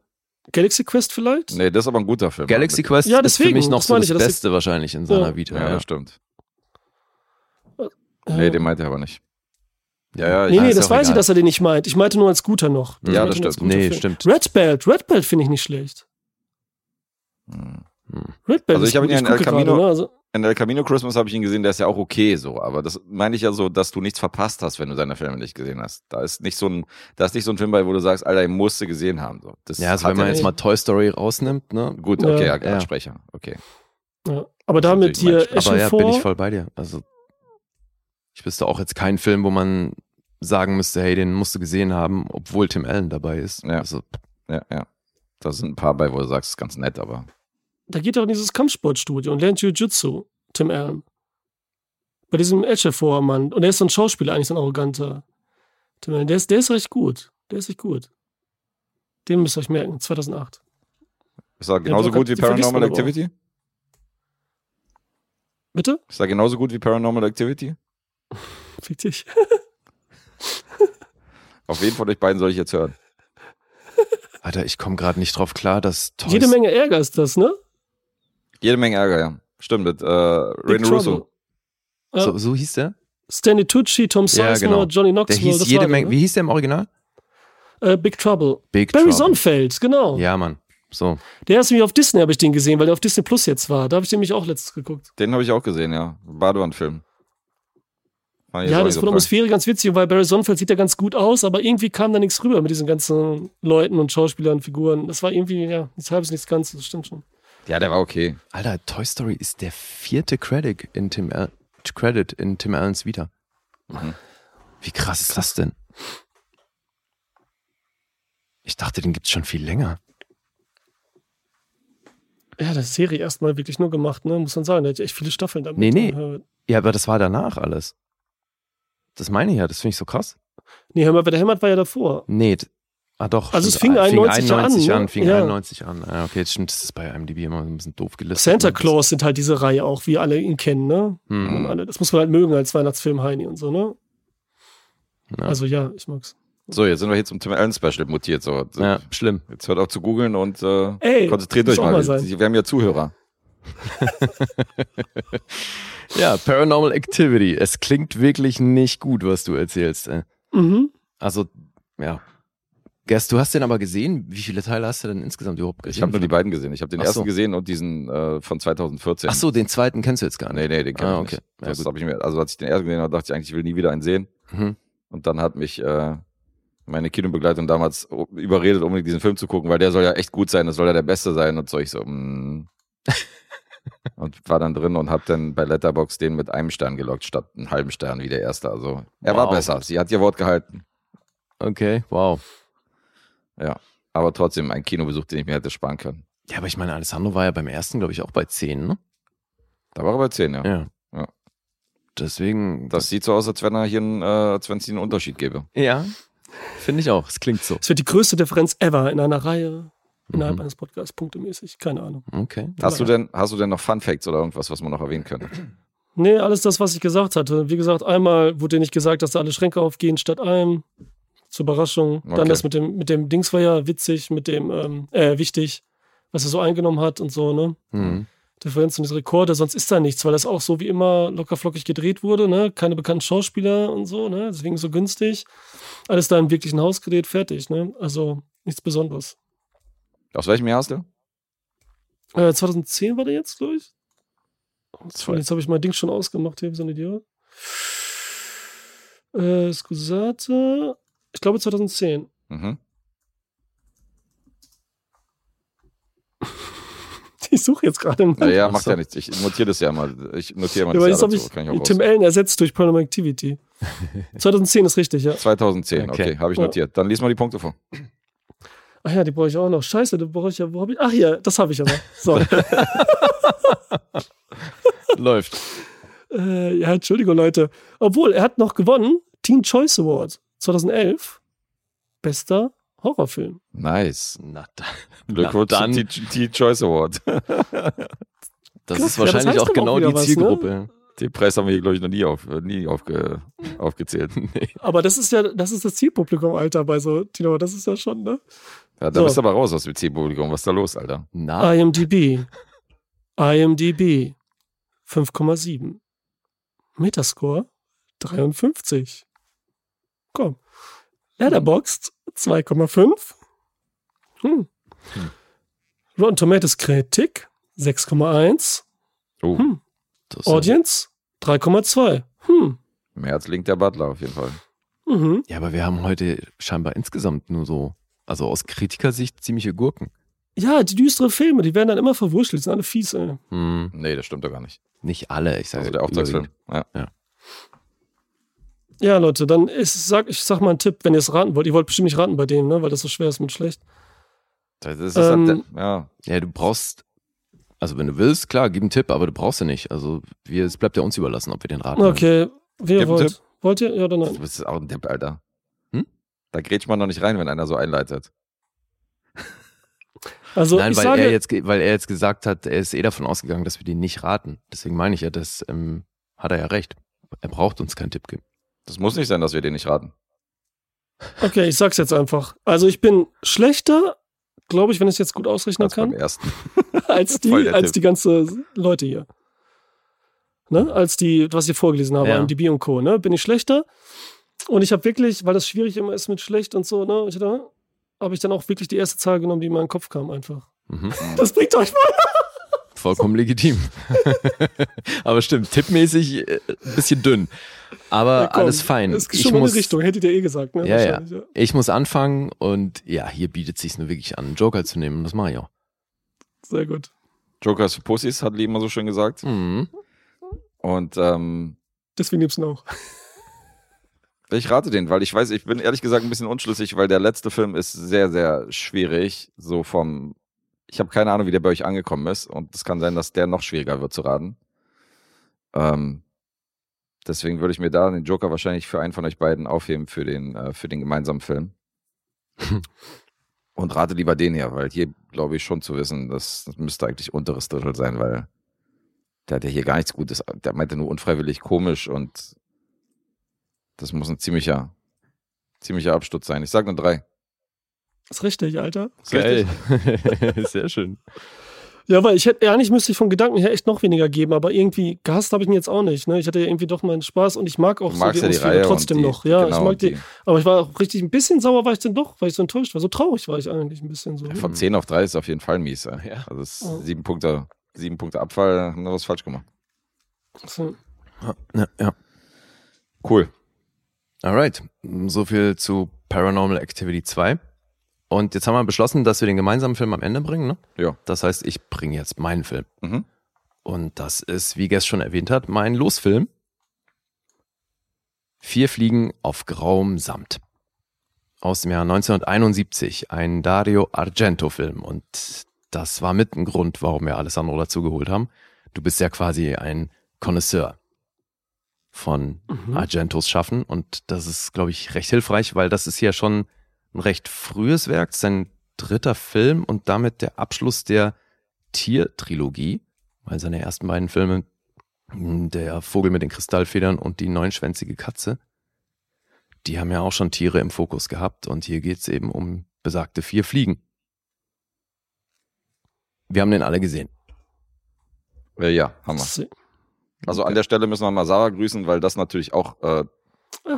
Galaxy Quest vielleicht? Nee, das ist aber ein guter Film. Galaxy Quest Ja, ist für deswegen, mich noch das so das ich das Beste wahrscheinlich in seiner Ja. Vita. Ja, Ja, das stimmt. Äh, Nee, den meinte er aber nicht. Ja, ja, ich nee, nee, das weiß ich, egal. dass er den nicht meint. Ich meinte nur als guter noch. Ich Ja, das stimmt. Nee, Film. stimmt. Red Belt, Red Belt finde ich nicht schlecht. Hm. Red Belt Also ist ich habe ihn ja in El Camino- gerade, ne? also, In El Camino Christmas habe ich ihn gesehen, der ist ja auch okay so, aber das meine ich ja so, dass du nichts verpasst hast, wenn du seine Filme nicht gesehen hast. Da ist nicht so ein, da ist nicht so ein Film bei, wo du sagst, Alter, ich musste gesehen haben. So. Das Ja, also wenn man jetzt mal Toy Story rausnimmt, ne? Gut, okay, Ja. ja, Ja. Ansprecher, okay. ja. Aber damit hier. Eschen Aber ja, vor. bin ich voll bei dir. Also ich wüsste auch jetzt keinen Film, wo man sagen müsste, hey, den musst du gesehen haben, obwohl Tim Allen dabei ist. Ja. Also, Ja, ja. Da sind ein paar bei, wo du sagst, ist ganz nett, aber Da geht er in dieses Kampfsportstudio und lernt Jiu-Jitsu, Tim Allen. Bei diesem Etchefor-Mann. Und er ist so ein Schauspieler, eigentlich so ein arroganter. Tim Allen, der ist, der ist recht gut. Der ist echt gut. Den müsst ihr euch merken, 2008. ist er genauso gut wie Paranormal. Activity? Bitte? Ist er genauso gut wie Paranormal Activity? Fick dich. Auf wen von euch beiden soll ich jetzt hören? Alter, ich komme gerade nicht drauf klar, dass Toys Jede Menge Ärger ist das, ne? Jede Menge Ärger, ja. Stimmt, mit äh, Big Ray Russo. Trouble. Ja. so, so hieß der? Stanley Tucci, Tom Ja, Sizemore, genau. Johnny Der Knoxville. hieß das jede war der, Menge. ne? Wie hieß der im Original? Äh, Big Trouble. Big Barry Trouble. Sonnenfeld, genau. Ja, Mann. So. Der ist nämlich auf Disney, habe ich den gesehen, weil der auf Disney Plus jetzt war. Da habe ich den nämlich auch letztens geguckt. Den habe ich auch gesehen, ja. Jetzt Ja, das nicht von der Atmosphäre ganz witzig, weil Barry Sonnenfeld sieht ja ganz gut aus, aber irgendwie kam da nichts rüber mit diesen ganzen Leuten und Schauspielern, Figuren. Das war irgendwie, ja, nichts halbes, nichts Ganzes, das stimmt schon. Ja, der war okay. Alter, Toy Story ist der vierte Credit in Tim, Al Credit in Tim Allens Vita. Mhm. Wie krass ist das denn? Ich dachte, den gibt's schon viel länger. Ja, das Serie erstmal wirklich nur gemacht, ne, muss man sagen. Der hat echt viele Staffeln damit. Nee, nee. Ja, aber das war danach alles. Das meine ich ja, das finde ich so krass. Nee, hör mal, wer der hämmert war ja davor. Nee, ah doch. Also es stimmt. fing Ah, 91 an, 91 ne? an, fing Ja. 91 an. Ah, okay, jetzt stimmt, das ist bei IMDb immer ein bisschen doof gelistet. Santa ne? Claus sind halt diese Reihe auch, wie alle ihn kennen, ne? Hm, das muss man halt mögen als Weihnachtsfilm Heini und so, ne? Ja. Also ja, ich mag's. So, jetzt sind wir hier zum Tim Allen Special mutiert. So. ja, schlimm. Jetzt hört auf zu googeln und äh, Ey, konzentriert euch auch mal. mal sein. Wir haben ja Zuhörer. Ja, Paranormal Activity. Es klingt wirklich nicht gut, was du erzählst. ey. Mhm. Also, ja. Gers, du hast den aber gesehen. Wie viele Teile hast du denn insgesamt überhaupt gesehen? Ich habe nur die beiden gesehen. Ich habe den Ach ersten so. gesehen und diesen äh, von 2014. Ach so, den zweiten kennst du jetzt gar nicht. Nee, nee, den kenn Ah, ich okay. nicht. Das hab ich mir, also als ich den ersten gesehen habe, dachte ich eigentlich, ich will nie wieder einen sehen. Mhm. Und dann hat mich äh, meine Kinobegleitung damals überredet, unbedingt diesen Film zu gucken, weil der soll ja echt gut sein, das soll ja der Beste sein und so. Ich so, mm. und war dann drin und hab dann bei Letterbox den mit einem Stern gelockt, statt einen halben Stern wie der erste. Also er war Wow. besser. Sie hat ihr Wort gehalten. Okay, wow. Ja. Aber trotzdem ein Kinobesuch, den ich mir hätte sparen können. Ja, aber ich meine, Alessandro war ja beim ersten, glaube ich, auch bei 10, ne? Da war er bei 10, ja. Ja. Ja. Deswegen. Das sieht so aus, als wenn er hier einen, äh, als wenn es hier einen Unterschied gäbe. ja, finde ich auch. Es klingt so. Es wird die größte Differenz ever in einer Reihe innerhalb Mhm. eines Podcasts, punktemäßig. Keine Ahnung. Okay. Hast du denn, hast du denn noch Fun Facts oder irgendwas, was man noch erwähnen könnte? Nee, alles das, was ich gesagt hatte. Wie gesagt, einmal wurde dir nicht gesagt, dass da alle Schränke aufgehen statt einem. Zur Überraschung. Dann Okay. das mit dem, mit dem Dings war ja witzig, mit dem, ähm, äh, wichtig, was er so eingenommen hat und so, ne? Mhm. Differenz und diese Rekorde, sonst ist da nichts, weil das auch so wie immer lockerflockig gedreht wurde, ne? Keine bekannten Schauspieler und so, ne? Deswegen so günstig. Alles da im wirklichen Haus gedreht, fertig, ne? Also nichts Besonderes. Aus welchem Jahr hast du? Äh, 2010 war der jetzt, glaube ich. Zwei. Jetzt habe ich mein Ding schon ausgemacht hier, wie so ein Idiot. Äh, Scusate. Ich glaube 2010. Mhm. Ich suche jetzt gerade im Naja, Ach macht ja nichts. Ich notiere das ja mal. Ich notiere mal Ja, das jetzt Jahr dazu. Kann ich auch Tim. Allen ersetzt durch Paranormal Activity. 2010 ist richtig, ja. 2010, okay, Okay. habe ich Ja. notiert. Dann lies mal die Punkte vor. Ach ja, die brauche ich auch noch. Scheiße, die brauche ich ja. Wo habe ich? Ach hier, das habe ich aber. So. Läuft. äh, ja, Entschuldigung, Leute. Obwohl, er hat noch gewonnen. Teen Choice Award 2011. Bester Horrorfilm. Nice. Na, da, Glückwunsch dann. zum T- T Choice Award. das Krass, ist ja, das wahrscheinlich heißt auch genau auch die was, ne? Zielgruppe. Den Preis haben wir hier, glaube ich, noch nie, auf, nie aufge, aufgezählt. nee. Aber das ist ja, das ist das Zielpublikum, Alter, bei so, Tino, das ist ja schon, ne? Ja, da So. bist du aber raus aus dem Zielpublikum. Was ist da los, Alter? Na, IMDb. IMDb 5,7. Metascore 53. Komm. Letterboxd 2,5. Hm. Rotten Tomatoes Kritik 6,1. Oh, Hm. Audience 3,2. Hm. mehr als Link der Butler auf jeden Fall. Mhm. Ja, aber wir haben heute scheinbar insgesamt nur so, also aus Kritikersicht ziemliche Gurken. Ja, die düstere Filme, die werden dann immer verwurschtelt, die sind alle fies, ey. Hm, Nee, das stimmt doch gar nicht. nicht alle, ich sage Also der Auftragsfilm. Ja. Ja, Leute, dann ist, sag, ich sag mal einen Tipp, wenn ihr es raten wollt. Ihr wollt bestimmt nicht raten bei dem, ne? weil das so schwer ist mit schlecht. Das ist Ähm, halt, ja. Ja, du brauchst, also wenn du willst, klar, gib einen Tipp, aber du brauchst ja nicht. Also wir, es bleibt ja uns überlassen, ob wir den raten. Okay, wie ihr Gib einen wollt. Tipp. Wollt ihr? Ja oder Du nein? bist auch ein Depp, Alter. Hm? Da grätscht man noch nicht rein, wenn einer so einleitet. Also Nein, ich weil sage, er, jetzt, weil er jetzt gesagt hat, er ist eh davon ausgegangen, dass wir den nicht raten. Deswegen meine ich ja, das ähm, hat er ja recht. Er braucht uns keinen Tipp geben. Das muss nicht sein, dass wir den nicht raten. okay, ich sag's jetzt einfach. Also ich bin schlechter, glaube ich, wenn ich es jetzt gut ausrechnen Als beim kann, ersten. als die, als Tipp. die ganze Leute hier. Ne? Als die, was ich vorgelesen habe, Ja. MDB und Co. Ne? Bin ich schlechter? Und ich habe wirklich, weil das schwierig immer ist mit schlecht und so, ne? Ich, ne? Habe ich dann auch wirklich die erste Zahl genommen, die in meinen Kopf kam, einfach. Mhm. Das bringt euch mal. Vollkommen legitim. aber stimmt, tippmäßig äh, ein bisschen dünn. Aber Ja, komm, alles fein. Das ist Ich schon mal muss, eine Richtung, hättet ihr eh gesagt, ne? Ja, ja. Ich muss anfangen und ja, hier bietet sich nur wirklich an, einen Joker zu nehmen. Und das mache ich auch. Sehr gut. Joker ist für Pussys, hat Lee immer so schön gesagt. Mhm. Und ähm, Deswegen nimm's noch. ich rate den, weil ich weiß, ich bin ehrlich gesagt ein bisschen unschlüssig, weil der letzte Film ist sehr, sehr schwierig. So vom, ich habe keine Ahnung, wie der bei euch angekommen ist. Und es kann sein, dass der noch schwieriger wird zu raten. Ähm, deswegen würde ich mir da den Joker wahrscheinlich für einen von euch beiden aufheben für den, äh, für den gemeinsamen Film. Und rate lieber den hier, weil hier glaube ich schon zu wissen, dass das müsste eigentlich unteres Drittel sein, weil der hat ja hier gar nichts Gutes. Der meinte nur unfreiwillig komisch und das muss ein ziemlicher, ziemlicher Absturz sein. Ich sag nur drei. Ist richtig, Alter. Ist Geil. richtig? Sehr schön. Ja, weil ich hätte, eigentlich müsste ich vom Gedanken her echt noch weniger geben, aber irgendwie gehasst habe ich ihn jetzt auch nicht. Ne? Ich hatte ja irgendwie doch meinen Spaß und ich mag auch Du so die ja die Reihe trotzdem die, noch. Ja, genau, ich mag die, die. aber ich war auch richtig ein bisschen sauer war ich denn doch, weil ich so enttäuscht war. So traurig war ich eigentlich ein bisschen so. Von 10 auf 3 ist auf jeden Fall mies. Ja. Ja. Also es ist Oh. sieben Punkte, sieben Punkte Abfall, haben wir was falsch gemacht. So. Ja, ja. Cool. Alright. So viel zu Paranormal Activity 2. Und jetzt haben wir beschlossen, dass wir den gemeinsamen Film am Ende bringen, ne? Ja. Das heißt, ich bringe jetzt meinen Film. Mhm. Und das ist, wie Guest schon erwähnt hat, mein Losfilm. Vier Fliegen auf grauem Samt. Aus dem Jahr 1971. Ein Dario Argento-Film. Und das war mit ein Grund, warum wir Alessandro dazu geholt haben. Du bist ja quasi ein Connoisseur von Mhm. Argentos Schaffen. Und das ist, glaube ich, recht hilfreich, weil das ist ja schon ein recht frühes Werk, sein dritter Film und damit der Abschluss der Tiertrilogie, weil seine ersten beiden Filme, mh, der Vogel mit den Kristallfedern und die neunschwänzige Katze, die haben ja auch schon Tiere im Fokus gehabt und hier geht's eben um besagte vier Fliegen. Wir haben den alle gesehen. Äh, ja, haben wir. Also an der Stelle müssen wir mal Sarah grüßen, weil das natürlich auch äh.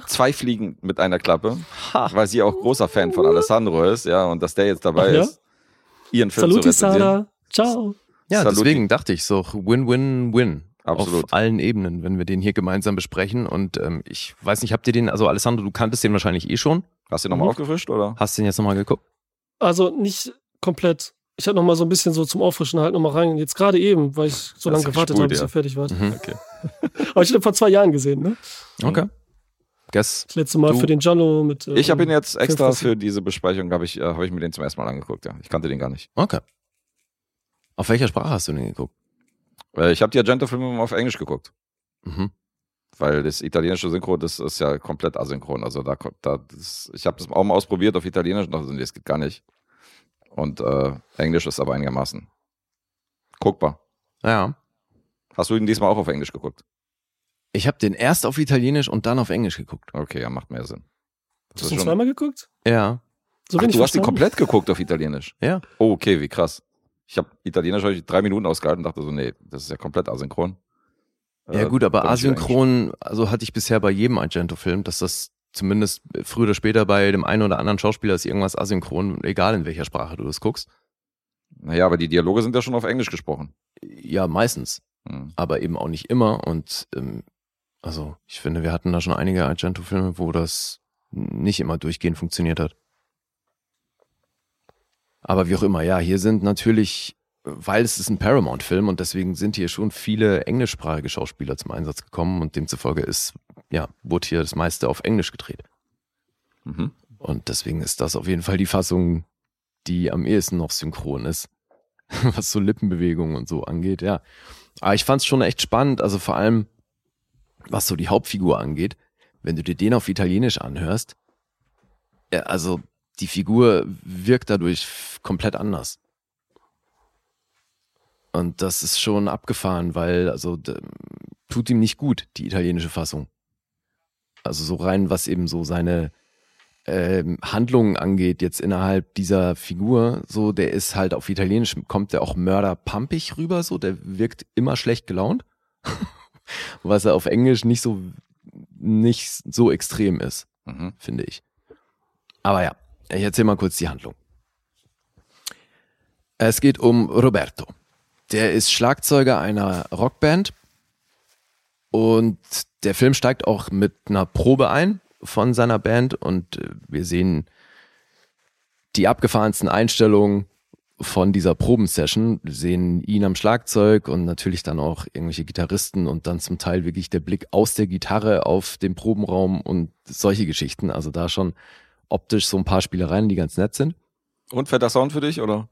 Zwei Fliegen mit einer Klappe, weil sie auch großer Fan von Alessandro ist, ja, und dass der jetzt dabei Ach ja? ist, ihren Film Saluti, zu. Sarah. Ciao. Ja, Saluti. deswegen dachte ich so Win-Win-Win. Absolut. Auf allen Ebenen, wenn wir den hier gemeinsam besprechen. Und ähm, ich weiß nicht, habt ihr den, also Alessandro, du kanntest den wahrscheinlich eh schon. Hast du den nochmal Mhm. aufgefrischt, oder? Hast du den jetzt nochmal geguckt? Also nicht komplett. Ich hatte noch mal so ein bisschen so zum Auffrischen halt noch mal rein. Jetzt gerade eben, weil ich so Das lange gewartet habe, bis ihr fertig wart. Mhm. Okay. Aber ich habe vor zwei Jahren gesehen, ne? Okay. Guess. Das letzte Mal Du- für den Giallo mit. äh, Ich habe ihn jetzt extra für diese Besprechung, habe ich, äh, hab ich mir den zum ersten Mal angeguckt, ja. Ich kannte den gar nicht. Okay. Auf welcher Sprache hast du den geguckt? Äh, ich habe die Argento-Filme immer auf Englisch geguckt. Mhm. Weil das italienische Synchro, das ist ja komplett asynchron. Also da, kommt- da das, ich habe das auch mal ausprobiert auf Italienisch und dachte, nee, das geht gar nicht. Und äh, Englisch ist aber einigermaßen guckbar. Ja. Hast du ihn diesmal auch auf Englisch geguckt? Ich habe den erst auf Italienisch und dann auf Englisch geguckt. Okay, ja, macht mehr Sinn. Hast du ihn zweimal geguckt? Ja. So Ach, du hast ihn verstanden? komplett geguckt auf Italienisch? Ja. Oh, okay, wie krass. Ich habe Italienisch hab ich drei Minuten ausgehalten und dachte so, nee, das ist ja komplett asynchron. Ja Äh, gut, aber asynchron, also hatte ich bisher bei jedem Argento-Film, dass das zumindest früher oder später bei dem einen oder anderen Schauspieler ist irgendwas asynchron, egal in welcher Sprache du das guckst. Naja, aber die Dialoge sind ja schon auf Englisch gesprochen. Ja, meistens. Hm. aber eben auch nicht immer. Und ähm, also ich finde, wir hatten da schon einige Argento-Filme, wo das nicht immer durchgehend funktioniert hat. Aber wie auch immer, ja, hier sind natürlich, weil es ist ein Paramount-Film und deswegen sind hier schon viele englischsprachige Schauspieler zum Einsatz gekommen und demzufolge ist ja, wurde hier das meiste auf Englisch gedreht. Mhm. Und deswegen ist das auf jeden Fall die Fassung, die am ehesten noch synchron ist, was so Lippenbewegungen und so angeht, ja. Aber ich fand es schon echt spannend, also vor allem, was so die Hauptfigur angeht, wenn du dir den auf Italienisch anhörst, ja, also die Figur wirkt dadurch komplett anders. Und das ist schon abgefahren, weil, also, tut ihm nicht gut, die italienische Fassung. Also so rein, was eben so seine ähm, Handlungen angeht, jetzt innerhalb dieser Figur, so, der ist halt auf Italienisch, kommt der auch mörderpumpig rüber, so, der wirkt immer schlecht gelaunt. was er auf Englisch nicht so, nicht so extrem ist, Mhm. finde ich. Aber ja, ich erzähle mal kurz die Handlung. Es geht um Roberto. Der ist Schlagzeuger einer Rockband und der Film steigt auch mit einer Probe ein von seiner Band und äh, wir sehen die abgefahrensten Einstellungen von dieser Probensession, Wir sehen ihn am Schlagzeug und natürlich dann auch irgendwelche Gitarristen und dann zum Teil wirklich der Blick aus der Gitarre auf den Probenraum und solche Geschichten. Also da schon optisch so ein paar Spielereien, die ganz nett sind. Und fetter Sound für dich, oder?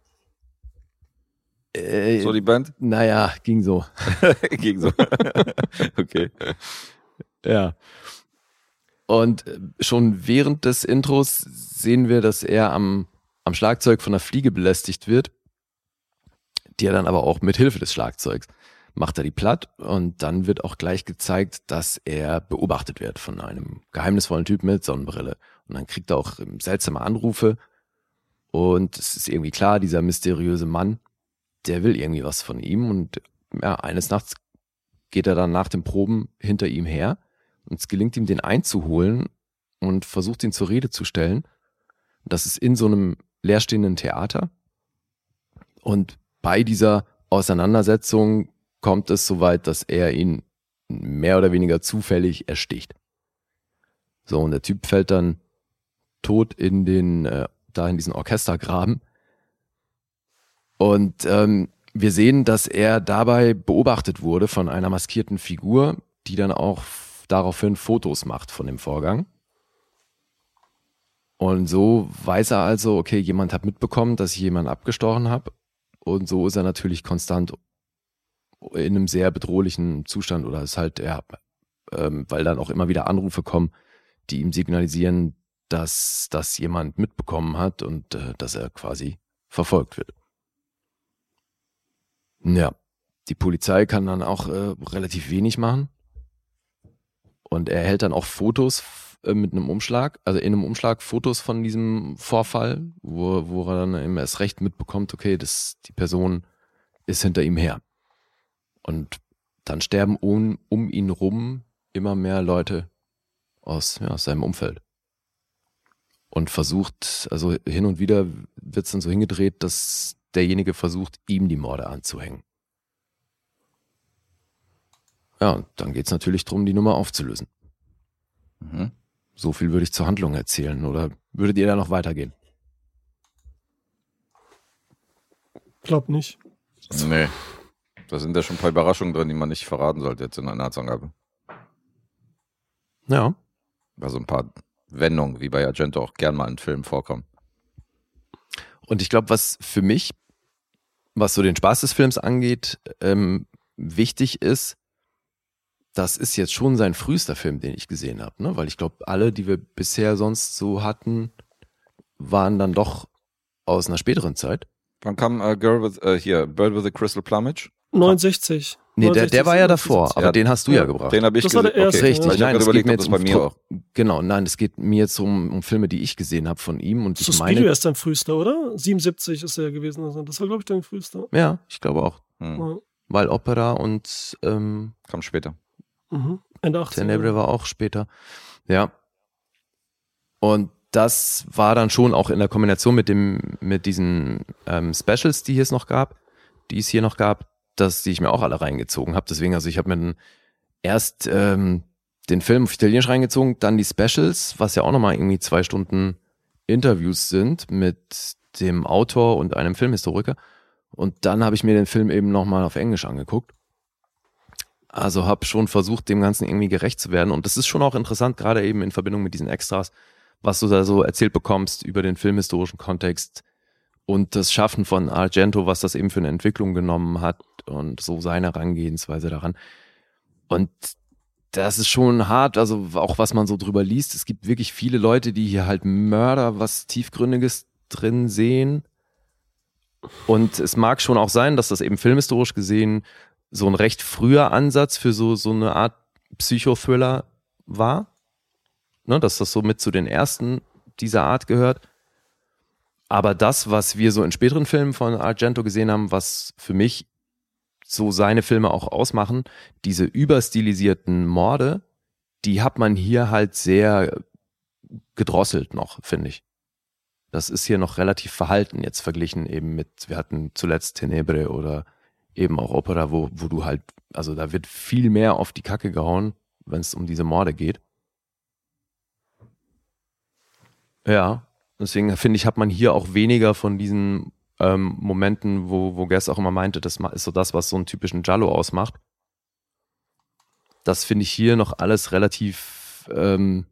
Äh, So die Band? naja, ging so. Gegen so. okay. Ja. Und äh, schon während des Intros sehen wir, dass er am, am Schlagzeug von einer Fliege belästigt wird, die er dann aber auch mit Hilfe des Schlagzeugs macht er die platt und dann wird auch gleich gezeigt, dass er beobachtet wird von einem geheimnisvollen Typ mit Sonnenbrille. Und dann kriegt er auch ähm, seltsame Anrufe und es ist irgendwie klar, dieser mysteriöse Mann, der will irgendwie was von ihm und ja, eines Nachts geht er dann nach den Proben hinter ihm her und es gelingt ihm, den einzuholen und versucht ihn zur Rede zu stellen. Das ist in so einem leerstehenden Theater. Und bei dieser Auseinandersetzung kommt es so weit, dass er ihn mehr oder weniger zufällig ersticht. So, und der Typ fällt dann tot in den, äh, da in diesen Orchestergraben. Und ähm, wir sehen, dass er dabei beobachtet wurde von einer maskierten Figur, die dann auch daraufhin Fotos macht von dem Vorgang. Und so weiß er also, okay, jemand hat mitbekommen, dass ich jemanden abgestochen habe. Und so ist er natürlich konstant in einem sehr bedrohlichen Zustand oder ist halt, ja, ähm, weil dann auch immer wieder Anrufe kommen, die ihm signalisieren, dass das jemand mitbekommen hat und äh, dass er quasi verfolgt wird. Ja, die Polizei kann dann auch äh, relativ wenig machen. Und er hält dann auch Fotos äh, mit einem Umschlag, also in einem Umschlag Fotos von diesem Vorfall, wo, wo er dann eben erst recht mitbekommt, okay, das, die Person ist hinter ihm her. Und dann sterben um, um ihn rum immer mehr Leute aus, ja, aus seinem Umfeld. Und versucht, also hin und wieder wird es dann so hingedreht, dass derjenige versucht, ihm die Morde anzuhängen. Ja, und dann geht's natürlich drum, die Nummer aufzulösen. Mhm. So viel würde ich zur Handlung erzählen. Oder würdet ihr da noch weitergehen? Glaub nicht. Nee. Da sind ja schon ein paar Überraschungen drin, die man nicht verraten sollte jetzt in einer Inhaltsangabe. Ja. Also ein paar Wendungen, wie bei Argento auch gern mal in Filmen vorkommen. Und ich glaube, was für mich, was so den Spaß des Films angeht, ähm, wichtig ist, das ist jetzt schon sein frühester Film, den ich gesehen habe, ne? Weil ich glaube, alle, die wir bisher sonst so hatten, waren dann doch aus einer späteren Zeit. Wann kam äh, Girl with, äh, hier, Bird with a Crystal Plumage? 69. Nee, der, der war ja 69, davor, aber Ja, den hast du ja, gebracht. Den habe ich Das war der gesehen. erste, okay. Richtig, ich nein, es gerade geht überlegt, mir jetzt das bei um mir auch. Genau, nein, es geht mir jetzt um, um Filme, die ich gesehen habe von ihm und ich Suspiria meine, ist dein frühester, oder? 77 ist er ja gewesen. Also das war, glaube ich, dein frühester. ja, ich glaube auch, Hm. Ja. weil Opera und ähm, Kam später. Mhm. Ende 80. Tenebre war auch später. Ja. Und das war dann schon auch in der Kombination mit dem, mit diesen ähm, Specials, die es noch gab, die es hier noch gab, dass die ich mir auch alle reingezogen habe. Deswegen, also ich habe mir dann erst ähm, den Film auf Italienisch reingezogen, dann die Specials, was ja auch nochmal irgendwie zwei Stunden Interviews sind mit dem Autor und einem Filmhistoriker. Und dann habe ich mir den Film eben nochmal auf Englisch angeguckt. Also habe schon versucht, dem Ganzen irgendwie gerecht zu werden. Und das ist schon auch interessant, gerade eben in Verbindung mit diesen Extras, was du da so erzählt bekommst über den filmhistorischen Kontext und das Schaffen von Argento, was das eben für eine Entwicklung genommen hat und so seine Herangehensweise daran. Und das ist schon hart, also auch was man so drüber liest. Es gibt wirklich viele Leute, die hier halt Mörder, was Tiefgründiges drin sehen. Und es mag schon auch sein, dass das eben filmhistorisch gesehen so ein recht früher Ansatz für so, so eine Art Psychothriller war ne, dass das so mit zu den ersten dieser Art gehört. Aber das, was wir so in späteren Filmen von Argento gesehen haben, was für mich so seine Filme auch ausmachen, diese überstilisierten Morde, die hat man hier halt sehr gedrosselt noch, finde ich. Das ist hier noch relativ verhalten jetzt verglichen eben mit, wir hatten zuletzt Tenebre oder eben auch Opera, wo, wo du halt, also da wird viel mehr auf die Kacke gehauen, wenn es um diese Morde geht. Ja, deswegen finde ich, hat man hier auch weniger von diesen ähm, Momenten, wo, wo Guess auch immer meinte, das ist so das, was so einen typischen Jallo ausmacht. Das finde ich hier noch alles relativ, ähm,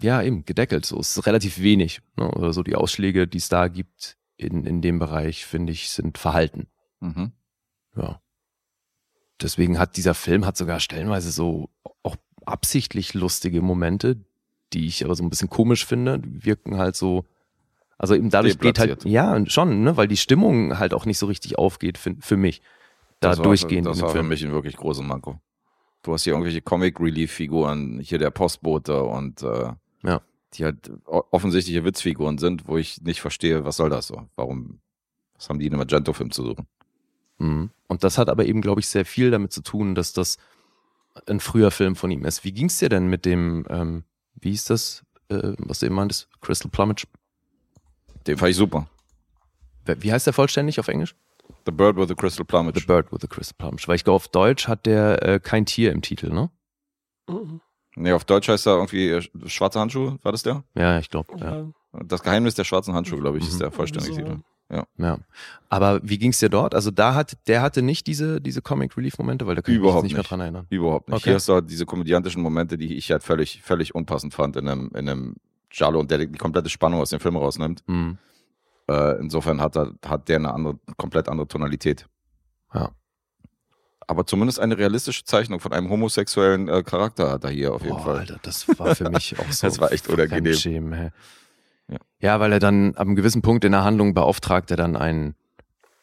ja, eben gedeckelt. So, es ist relativ wenig. Ne? Oder so die Ausschläge, die es da gibt in, in dem Bereich, finde ich, sind verhalten. Mhm. Ja. Deswegen hat dieser Film hat sogar stellenweise so auch absichtlich lustige Momente, die ich aber so ein bisschen komisch finde. Die wirken halt so, also eben dadurch geht halt, ja, schon, ne, weil die Stimmung halt auch nicht so richtig aufgeht für, für mich. Da das durchgehend. War, das war für mich ein wirklich großer Manko. Du hast hier irgendwelche Comic-Relief-Figuren, hier der Postbote und äh, ja. die halt offensichtliche Witzfiguren sind, wo ich nicht verstehe, was soll das so? Warum, was haben die in einem Magento-Film zu suchen? Mhm. Und das hat aber eben, glaube ich, sehr viel damit zu tun, dass das ein früher Film von ihm ist. Wie ging es dir denn mit dem, ähm, wie hieß das, äh, was du eben meintest? Crystal Plumage? Den fand ich super. Wie heißt der vollständig auf Englisch? The Bird with the Crystal Plumage. The Bird with the Crystal Plumage. Weil ich glaube, auf Deutsch hat der äh, kein Tier im Titel, ne? Mhm. Nee, auf Deutsch heißt er irgendwie äh, Schwarze Handschuhe, war das der? Ja, ich glaube. Ja. Das Geheimnis der schwarzen Handschuhe, glaube ich, ist mhm. der vollständige so. Titel. Ja. ja. Aber wie ging es dir dort? Also da hat, der hatte nicht diese, diese Comic Relief Momente, weil da kann Überhaupt ich mich nicht, nicht mehr dran erinnern. Überhaupt nicht. Okay. Hier hast du halt diese komödiantischen Momente, die ich halt völlig, völlig unpassend fand in einem, in einem Jalo und der die komplette Spannung aus dem Film rausnimmt. Mhm. Äh, insofern hat, er, hat der eine andere, komplett andere Tonalität. Ja. Aber zumindest eine realistische Zeichnung von einem homosexuellen äh, Charakter hat er hier auf jeden Boah, Fall. Alter, das war für mich auch so. das war echt unangenehm. Ja. ja, weil er dann ab einem gewissen Punkt in der Handlung beauftragt er dann einen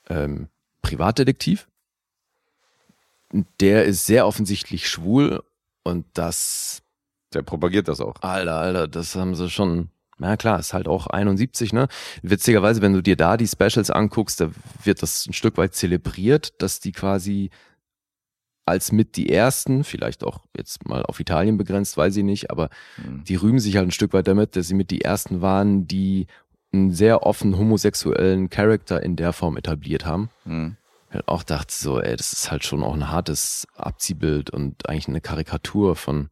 ähm, Privatdetektiv. Der ist sehr offensichtlich schwul und das. Der propagiert das auch. Alter, Alter, das haben sie schon. Na klar, ist halt auch 71, ne? Witzigerweise, wenn du dir da die Specials anguckst, da wird das ein Stück weit zelebriert, dass die quasi als mit die ersten, vielleicht auch jetzt mal auf Italien begrenzt, weiß ich nicht, aber mhm. die rühmen sich halt ein Stück weit damit, dass sie mit die ersten waren, die einen sehr offen homosexuellen Charakter in der Form etabliert haben. Mhm. Ich halt auch dachte so, ey, das ist halt schon auch ein hartes Abziehbild und eigentlich eine Karikatur von.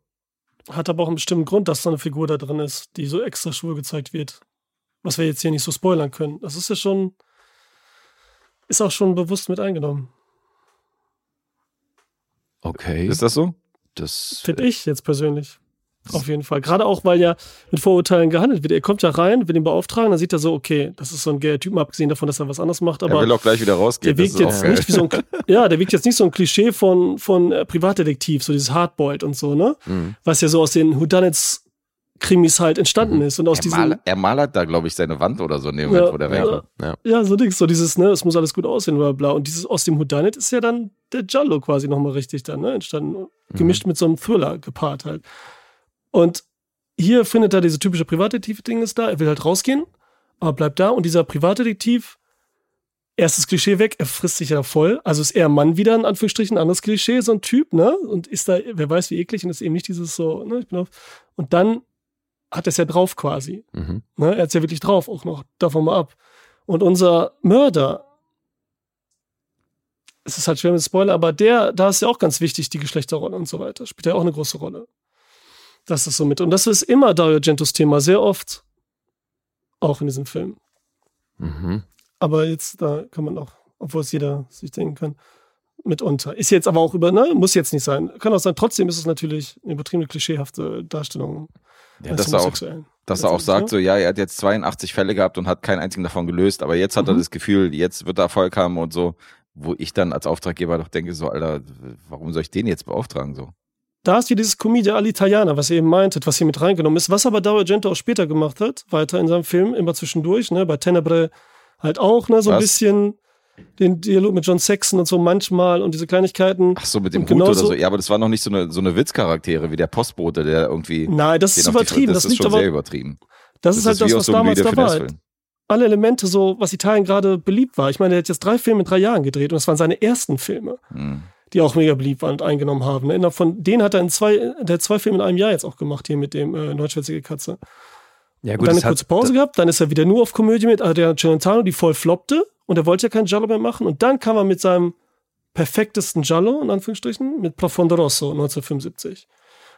Hat aber auch einen bestimmten Grund, dass da eine Figur da drin ist, die so extra schwul gezeigt wird. Was wir jetzt hier nicht so spoilern können. Das ist ja schon, ist auch schon bewusst mit eingenommen. Okay. Ist das so? Das finde ich jetzt persönlich. Auf jeden Fall. Gerade auch, weil ja mit Vorurteilen gehandelt wird. Er kommt ja rein, will ihn beauftragen, dann sieht er so, okay, das ist so ein geiler Typ, abgesehen davon, dass er was anderes macht. Aber er will auch gleich wieder rausgehen. Der wirkt jetzt nicht wie so ein, ja, der wirkt jetzt nicht so ein Klischee von, von äh, Privatdetektiv, so dieses Hardboiled und so, ne? Mhm. Was ja so aus den Whodunits Krimis halt entstanden ist. Und aus er, diesem, mal, er malert da, glaube ich, seine Wand oder so in dem Moment, ja, wo der ja, ja. ja, so Dings, so dieses, ne, es muss alles gut aussehen, bla bla. Und dieses aus dem Whodunit ist ja dann der Jallo quasi nochmal richtig dann, ne, entstanden. Mhm. Gemischt mit so einem Thriller gepaart halt. Und hier findet er diese typische Privatdetektiv-Ding ist da, er will halt rausgehen, aber bleibt da und dieser Privatdetektiv, erstes Klischee weg, er frisst sich ja voll, also ist er Mann wieder, in Anführungsstrichen, anderes Klischee, so ein Typ, ne, und ist da, wer weiß wie eklig und ist eben nicht dieses so, ne, ich bin auf, und dann hat er es ja drauf quasi. Mhm. Ne? Er hat es ja wirklich drauf, auch noch davon mal ab. Und unser Mörder, es ist halt schwer mit Spoiler, aber der, da ist ja auch ganz wichtig, die Geschlechterrolle und so weiter. Spielt ja auch eine große Rolle. Das ist so mit. Und das ist immer Dario Argentos Thema, sehr oft. Auch in diesem Film. Mhm. Aber jetzt, da kann man auch, obwohl es jeder sich denken kann, mitunter. Ist jetzt aber auch über, ne, muss jetzt nicht sein. Kann auch sein, trotzdem ist es natürlich eine übertriebene klischeehafte Darstellung. Ja, er auch, dass er auch sagt, ne? so, ja, er hat jetzt 82 Fälle gehabt und hat keinen einzigen davon gelöst, aber jetzt hat er Mhm. das Gefühl, jetzt wird er Erfolg haben und so, wo ich dann als Auftraggeber doch denke, so, Alter, warum soll ich den jetzt beauftragen, so? Da ist hier dieses Commedia all'Italiana, was ihr eben meintet, was hier mit reingenommen ist, was aber Dario Argento auch später gemacht hat, weiter in seinem Film, immer zwischendurch, ne, bei Tenebre halt auch, ne, so ein Was? bisschen den Dialog mit John Saxon und so manchmal und diese Kleinigkeiten. Ach so, mit dem Und Hut oder so. Ja, aber das war noch nicht so eine, so eine Witzcharaktere wie der Postbote, der irgendwie. Nein, das ist auf die- übertrieben, das, das, ist schon aber, sehr übertrieben. das, ist halt das, wie aus was so damals da war. Alle Elemente, so, was Italien gerade beliebt war. Ich meine, er hat jetzt drei Filme in drei Jahren gedreht und das waren seine ersten Filme. Hm. die auch mega beliebt waren und eingenommen haben. Innerhalb von denen hat er in zwei, der hat zwei Filme in einem Jahr jetzt auch gemacht, hier mit dem äh, Neunschwätzige Katze. Ja, und dann eine kurze Pause gehabt, dann ist er wieder nur auf Komödie mit Adriano Celentano, die voll floppte und er wollte ja keinen Giallo mehr machen und dann kam er mit seinem perfektesten Giallo, in Anführungsstrichen, mit Profondo Rosso 1975.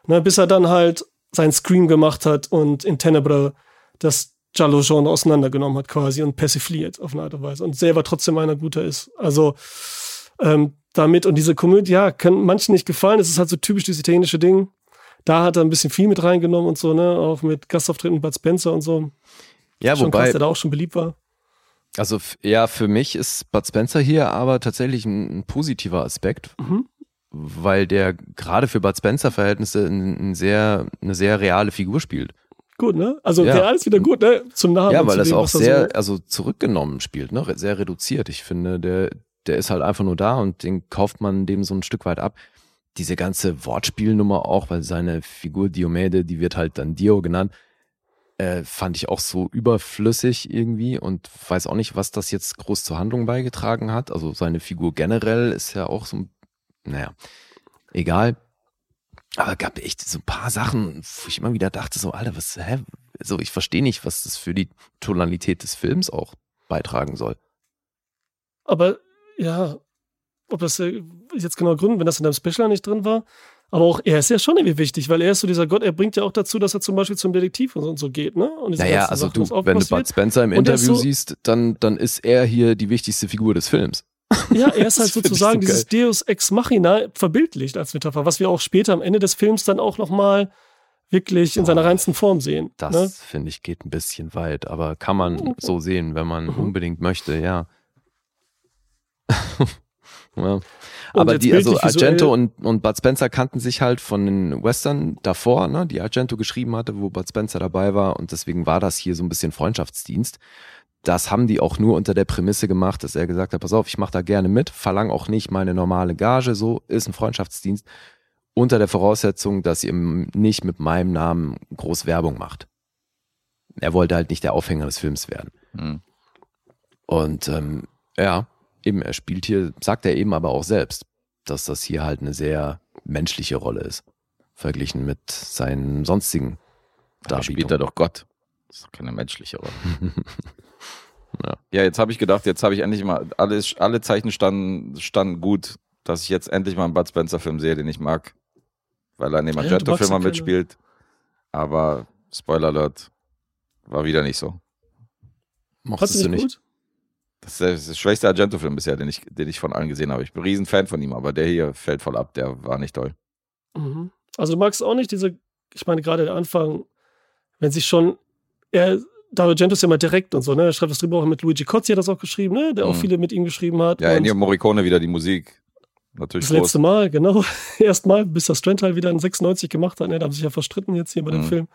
Na, bis er dann halt sein Scream gemacht hat und in Tenebre das Giallo-Genre auseinandergenommen hat quasi und persifliert auf eine Art und Weise und selber trotzdem einer guter ist. Also ähm, damit und diese Komödie, ja, kann manchen nicht gefallen. Es ist halt so typisch dieses italienische Ding. Da hat er ein bisschen viel mit reingenommen und so, ne, auch mit Gastauftritten Bud Spencer und so. ja, schon wobei, krass, der da auch schon beliebt war. also ja, für mich ist Bud Spencer hier aber tatsächlich ein, ein positiver Aspekt, Mhm. weil der gerade für Bud Spencer Verhältnisse ein, sehr, eine sehr reale Figur spielt. Gut, ne? Also Ja. real ist wieder gut, ne? Zum Namen. ja, weil das dem, auch sehr, So, also zurückgenommen spielt, ne? Sehr reduziert. Ich finde, der, der ist halt einfach nur da und den kauft man dem so ein Stück weit ab. Diese ganze Wortspielnummer auch, weil seine Figur Diomede, die wird halt dann Dio genannt, äh, fand ich auch so überflüssig irgendwie und weiß auch nicht, was das jetzt groß zur Handlung beigetragen hat. Also seine Figur generell ist ja auch so, naja, egal. Aber gab echt so ein paar Sachen, wo ich immer wieder dachte, so, Alter, was, hä? So, ich verstehe nicht, was das für die Tonalität des Films auch beitragen soll. aber ja, ob das äh, jetzt genau Gründe, wenn das in deinem Special nicht drin war. Aber auch er ist ja schon irgendwie wichtig, weil er ist so dieser Gott, er bringt ja auch dazu, dass er zum Beispiel zum Detektiv und so, und so geht, ne? Und Naja, also Sachen, du, wenn du. Bud Spencer im er Interview so- siehst, dann, dann ist er hier die wichtigste Figur des Films. Ja, er ist halt sozusagen so dieses Deus Ex Machina verbildlicht als Metapher, was wir auch später am Ende des Films dann auch nochmal wirklich in seiner reinsten Form sehen. Das, ne? finde ich, geht ein bisschen weit, aber kann man Okay. so sehen, wenn man Mhm. unbedingt möchte, ja. ja. Aber die, also Argento und, und Bud Spencer kannten sich halt von den Western davor, ne, die Argento geschrieben hatte, wo Bud Spencer dabei war und deswegen war das hier so ein bisschen Freundschaftsdienst. Das haben die auch nur unter der Prämisse gemacht, dass er gesagt hat, pass auf, ich mache da gerne mit, verlang auch nicht meine normale Gage, so ist ein Freundschaftsdienst, unter der Voraussetzung, dass ihr nicht mit meinem Namen groß Werbung macht. Er wollte halt nicht der Aufhänger des Films werden. Hm. Und ähm, ja, eben, er spielt hier, sagt er eben aber auch selbst, dass das hier halt eine sehr menschliche Rolle ist, verglichen mit seinen sonstigen Da spielt er doch Gott. Das ist doch keine menschliche Rolle. Ja. Ja, jetzt habe ich gedacht, jetzt habe ich endlich mal, alle, alle Zeichen standen, standen gut, dass ich jetzt endlich mal einen Bud Spencer-Film sehe, den ich mag. Weil er in dem Argento-Film ja mitspielt. Aber Spoiler Alert, war wieder nicht so. Mochtest du nicht? gut? Das ist der, schwächste Argento-Film bisher, den ich, den ich von allen gesehen habe. Ich bin ein riesen Fan von ihm, aber der hier fällt voll ab, der war nicht toll. Mhm. Also du magst auch nicht diese, ich meine gerade der Anfang, wenn sich schon, er, Dario Argento ist ja mal direkt und so, ne? Er schreibt das Drehbuch mit Luigi Cozzi, hat das auch geschrieben, ne? Der auch Mhm. viele mit ihm geschrieben hat. Ja, Ennio Morricone wieder die Musik. Natürlich das groß. letzte Mal, genau. Erstmal, bis das Strand halt wieder in 96 gemacht hat, ne? Da haben sich ja verstritten jetzt hier bei dem Mhm. Film.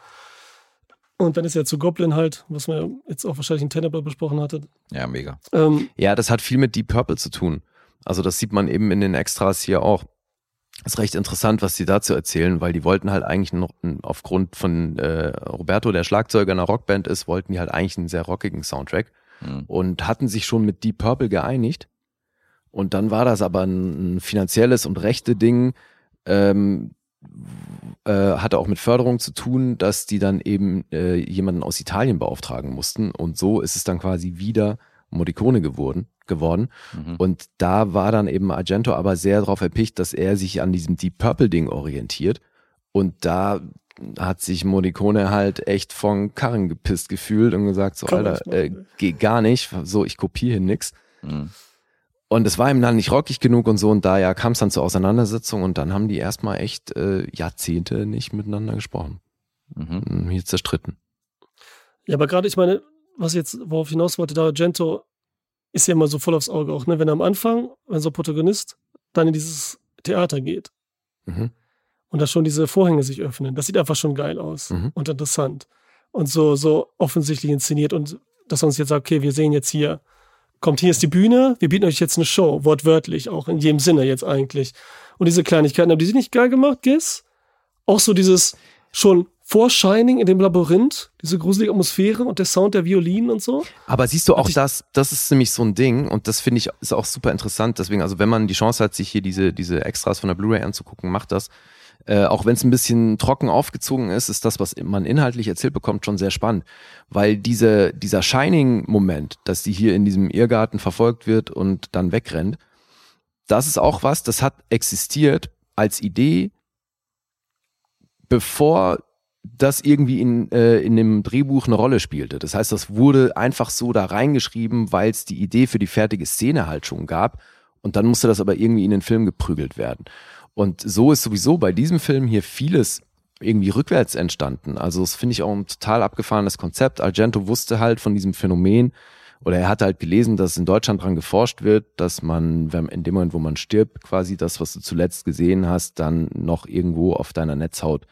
Und dann ist er zu Goblin halt, was man jetzt auch wahrscheinlich in Tenebre besprochen hatte. Ja, mega. Ähm, Ja, das hat viel mit Deep Purple zu tun. Also das sieht man eben in den Extras hier auch. ist recht interessant, was die dazu erzählen, weil die wollten halt eigentlich noch aufgrund von äh, Roberto, der Schlagzeuger einer Rockband ist, wollten die halt eigentlich einen sehr rockigen Soundtrack Hm. und hatten sich schon mit Deep Purple geeinigt. Und dann war das aber ein, ein finanzielles und rechte Ding, ähm, äh, hatte auch mit Förderung zu tun, dass die dann eben äh, jemanden aus Italien beauftragen mussten. Und so ist es dann quasi wieder Morricone geworden. geworden. Mhm. Und da war dann eben Argento aber sehr darauf erpicht, dass er sich an diesem Deep Purple Ding orientiert. Und da hat sich Morricone halt echt von Karren gepisst gefühlt und gesagt, so, Alter, äh, geht gar nicht, so, ich kopiere hier nix. Mhm. Und es war ihm dann nicht rockig genug und so und da ja kam es dann zur Auseinandersetzung und dann haben die erstmal echt äh, Jahrzehnte nicht miteinander gesprochen. Mhm. Hier zerstritten. Ja, aber gerade, ich meine, was jetzt, worauf ich hinaus wollte, da Argento ist ja immer so voll aufs Auge auch, ne? Wenn er am Anfang, wenn so ein Protagonist dann in dieses Theater geht Mhm. und da schon diese Vorhänge sich öffnen, das sieht einfach schon geil aus Mhm. und interessant und so, so offensichtlich inszeniert und dass uns jetzt sagt, okay, wir sehen jetzt hier, kommt hier ist die Bühne, wir bieten euch jetzt eine Show, wortwörtlich, auch in jedem Sinne jetzt eigentlich. Und diese Kleinigkeiten, haben die sind nicht geil gemacht, Giss? Auch so dieses schon vor Shining in dem Labyrinth, diese gruselige Atmosphäre und der Sound der Violinen und so. Aber siehst du auch das, das ist nämlich so ein Ding und das finde ich ist auch super interessant. Deswegen, also wenn man die Chance hat, sich hier diese, diese Extras von der Blu-ray anzugucken, macht das. Äh, auch wenn es ein bisschen trocken aufgezogen ist, ist das, was man inhaltlich erzählt bekommt, schon sehr spannend. Weil diese, dieser Shining-Moment, dass die hier in diesem Irrgarten verfolgt wird und dann wegrennt, das ist auch was, das hat existiert als Idee, bevor das irgendwie in, äh, in dem Drehbuch eine Rolle spielte. Das heißt, das wurde einfach so da reingeschrieben, weil es die Idee für die fertige Szene halt schon gab. Und dann musste das aber irgendwie in den Film geprügelt werden. Und so ist sowieso bei diesem Film hier vieles irgendwie rückwärts entstanden. Also das finde ich auch ein total abgefahrenes Konzept. Argento wusste halt von diesem Phänomen oder er hat halt gelesen, dass in Deutschland dran geforscht wird, dass man, wenn in dem Moment, wo man stirbt, quasi das, was du zuletzt gesehen hast, dann noch irgendwo auf deiner Netzhaut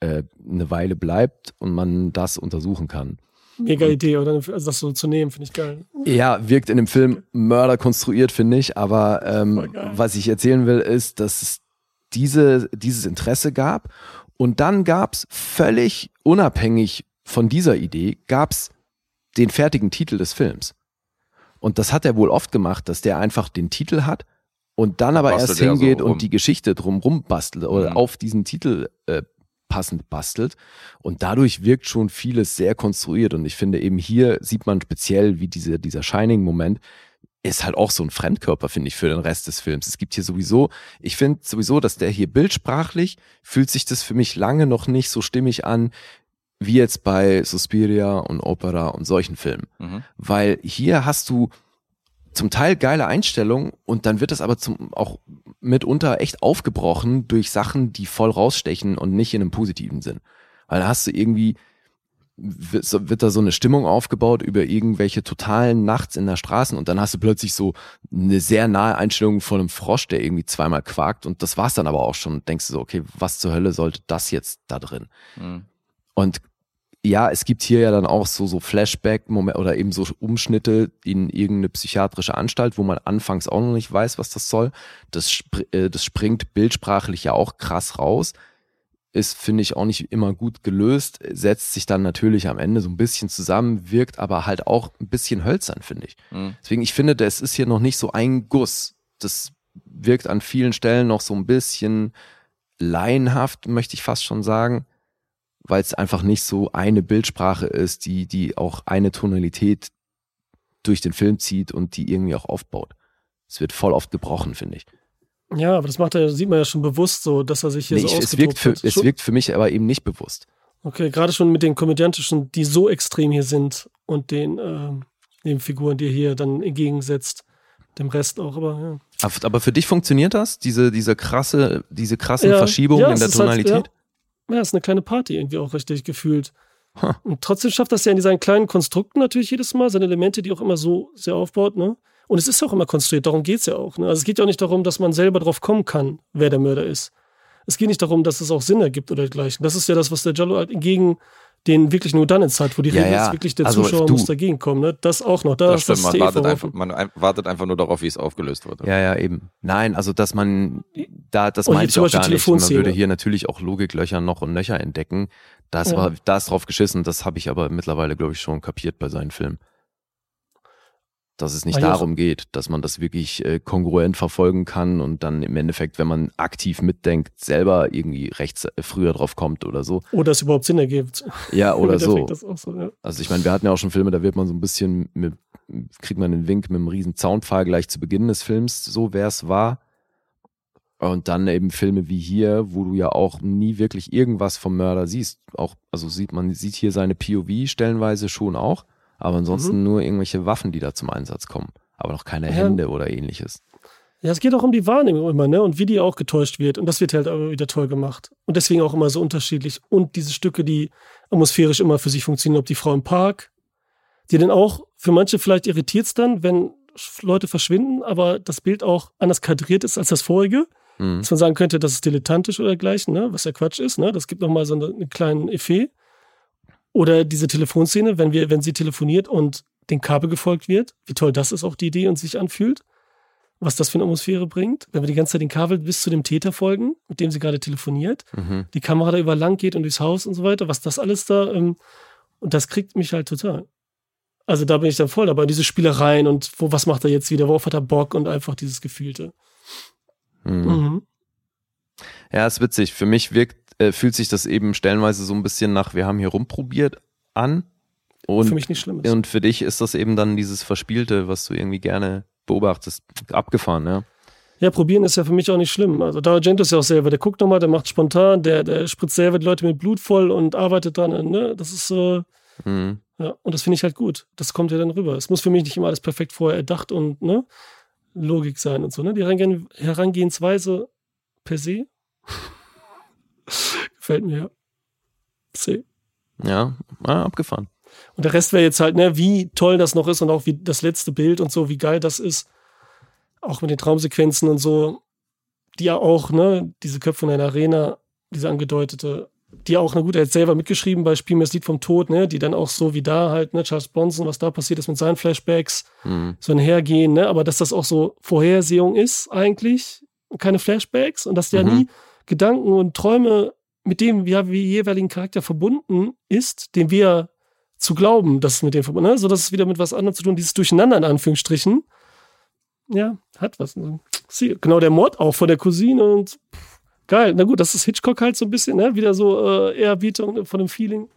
äh, eine Weile bleibt und man das untersuchen kann. Mega Idee, oder? Also das so zu nehmen, finde ich geil. Ja, wirkt in dem Film Mörder konstruiert, finde ich. Aber ähm, was ich erzählen will, ist, dass es diese, dieses Interesse gab. Und dann gab es völlig unabhängig von dieser Idee, gab es den fertigen Titel des Films. Und das hat er wohl oft gemacht, dass der einfach den Titel hat und dann aber erst er so hingeht rum. und die Geschichte drumrum bastelt oder Mhm. auf diesen Titel äh, passend bastelt. Und dadurch wirkt schon vieles sehr konstruiert. Und ich finde eben hier sieht man speziell, wie diese, dieser Shining-Moment ist halt auch so ein Fremdkörper, finde ich, für den Rest des Films. Es gibt hier sowieso, ich finde sowieso, dass der hier bildsprachlich fühlt sich das für mich lange noch nicht so stimmig an, wie jetzt bei Suspiria und Opera und solchen Filmen. Mhm. Weil hier hast du zum Teil geile Einstellungen und dann wird es aber zum, auch mitunter echt aufgebrochen durch Sachen, die voll rausstechen und nicht in einem positiven Sinn. Weil da hast du irgendwie, wird, da so eine Stimmung aufgebaut über irgendwelche totalen Nachts in der Straßen und dann hast du plötzlich so eine sehr nahe Einstellung von einem Frosch, der irgendwie zweimal quakt und das war's dann aber auch schon. Denkst du so, okay, was zur Hölle sollte das jetzt da drin? Mhm. Und ja, es gibt hier ja dann auch so, so Flashback oder eben so Umschnitte in irgendeine psychiatrische Anstalt, wo man anfangs auch noch nicht weiß, was das soll. Das, spr äh, das springt bildsprachlich ja auch krass raus. Ist, finde ich, auch nicht immer gut gelöst, setzt sich dann natürlich am Ende so ein bisschen zusammen, wirkt aber halt auch ein bisschen hölzern, finde ich. Mhm. Deswegen, ich finde, das ist hier noch nicht so ein Guss. Das wirkt an vielen Stellen noch so ein bisschen laienhaft, möchte ich fast schon sagen, weil es einfach nicht so eine Bildsprache ist, die, die auch eine Tonalität durch den Film zieht und die irgendwie auch aufbaut. Es wird voll oft gebrochen, finde ich. Ja, aber das macht er, sieht man ja schon bewusst so, dass er sich hier Nee, so ich, es, wirkt für, hat. es wirkt für mich aber eben nicht bewusst. Okay, gerade schon mit den komödiantischen, die so extrem hier sind und den ähm, Nebenfiguren, die er hier dann entgegensetzt, dem Rest auch, aber ja. Aber- für dich funktioniert das? Diese, diese krasse, diese krassen Ja, Verschiebungen ja, in der ist halt, Tonalität? Ja, ist eine kleine Party irgendwie auch richtig gefühlt. Ha. Und trotzdem schafft das ja in seinen kleinen Konstrukten natürlich jedes Mal, seine Elemente, die auch immer so sehr aufbaut, ne? Und es ist auch immer konstruiert, darum geht's ja auch. Ne? Also es geht ja auch nicht darum, dass man selber drauf kommen kann, wer der Mörder ist. Es geht nicht darum, dass es auch Sinn ergibt oder dergleichen. Das ist ja das, was der Jallo halt gegen den wirklich nur dann ins hat, wo die Ja, Regel ja. ist, wirklich der Also, Zuschauer du- muss dagegen kommen. Ne? Das auch noch. Da Das ist das stimmt, man eh wartet, einfach, man wartet einfach nur darauf, wie es aufgelöst wird. Ja, ja, eben. Nein, also dass man da, das Oh, meine ich zum auch Beispiel gar nicht. Man würde hier natürlich auch Logiklöcher noch und nöcher entdecken. Da ist, Ja. aber, da ist drauf geschissen, das habe ich aber mittlerweile, glaube ich, schon kapiert bei seinen Filmen. Dass es nicht Ah, darum geht, dass man das wirklich äh, kongruent verfolgen kann und dann im Endeffekt, wenn man aktiv mitdenkt, selber irgendwie rechts äh, früher drauf kommt oder so. Oder es überhaupt Sinn ergibt. Ja, oder so. So ja. Also ich meine, wir hatten ja auch schon Filme, da wird man so ein bisschen, mit, kriegt man einen Wink mit einem riesen Zaunpfahl gleich zu Beginn des Films, so wer es war. Und dann eben Filme wie hier, wo du ja auch nie wirklich irgendwas vom Mörder siehst. Auch, also sieht man sieht hier seine POV stellenweise schon auch, aber ansonsten nur irgendwelche Waffen, die da zum Einsatz kommen. aber noch keine Ja. Hände oder ähnliches. Ja, es geht auch um die Wahrnehmung immer, ne? Und wie die auch getäuscht wird. Und das wird halt aber wieder toll gemacht. Und deswegen auch immer so unterschiedlich. Und diese Stücke, die atmosphärisch immer für sich funktionieren, ob die Frau im Park, die dann auch, für manche vielleicht irritiert es dann, wenn Leute verschwinden, aber das Bild auch anders kadriert ist als das vorige. Mhm. Dass man sagen könnte, das ist dilettantisch oder dergleichen, ne? was ja Quatsch ist. Ne? Das gibt nochmal so eine, einen kleinen Effet. Oder diese Telefonszene, wenn, wir, wenn sie telefoniert und den Kabel gefolgt wird, wie toll das ist auch die Idee und sich anfühlt. Was das für eine Atmosphäre bringt, wenn wir die ganze Zeit den Kabel bis zu dem Täter folgen, mit dem sie gerade telefoniert, Mhm. die Kamera da über lang geht und durchs Haus und so weiter, was das alles da, ähm, und das kriegt mich halt total. Also da bin ich dann voll dabei, diese Spielereien und wo, was macht er jetzt wieder, worauf hat er Bock und einfach dieses Gefühlte. Mhm. Mhm. Ja, ist witzig. Für mich wirkt, äh, fühlt sich das eben stellenweise so ein bisschen nach, wir haben hier rumprobiert an. Und für mich nicht schlimm ist. Und für dich ist das eben dann dieses Verspielte, was du irgendwie gerne beobachtest, abgefahren, ja. Ja, probieren ist ja für mich auch nicht schlimm. Also da Argento ist ja auch selber, der guckt nochmal, der macht spontan, der, der spritzt selber die Leute mit Blut voll und arbeitet dran. Ne? Das ist so, Mhm. ja, und das finde ich halt gut. Das kommt ja dann rüber. Es muss für mich nicht immer alles perfekt vorher erdacht und ne, Logik sein und so. Ne? Die Herangehen, Herangehensweise per se gefällt mir ja. C. Ja, ah, abgefahren. Und der Rest wäre jetzt halt, ne, wie toll das noch ist und auch wie das letzte Bild und so, wie geil das ist. Auch mit den Traumsequenzen und so, die ja auch, ne, diese Köpfe in einer Arena, diese angedeutete, die auch, na gut, er hat selber mitgeschrieben bei Spiel mir das Lied vom Tod, ne, die dann auch so wie da halt, ne, Charles Bronson, was da passiert ist mit seinen Flashbacks, Mhm. so einhergehen, ne, aber dass das auch so Vorhersehung ist eigentlich, und keine Flashbacks und dass der Mhm. nie Gedanken und Träume mit dem ja, wie jeweiligen Charakter verbunden ist, dem wir zu glauben, dass es mit dem verbunden ist, ne? so dass es wieder mit was anderem zu tun, dieses Durcheinander in Anführungsstrichen, ja, hat was. Sie, genau der Mord auch von der Cousine und pff, geil. Na gut, das ist Hitchcock halt so ein bisschen, ne? wieder so äh, Ehrerbietung von dem Feeling.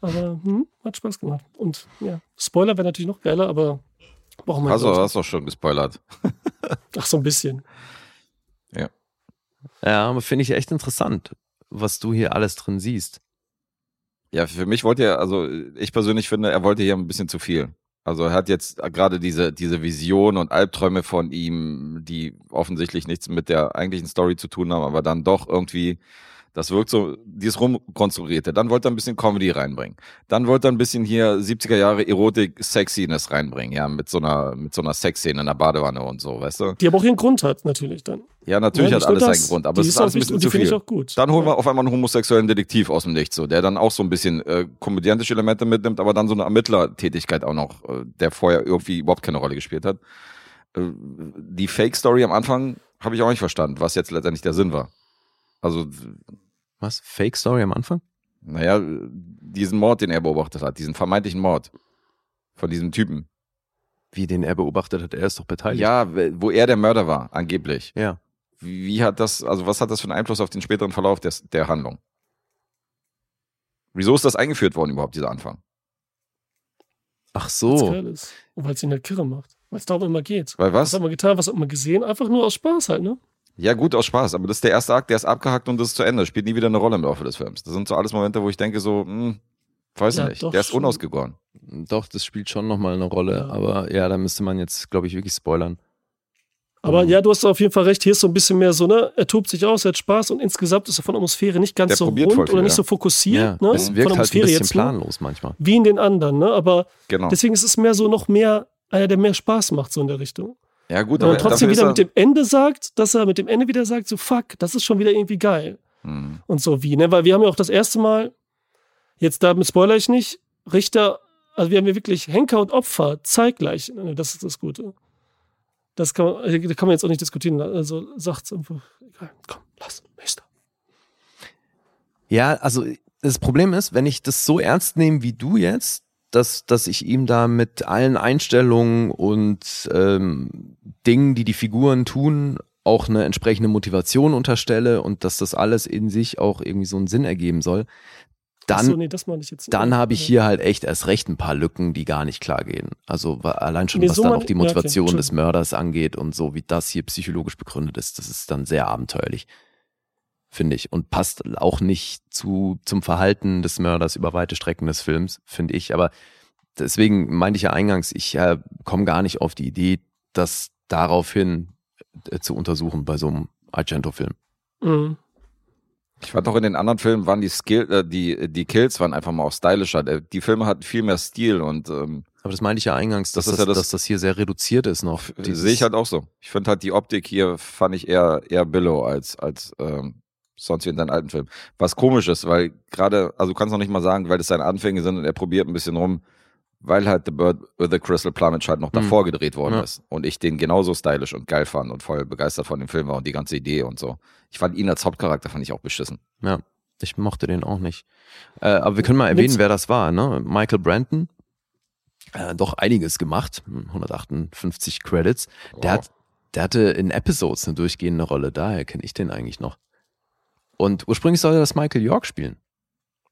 Aber hm, hat Spaß gemacht. Und ja, Spoiler wäre natürlich noch geiler, aber brauchen wir Hast du glaub ich, hast doch schon gespoilert. Ach, so ein bisschen. Ja, aber finde ich echt interessant, was du hier alles drin siehst. Ja, für mich wollte er, also ich persönlich finde, er wollte hier ein bisschen zu viel. Also er hat jetzt gerade diese, diese Vision und Albträume von ihm, die offensichtlich nichts mit der eigentlichen Story zu tun haben, aber dann doch irgendwie, das wirkt so, dieses Rumkonstruierte. Dann wollte er ein bisschen Comedy reinbringen. Dann wollte er ein bisschen hier 70er Jahre Erotik, Sexiness reinbringen, ja, mit so einer, mit so einer Sexszene in der Badewanne und so, weißt du? Die aber auch ihren Grund hat, natürlich dann. Ja, natürlich Ja, hat alles seinen Grund, aber es ist alles ein bisschen zu finde ich viel. auch gut. Dann holen wir Ja. auf einmal einen homosexuellen Detektiv aus dem Nichts, so, der dann auch so ein bisschen äh, komödiantische Elemente mitnimmt, aber dann so eine Ermittlertätigkeit auch noch, äh, der vorher irgendwie überhaupt keine Rolle gespielt hat. Äh, die Fake-Story am Anfang habe ich auch nicht verstanden, was jetzt letztendlich der Sinn war. Also, Was? Fake Story am Anfang? naja, diesen Mord, den er beobachtet hat, diesen vermeintlichen Mord von diesem Typen. Wie den er beobachtet hat, er ist doch beteiligt. Ja, wo er der Mörder war, angeblich. Ja. Wie, hat das, also was hat das für einen Einfluss auf den späteren Verlauf des, der Handlung? Wieso ist das eingeführt worden überhaupt, dieser Anfang? Ach so. weil es ihn halt kirre macht. Weil es darum immer geht. Weil Was was? hat man getan, was hat man gesehen? Einfach nur aus Spaß halt, ne? Ja, gut, aus Spaß, aber das ist der erste Akt, der ist abgehackt und das ist zu Ende. Spielt nie wieder eine Rolle im Laufe des Films. Das sind so alles Momente, wo ich denke so, hm, weiß Ja, nicht, doch der ist unausgegoren. Doch, das spielt schon nochmal eine Rolle. Ja. Aber ja, da müsste man jetzt, glaube ich, wirklich spoilern. Aber Mhm. ja, du hast auf jeden Fall recht. Hier ist so ein bisschen mehr so, ne? Er tobt sich aus, er hat Spaß und insgesamt ist er von der Atmosphäre nicht ganz Der so rund viel, oder nicht ja. so fokussiert, ne? es Von wirkt der halt ein Atmosphäre bisschen jetzt, ne? planlos manchmal. Wie in den anderen, ne? Aber Genau. deswegen ist es mehr so noch mehr, einer, der mehr Spaß macht, so in der Richtung. Ja, gut, Und aber dann trotzdem wieder er, mit dem Ende sagt, dass er mit dem Ende wieder sagt, so fuck, das ist schon wieder irgendwie geil. Hm. und so wie, ne? Weil wir haben ja auch das erste Mal, jetzt damit spoiler ich nicht, Richter, also wir haben ja wirklich Henker und Opfer zeitgleich. Ne? Das ist das Gute. Das kann man, da kann man jetzt auch nicht diskutieren. Also sagt einfach, egal, komm, lass, nächster. Ja, also das Problem ist, wenn ich das so ernst nehme wie du jetzt, dass, dass ich ihm da mit allen Einstellungen und ähm, Dingen, die die Figuren tun, auch eine entsprechende Motivation unterstelle und dass das alles in sich auch irgendwie so einen Sinn ergeben soll, dann, Achso, nee, dann habe ich hier halt echt erst recht ein paar Lücken, die gar nicht klar gehen. Also allein schon, Nee, was so dann auch die ja, okay, Motivation des. Mörders angeht und so, wie das hier psychologisch begründet ist, das ist dann sehr abenteuerlich, finde ich. Und passt auch nicht zu, zum Verhalten des Mörders über weite Strecken des Films, finde ich. Aber deswegen meinte ich ja eingangs, ich äh, komme gar nicht auf die Idee, das daraufhin äh, zu untersuchen bei so einem Argento-Film. Mhm. Ich fand auch in den anderen Filmen waren die Skill, äh, die, die Kills waren einfach mal auch stylischer. Der- Die Filme hatten viel mehr Stil und ähm, Aber das meinte ich ja eingangs, dass Das das, ja das- dass das hier sehr reduziert ist noch. Sehe ich halt auch so. Ich finde halt die Optik hier fand ich eher eher Billow als als ähm, sonst wie in seinen alten Filmen. Was komisch ist, weil gerade, also du kannst noch nicht mal sagen, weil das seine Anfänge sind und er probiert ein bisschen rum, weil halt The Bird with the Crystal Plumage halt noch Mhm. davor gedreht worden Ja. ist und ich den genauso stylisch und geil fand und voll begeistert von dem Film war und die ganze Idee und so. Ich fand ihn als Hauptcharakter fand ich auch beschissen. Ja, ich mochte den auch nicht. Äh, aber wir können mal erwähnen, Nix. wer das war. Ne? Michael Brandon, äh, doch einiges gemacht, 158 Credits. Der, Wow. hat, der hatte in Episodes eine durchgehende Rolle, daher kenne ich den eigentlich noch. Und ursprünglich sollte das Michael York spielen.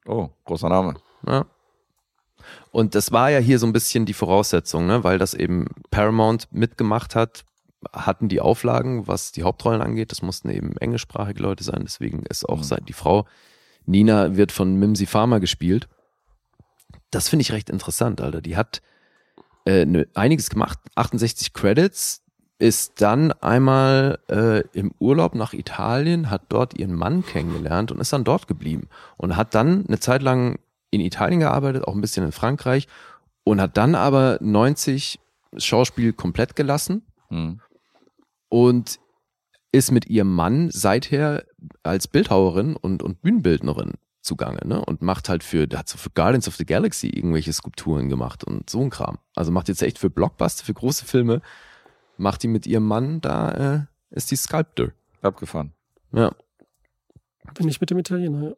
Oh, großer Name. Ja. Und das war ja hier so ein bisschen die Voraussetzung, ne? weil das eben Paramount mitgemacht hat, hatten die Auflagen, was die Hauptrollen angeht. Das mussten eben englischsprachige Leute sein, deswegen ist auch Mhm. die Frau Nina wird von Mimsy Farmer gespielt. Das finde ich recht interessant, Alter. Die hat äh, ne, einiges gemacht, 68 Credits, ist dann einmal äh, im Urlaub nach Italien, hat dort ihren Mann kennengelernt und ist dann dort geblieben und hat dann eine Zeit lang in Italien gearbeitet, auch ein bisschen in Frankreich und hat dann aber 90 Schauspiel komplett gelassen Hm. und ist mit ihrem Mann seither als Bildhauerin und, und Bühnenbildnerin zugange, ne? Und macht halt für, hat so für Guardians of the Galaxy irgendwelche Skulpturen gemacht und so ein Kram. Also macht jetzt echt für Blockbuster, für große Filme, macht die mit ihrem Mann, da äh, ist die Sculptor. Abgefahren. Ja. Bin ich mit dem Italiener, ja.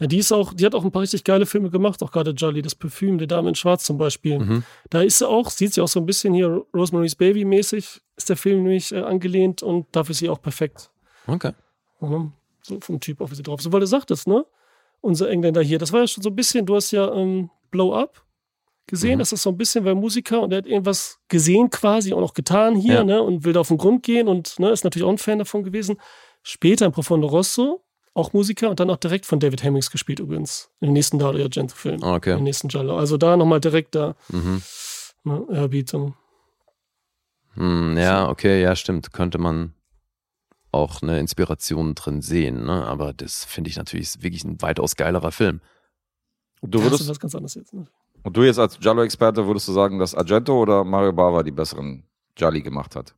ja. Die ist auch, die hat auch ein paar richtig geile Filme gemacht, auch gerade Jolly, das Parfüm, der Dame in Schwarz zum Beispiel. Mhm. Da ist sie auch, sieht sie auch so ein bisschen hier Rosemary's Baby mäßig, ist der Film nämlich äh, angelehnt und dafür ist sie auch perfekt. Okay. Mhm. So vom Typ auch, wie sie drauf ist. So, weil du sagtest, ne? Unser Engländer hier, das war ja schon so ein bisschen, du hast ja ähm, Blow Up gesehen, Mhm. das ist so ein bisschen, weil Musiker und der hat irgendwas gesehen quasi und auch getan hier, Ja. ne? Und will da auf den Grund gehen und ne, ist natürlich auch ein Fan davon gewesen. Später in Profondo Rosso, auch Musiker und dann auch direkt von David Hemmings gespielt übrigens. Im nächsten Dario Argento-Film. Okay. Im nächsten Giallo. Also da nochmal direkt da, Mhm. ne, Erbietung. Hm, ja, okay, ja, stimmt. Könnte man auch eine Inspiration drin sehen, ne? Aber das finde ich natürlich wirklich ein weitaus geilerer Film. Du Das ist würdest, was ganz anderes jetzt. Ne? Und du jetzt als Giallo-Experte würdest du sagen, dass Argento oder Mario Bava die besseren Gialli gemacht hat?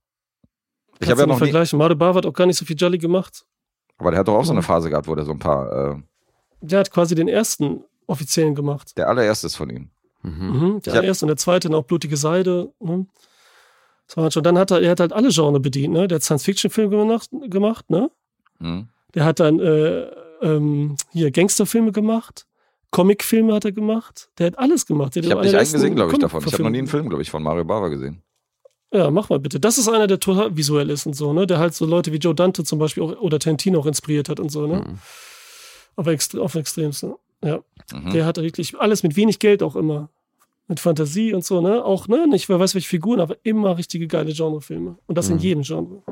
Ich Kannst habe ja noch nie, vergleichen. Mario Bava hat auch gar nicht so viel Jolly gemacht. aber der hat doch auch so eine Mhm. Phase gehabt, wo der so ein paar, äh, Der hat quasi den ersten offiziellen gemacht. der allererste ist von ihm. Mhm. Mhm, der Ich hab- erste und der zweite, dann auch Blutige Seide. Ne? Das war halt schon. Dann hat er, er hat halt alle Genre bedient. Ne? Der hat Science-Fiction-Filme gemacht, gemacht. Ne? Hm? Der hat dann äh, ähm, hier Gangsterfilme gemacht. Comicfilme hat er gemacht. Der hat alles gemacht. Der Ich habe nicht einen gesehen, glaube ich, davon. Ich habe noch nie einen Film, glaube ich, von Mario Bava gesehen. Ja, mach mal bitte. Das ist einer, der total visuell ist und so, ne? Der halt so Leute wie Joe Dante zum Beispiel auch, oder Tarantino auch inspiriert hat und so, ne? Mhm. Auf, extre auf extremste. Ja. Mhm. Der hat wirklich alles mit wenig Geld auch immer. Mit Fantasie und so, ne? Auch, ne? Nicht wer weiß welche Figuren, aber immer richtige geile Genrefilme. Und das in Mhm. jedem Genre.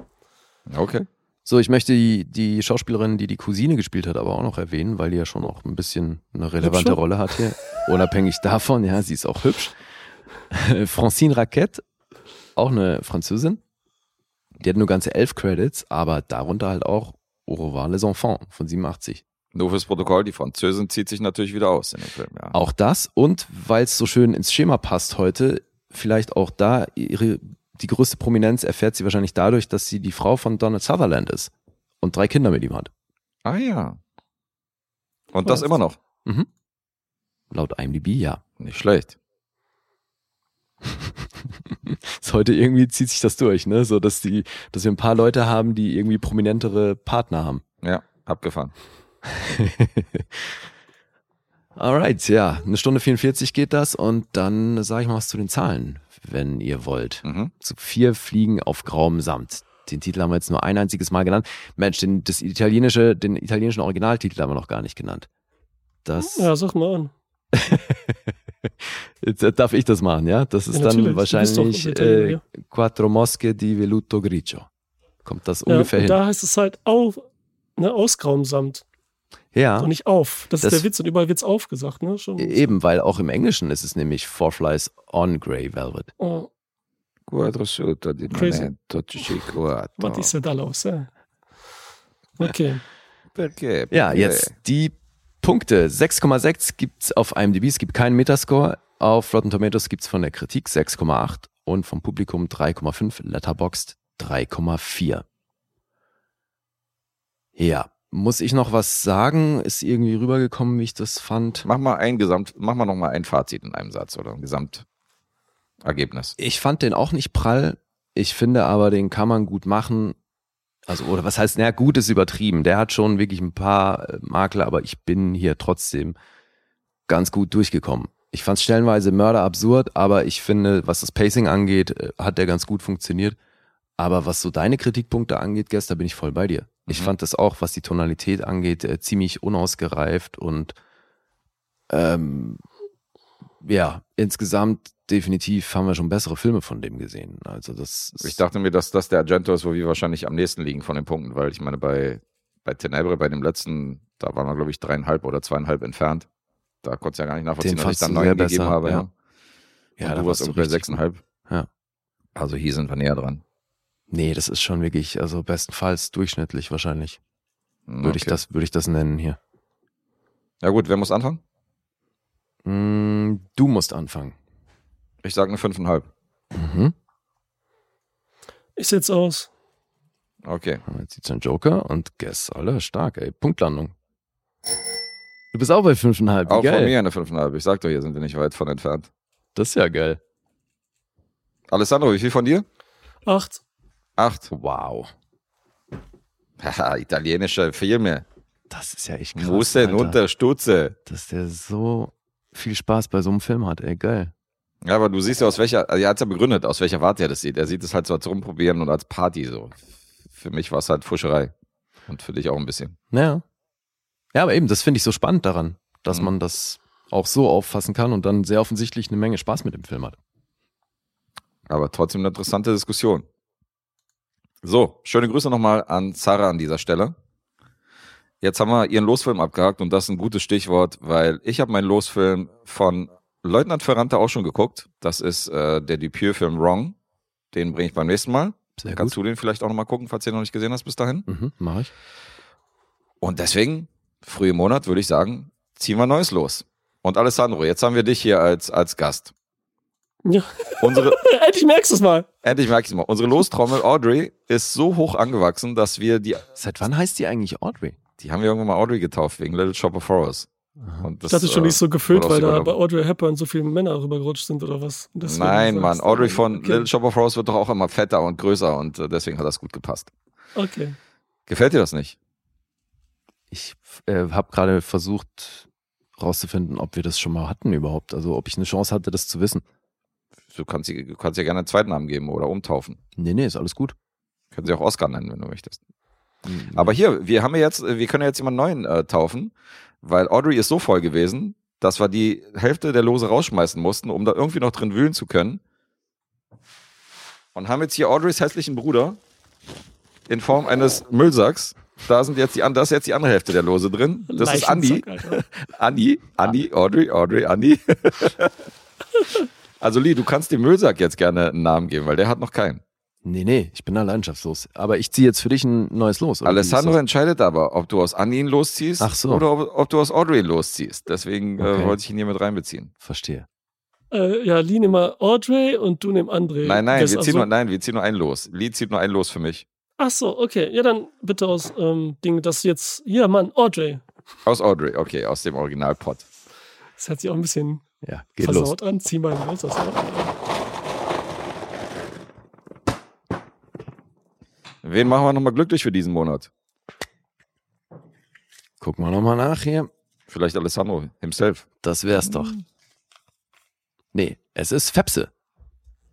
Okay. So, ich möchte die, die Schauspielerin, die die Cousine gespielt hat, aber auch noch erwähnen, weil die ja schon auch ein bisschen eine relevante Hübscher? Rolle hat hier. Unabhängig davon, ja, sie ist auch hübsch. Francine Raquette, auch eine Französin. Die hat nur ganze elf Credits, aber darunter halt auch Au revoir les enfants von 87. Nur fürs Protokoll, die Französin zieht sich natürlich wieder aus in dem Film, ja. Auch das und weil es so schön ins Schema passt heute, vielleicht auch da ihre, die größte Prominenz erfährt sie wahrscheinlich dadurch, dass sie die Frau von Donald Sutherland ist und drei Kinder mit ihm hat. Ah ja. Und das immer noch. Mhm. Laut IMDb ja. Nicht schlecht. Ist heute irgendwie zieht sich das durch, ne? So dass die, dass wir ein paar Leute haben, die irgendwie prominentere Partner haben. Ja, abgefahren. Alright, ja, eine Stunde 44 geht das und dann sage ich mal was zu den Zahlen, wenn ihr wollt. Mhm. Zu vier Fliegen auf grauem Samt. Den Titel haben wir jetzt nur ein einziges Mal genannt. Mensch, den, das italienische, den italienischen Originaltitel haben wir noch gar nicht genannt. Das Ja, sag mal an. Jetzt darf ich das machen, ja? Das ist Ja, dann wahrscheinlich unser Italiener, äh, ja. Quattro Mosche di Veluto Grigio. Kommt das Ja, ungefähr und hin? da heißt es halt auf, ne, aus grauem Samt. Ja. Und nicht auf. Das, Das- ist der Witz und überall wird's aufgesagt, ne? Schon. Eben, weil auch im Englischen ist es nämlich Four Flies on Grey Velvet. Oh. Quattro sotto di momento ci quattro. Was ist denn da los? Äh? Okay. Perché? Ja, jetzt die Punkte. 6,6 gibt's auf IMDb, es gibt keinen Metascore. Auf Rotten Tomatoes gibt's von der Kritik 6,8 und vom Publikum 3,5, Letterboxd 3,4. Ja, muss ich noch was sagen? Ist irgendwie rübergekommen, wie ich das fand? Mach mal ein Gesamt, mach mal noch mal ein Fazit in einem Satz oder ein Gesamtergebnis. Ich fand den auch nicht prall. Ich finde aber, den kann man gut machen. Also, oder was heißt, naja, gut ist übertrieben. Der hat schon wirklich ein paar äh, Makel, aber ich bin hier trotzdem ganz gut durchgekommen. Ich fand es stellenweise Mörder absurd, aber ich finde, was das Pacing angeht, äh, hat der ganz gut funktioniert. Aber was so deine Kritikpunkte angeht, gestern bin ich voll bei dir. Ich Mhm. fand das auch, was die Tonalität angeht, äh, ziemlich unausgereift und ähm, ja, insgesamt definitiv haben wir schon bessere Filme von dem gesehen. Also das Ich dachte mir, dass das der Argento ist, wo wir wahrscheinlich am nächsten liegen von den Punkten, weil ich meine, bei, bei Tenebre, bei dem letzten, da waren wir, glaube ich, dreieinhalb oder zweieinhalb entfernt. Da konnte es ja gar nicht nachvollziehen, Den dass ich dann du neun sehr gegeben besser, habe. ja. Ja. ja, da du warst du richtig sechseinhalb. Ja. Also hier sind wir näher dran. Nee, das ist schon wirklich, also bestenfalls durchschnittlich wahrscheinlich. Hm, Würde ich das, würde ich das nennen hier. Ja gut, wer muss anfangen? Mm, du musst anfangen. Ich sage eine fünfeinhalb. Mhm. Ich setze aus. Okay. Jetzt sieht's ein Joker und Guess, alle stark, ey. Punktlandung. Du bist auch bei fünfeinhalb, wie Auch geil. von mir eine fünfeinhalb. Ich sag doch, hier sind wir nicht weit von entfernt. Das ist ja geil. Alessandro, wie viel von dir? Acht. Acht. Wow. Haha, italienische Filme. Das ist ja echt krass. Musse unter Stutze. Dass der so viel Spaß bei so einem Film hat, ey, geil. Ja, aber du siehst ja aus welcher, also er hat's ja begründet, aus welcher Warte er das sieht. Er sieht es halt so als rumprobieren und als Party so. Für mich war es halt Fuscherei. Und für dich auch ein bisschen. Naja. Ja, aber eben, das finde ich so spannend daran, dass Mhm. man das auch so auffassen kann und dann sehr offensichtlich eine Menge Spaß mit dem Film hat. Aber trotzdem eine interessante Diskussion. So, schöne Grüße nochmal an Sarah an dieser Stelle. Jetzt haben wir ihren Losfilm abgehakt und das ist ein gutes Stichwort, weil ich habe meinen Losfilm von Leutnant Ferrante auch schon geguckt. Das ist äh, der Dupieux-Film Wrong. Den bringe ich beim nächsten Mal. Sehr Kannst gut. du den vielleicht auch nochmal gucken, falls du den noch nicht gesehen hast bis dahin? Mhm, mach ich. Und deswegen, früh im Monat, würde ich sagen, ziehen wir Neues los. Und Alessandro, jetzt haben wir dich hier als, als Gast. Ja. Unsere, Endlich merkst du es mal. endlich merke ich mal, unsere Lostrommel Audrey ist so hoch angewachsen, dass wir die, Seit wann heißt die eigentlich Audrey? die haben wir irgendwann mal Audrey getauft, wegen Little Shop of Horrors. Und Ich dachte schon, die ist so gefüllt, weil da bei Audrey Hepburn so viele Männer rübergerutscht sind oder was. Deswegen Nein, sagst Mann, du- Audrey von okay. Little Shop of Horrors wird doch auch immer fetter und größer und äh, deswegen hat das gut gepasst. Okay. Gefällt dir das nicht? Ich äh, habe gerade versucht rauszufinden, ob wir das schon mal hatten überhaupt. Also ob ich eine Chance hatte, das zu wissen. Du kannst, du kannst ja gerne einen zweiten Namen geben oder umtaufen. Nee, nee, ist alles gut. Können sie auch Oscar nennen, wenn du möchtest. Mhm. Aber hier, wir haben ja jetzt, wir können ja jetzt jemanden neuen äh, taufen, weil Audrey ist so voll gewesen, dass wir die Hälfte der Lose rausschmeißen mussten, um da irgendwie noch drin wühlen zu können. Und haben jetzt hier Audreys hässlichen Bruder in Form eines Müllsacks. Da sind jetzt die, da ist jetzt die andere Hälfte der Lose drin. Das ist Andi. Andi, Andi, Audrey, Audrey, Andi. also Lee, du kannst dem Müllsack jetzt gerne einen Namen geben, weil der hat noch keinen. Nee, nee, ich bin da leidenschaftslos. Aber ich ziehe jetzt für dich ein neues Los. Alessandro entscheidet aber, ob du aus Andi ihn losziehst Ach so. oder ob, ob du aus Audrey losziehst. Deswegen Okay. äh, wollte ich ihn hier mit reinbeziehen. Verstehe. Äh, ja, Lee nimm mal Audrey und du nimm André. Nein, nein, Das wir ziehen also- nur, nein, wir ziehen nur ein Los. Lee zieht nur ein Los für mich. Ach so, okay. Ja, dann bitte aus ähm, Ding, das jetzt. Ja, Mann, Audrey. Aus Audrey, okay, aus dem Originalpot. Das hört sich auch ein bisschen Ja, geht los. versaut an. Zieh mal aus Audrey. Wen machen wir nochmal glücklich für diesen Monat? Gucken wir nochmal nach hier. Vielleicht Alessandro himself. Das wär's doch. Nee, es ist Fepse.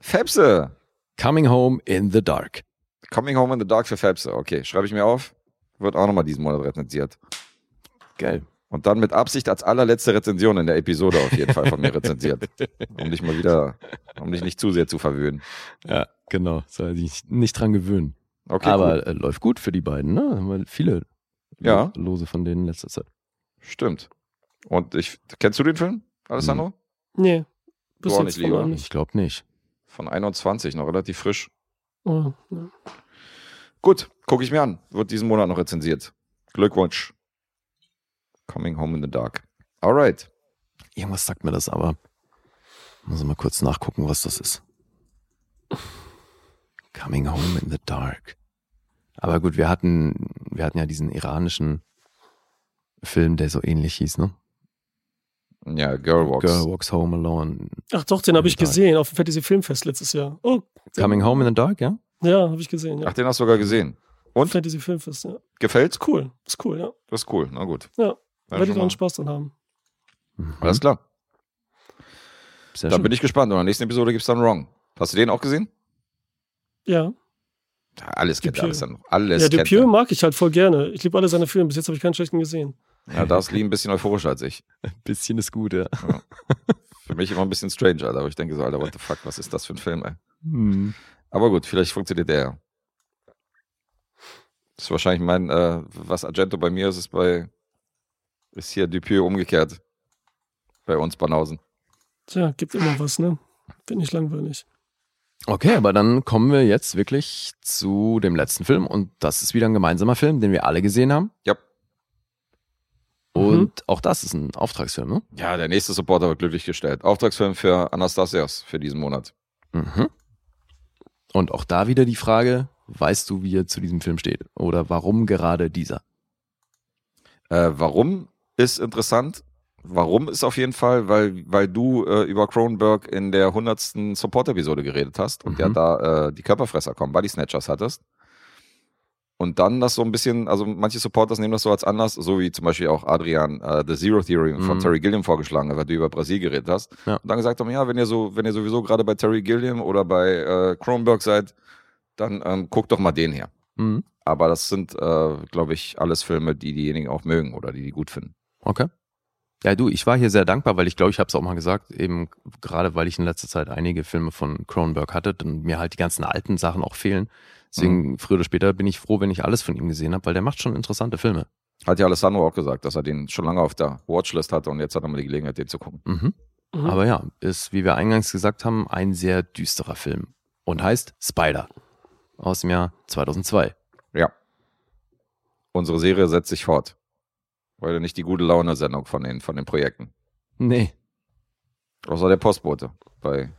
Fepse. Coming Home in the Dark. Coming Home in the Dark für Fepse. Okay, schreibe ich mir auf. Wird auch nochmal diesen Monat rezensiert. Geil. Und dann mit Absicht als allerletzte Rezension in der Episode auf jeden Fall von mir rezensiert. Um dich mal wieder, um dich nicht zu sehr zu verwöhnen. Ja, genau. Soll sich nicht dran gewöhnen. Okay, Aber cool. äh, läuft gut für die beiden, ne? Haben wir viele Ja. Lose von denen in letzter Zeit. Stimmt. Und ich, kennst du den Film, Alessandro? Nee. Bis Du auch nicht, lieber. Ich glaube nicht. Von 21, noch relativ frisch. Oh, ja. Gut, gucke ich mir an. Wird diesen Monat noch rezensiert. Glückwunsch. Coming Home in the Dark. Alright. Irgendwas sagt mir das aber. Muss ich mal kurz nachgucken, was das ist. Coming Home in the Dark. Aber gut, wir hatten, wir hatten ja diesen iranischen Film, der so ähnlich hieß, ne? Ja, Girl Walks. Girl Walks Home Alone. Ach doch, den habe ich Dark. gesehen auf dem Fantasy Filmfest letztes Jahr. Oh, Coming Home in the Dark, ja? ja, habe ich gesehen. Ja. Ach, den hast du sogar gesehen. Und? Fantasy Filmfest, ja. Gefällt's? Ist cool, ist cool, ja. Das ist cool. Na gut. Ja, Ja, werde ich auch mal. Spaß dran haben. Mhm. Alles klar. Sehr Da schön. bin ich gespannt. Und in der nächsten Episode gibt's dann Wrong. Hast du den auch gesehen? Ja, Ja, alles kennt alles dann. Alles ja Dupieux mag ich halt voll gerne. Ich liebe alle seine Filme. Bis jetzt habe ich keinen schlechten gesehen. Ja, da ist Lee ein bisschen euphorischer als ich. Ein bisschen ist gut, ja. Für mich immer ein bisschen strange, Alter. Aber ich denke so, Alter, what the fuck, was ist das für ein Film, ey? Hm. Aber gut, vielleicht funktioniert der ja. Das ist wahrscheinlich mein, äh, was Argento bei mir ist, ist bei, ist hier Dupieux umgekehrt. Bei uns Banausen. Tja, gibt immer was, ne? Wird nicht langweilig. Okay, aber dann kommen wir jetzt wirklich zu dem letzten Film und das ist wieder ein gemeinsamer Film, den wir alle gesehen haben. Ja. Und auch das ist ein Auftragsfilm, ne? Ja, der nächste Supporter wird glücklich gestellt. Auftragsfilm für Anastasios für diesen Monat. Mhm. Und auch da wieder die Frage, weißt du, wie er zu diesem Film steht? Oder warum gerade dieser? Äh, warum ist interessant? Warum ist auf jeden Fall, weil, weil du äh, über Cronenberg in der 100. Support-Episode geredet hast und Mhm. ja da äh, die Körperfresser kommen, Body Snatchers hattest. Und dann das so ein bisschen, also manche Supporters nehmen das so als Anlass, so wie zum Beispiel auch Adrian äh, The Zero Theory von Mhm. Terry Gilliam vorgeschlagen hat, weil du über Brasil geredet hast. Ja. Und dann gesagt haben, ja, wenn ihr so, wenn ihr sowieso gerade bei Terry Gilliam oder bei äh, Cronenberg seid, dann ähm, guckt doch mal den her. Mhm. Aber das sind, äh, glaube ich, alles Filme, die diejenigen auch mögen oder die die gut finden. Okay. Ja, du, ich war hier sehr dankbar, weil ich glaube, ich habe es auch mal gesagt, eben gerade weil ich in letzter Zeit einige Filme von Cronenberg hatte und mir halt die ganzen alten Sachen auch fehlen. Deswegen, früher oder später bin ich froh, wenn ich alles von ihm gesehen habe, weil der macht schon interessante Filme. Hat ja Alessandro auch gesagt, dass er den schon lange auf der Watchlist hatte und jetzt hat er mal die Gelegenheit, den zu gucken. Mhm. Mhm. Aber ja, ist, wie wir eingangs gesagt haben, ein sehr düsterer Film. Und heißt Spider. Aus dem Jahr 2002. Ja. Unsere Serie setzt sich fort. Heute nicht die gute Laune-Sendung von den, von den Projekten. Nee. Außer der Postbote bei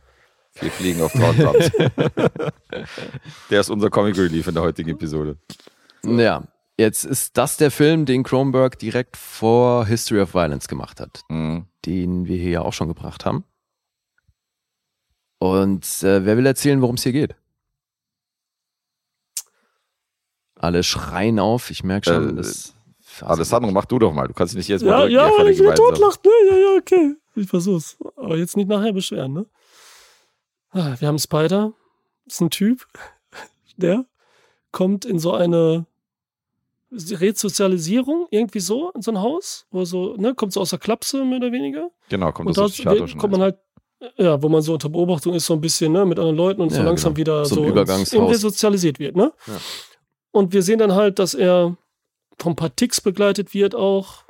Vier Fliegen auf Trautsamt. der ist unser Comic Relief in der heutigen Episode. Ja, jetzt ist das der Film, den Cronenberg direkt vor History of Violence gemacht hat, Mhm. den wir hier ja auch schon gebracht haben. Und äh, wer will erzählen, worum es hier geht? Alle schreien auf, ich merke schon. Äh, das Alessandro, mach du doch mal. Du kannst dich nicht jetzt Ja, mal ja, hier ich gemeinsam. totlacht, ne? Ja, ja, okay. Ich versuch's. Aber jetzt nicht nachher beschweren, ne? Ah, Wir haben Spider. Das ist ein Typ, der kommt in so eine Resozialisierung, irgendwie so, in so ein Haus, wo so, ne, kommt so aus der Klapse, mehr oder weniger. Genau, kommt Und das da kommt man halt, ja, wo man so unter Beobachtung ist, so ein bisschen, ne, mit anderen Leuten und so Ja, langsam genau. wieder So so, ins- resozialisiert wird, ne? Ja. Und wir sehen dann halt, dass er von ein paar Ticks begleitet wird auch,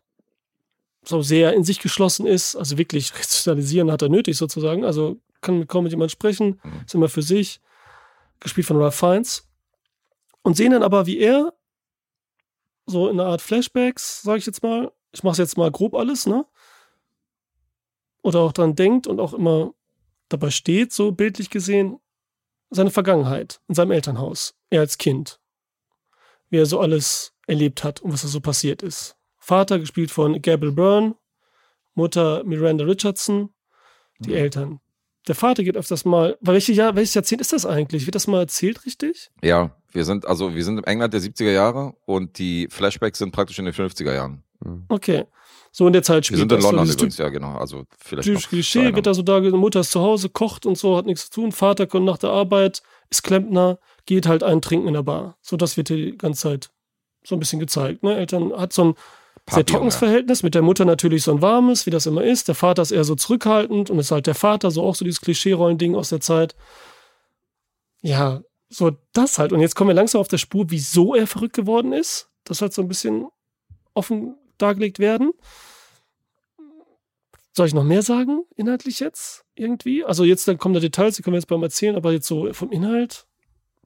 so sehr in sich geschlossen ist, also wirklich resozialisieren hat er nötig sozusagen, also kann kaum mit jemand sprechen, Mhm. ist immer für sich, gespielt von Ralph Fiennes. Und sehen dann aber, wie er so in einer Art Flashbacks, sage ich jetzt mal, ich mache jetzt mal grob alles, ne? Oder auch dran denkt und auch immer dabei steht, so bildlich gesehen, seine Vergangenheit in seinem Elternhaus, er als Kind, wie er so alles erlebt hat und was da so passiert ist. Vater gespielt von Gabriel Byrne, Mutter Miranda Richardson, die Mhm. Eltern. Der Vater geht öfters mal, weil welche Jahr, welches Jahrzehnt ist das eigentlich? Wird das mal erzählt richtig? Ja, wir sind, also wir sind im England der 70er Jahre und die Flashbacks sind praktisch in den 50er Jahren. Okay. So in der Zeit Wir spielt sind in das London so übrigens, ja genau. Also vielleicht typische noch Klischee, wird da so da, Mutter ist zu Hause, kocht und so, hat nichts zu tun, Vater kommt nach der Arbeit, ist Klempner, geht halt einen trinken in der Bar. So, das wird hier die ganze Zeit so ein bisschen gezeigt. Ne? Eltern hat so ein sehr Papi, trockenes Junge. Verhältnis, mit der Mutter natürlich so ein warmes, wie das immer ist. Der Vater ist eher so zurückhaltend und ist halt der Vater, so auch so dieses Klischee-Rollen-Ding aus der Zeit. Ja, so das halt. Und jetzt kommen wir langsam auf der Spur, wieso er verrückt geworden ist. Das hat so ein bisschen offen dargelegt werden. Soll ich noch mehr sagen, inhaltlich jetzt? irgendwie. Also jetzt dann kommen da Details, die können wir jetzt beim Erzählen, aber jetzt so vom Inhalt,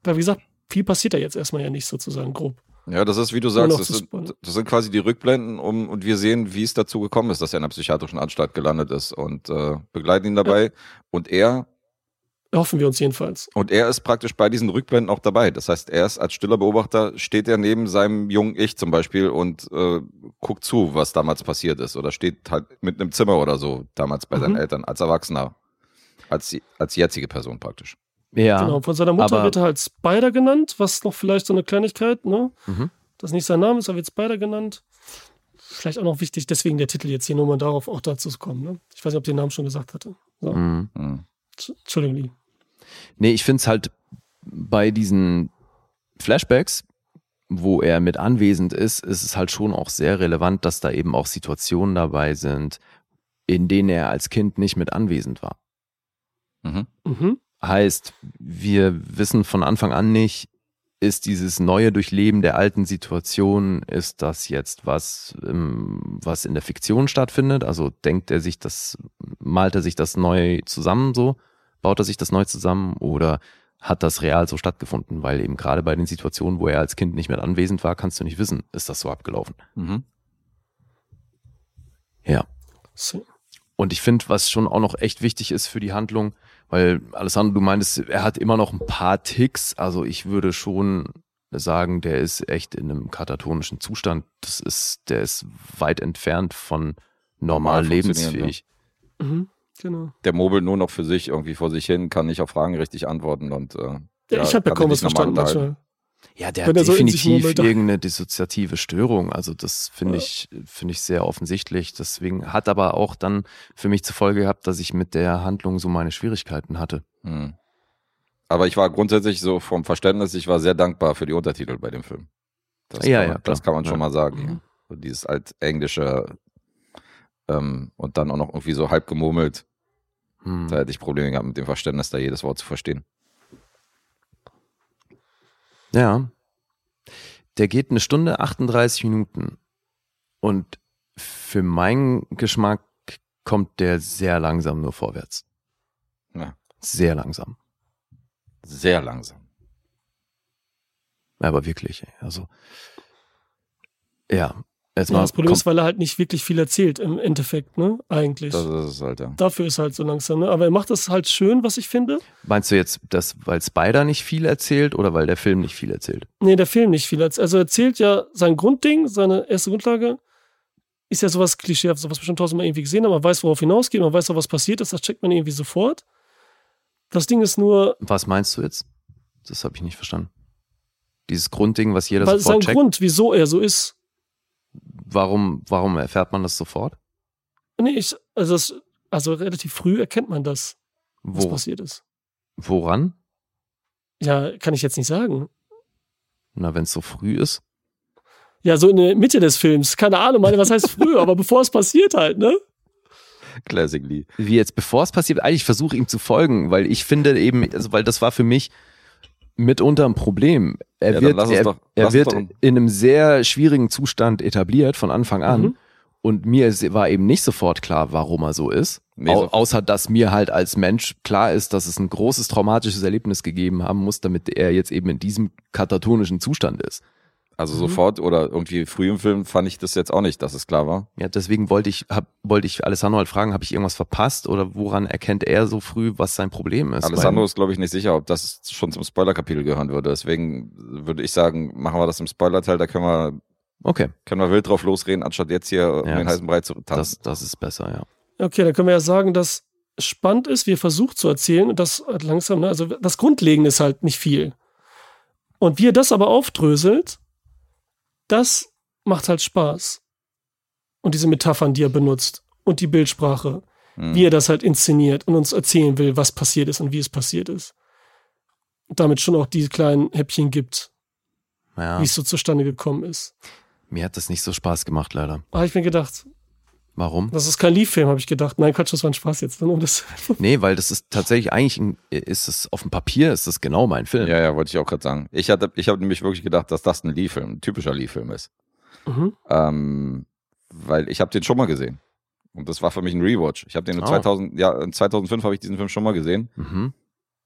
weil wie gesagt, viel passiert da jetzt erstmal ja nicht sozusagen grob. Ja, das ist, wie du sagst, das sind, das sind quasi die Rückblenden um, und wir sehen, wie es dazu gekommen ist, dass er in einer psychiatrischen Anstalt gelandet ist und äh, begleiten ihn dabei. Und er Hoffen wir uns jedenfalls. und er ist praktisch bei diesen Rückblenden auch dabei. Das heißt, er ist als stiller Beobachter, steht er neben seinem jungen Ich zum Beispiel und äh, guckt zu, was damals passiert ist. Oder steht halt mit einem Zimmer oder so damals bei seinen Mhm. Eltern als Erwachsener. Als, als jetzige Person praktisch. Ja. Genau, von seiner Mutter aber- wird er halt Spider genannt, was noch vielleicht so eine Kleinigkeit, ne? Mhm. Das nicht sein Name ist, er wird Spider genannt. Vielleicht auch noch wichtig, deswegen der Titel jetzt hier, nur mal darauf auch dazu zu kommen. Ne? Ich weiß nicht, ob der Namen schon gesagt hatte. So. Mhm. Hm. Tsch- Entschuldigung, Lee. Nee, ich finde es halt bei diesen Flashbacks, wo er mit anwesend ist, ist es halt schon auch sehr relevant, dass da eben auch Situationen dabei sind, in denen er als Kind nicht mit anwesend war. Mhm. Mhm. Heißt, wir wissen von Anfang an nicht, ist dieses neue Durchleben der alten Situation, ist das jetzt was, ähm, was in der Fiktion stattfindet? Also denkt er sich das, malt er sich das neu zusammen so? Baut er sich das neu zusammen oder hat das real so stattgefunden? Weil eben gerade bei den Situationen, wo er als Kind nicht mehr anwesend war, kannst du nicht wissen, ist das so abgelaufen. Mhm. Ja. So. Und ich finde, was schon auch noch echt wichtig ist für die Handlung, weil Alessandro, du meintest, er hat immer noch ein paar Ticks. Also ich würde schon sagen, der ist echt in einem katatonischen Zustand. Das ist, der ist weit entfernt von normal Normal lebensfähig. Mhm. Genau. Der mobelt nur noch für sich irgendwie vor sich hin, kann nicht auf Fragen richtig antworten und äh, Ja, Ja, ich habe ja kaum was verstanden manchmal. Ja, der hat so definitiv murmelt. irgendeine dissoziative Störung. Also das finde Ja. ich, finde ich sehr offensichtlich. Deswegen hat aber auch dann für mich zur Folge gehabt, dass ich mit der Handlung so meine Schwierigkeiten hatte. Hm. Aber ich war grundsätzlich so vom Verständnis, ich war sehr dankbar für die Untertitel bei dem Film. Das Ja, kann ja, man, das klar. kann man schon Ja. mal sagen. Mhm. So dieses altenglische ähm, und dann auch noch irgendwie so halb gemurmelt. Hm. Da hätte ich Probleme gehabt mit dem Verständnis, da jedes Wort zu verstehen. Ja. Der geht eine Stunde 38 Minuten. Und für meinen Geschmack kommt der sehr langsam nur vorwärts. Ja. Sehr langsam. Sehr langsam. Aber wirklich, also. Ja. Jetzt Ja, das Problem ist, weil er halt nicht wirklich viel erzählt im Endeffekt, ne? Eigentlich. Das ist es halt, ja. Dafür ist halt so langsam, ne? Aber er macht das halt schön, was ich finde. meinst du jetzt, dass, weil Spider nicht viel erzählt oder weil der Film nicht viel erzählt? Nee, der Film nicht viel. Also er erzählt ja sein Grundding, seine erste Grundlage ist ja sowas klischeehaftes, was wir schon tausendmal irgendwie gesehen haben. Man weiß, worauf hinausgeht, man weiß auch, was passiert ist, das checkt man irgendwie sofort. Das Ding ist nur, Was meinst du jetzt? Das habe ich nicht verstanden. Dieses Grundding, was jeder weil sein sofort checkt. Grund, wieso er so ist. Warum, warum erfährt man das sofort? Nee, ich, also, das, also relativ früh erkennt man das, was Wo, passiert ist. woran? Ja, kann ich jetzt nicht sagen. Na, wenn es so früh ist. Ja, so in der Mitte des Films. Keine Ahnung, meine, was heißt früh, aber bevor es passiert halt, ne? Classic Lee. wie jetzt, bevor es passiert, eigentlich versuche ihm zu folgen, weil ich finde eben, also weil das war für mich mitunter ein Problem. Er Ja, wird, er, doch- er wird doch- in einem sehr schwierigen Zustand etabliert von Anfang an. Mhm. Und mir war eben nicht sofort klar, warum er so ist. Nee, Au, so- außer dass mir halt als Mensch klar ist, dass es ein großes traumatisches Erlebnis gegeben haben muss, damit er jetzt eben in diesem katatonischen Zustand ist. Also Mhm. sofort oder irgendwie früh im Film fand ich das jetzt auch nicht, dass es klar war. Ja, deswegen wollte ich, hab, wollte ich Alessandro halt fragen, habe ich irgendwas verpasst oder woran erkennt er so früh, was sein Problem ist? Alessandro Weil- ist, glaube ich, nicht sicher, ob das schon zum Spoiler-Kapitel gehören würde. Deswegen würde ich sagen, machen wir das im Spoiler-Teil, da können wir, Okay, können wir wild drauf losreden, anstatt jetzt hier um Ja, den das- heißen Brei zu das, tanzen. das ist besser, ja. Okay, dann können wir ja sagen, dass spannend ist, wie er versucht zu erzählen und das halt langsam, ne? also das Grundlegende ist halt nicht viel. Und wie er das aber aufdröselt, das macht halt Spaß. Und diese Metaphern, die er benutzt und die Bildsprache, Hm. wie er das halt inszeniert und uns erzählen will, was passiert ist und wie es passiert ist. Und damit schon auch die kleinen Häppchen gibt, ja. wie es so zustande gekommen ist. Mir hat das nicht so Spaß gemacht, leider. Habe ich mir gedacht, Warum? das ist kein Leaf-Film, habe ich gedacht. Nein, Quatsch, das war ein Spaß jetzt. Nur um das Nee, weil das ist tatsächlich eigentlich, ein, ist es auf dem Papier, ist das genau mein Film. Ja, ja, wollte ich auch gerade sagen. Ich hatte, ich habe nämlich wirklich gedacht, dass das ein Lee-Film, ein typischer Lee-Film ist. mhm. Ähm, weil ich habe den schon mal gesehen. Und das war für mich ein Rewatch. Ich habe den in Ah. 2000, ja, in 2005 habe ich diesen Film schon mal gesehen Mhm.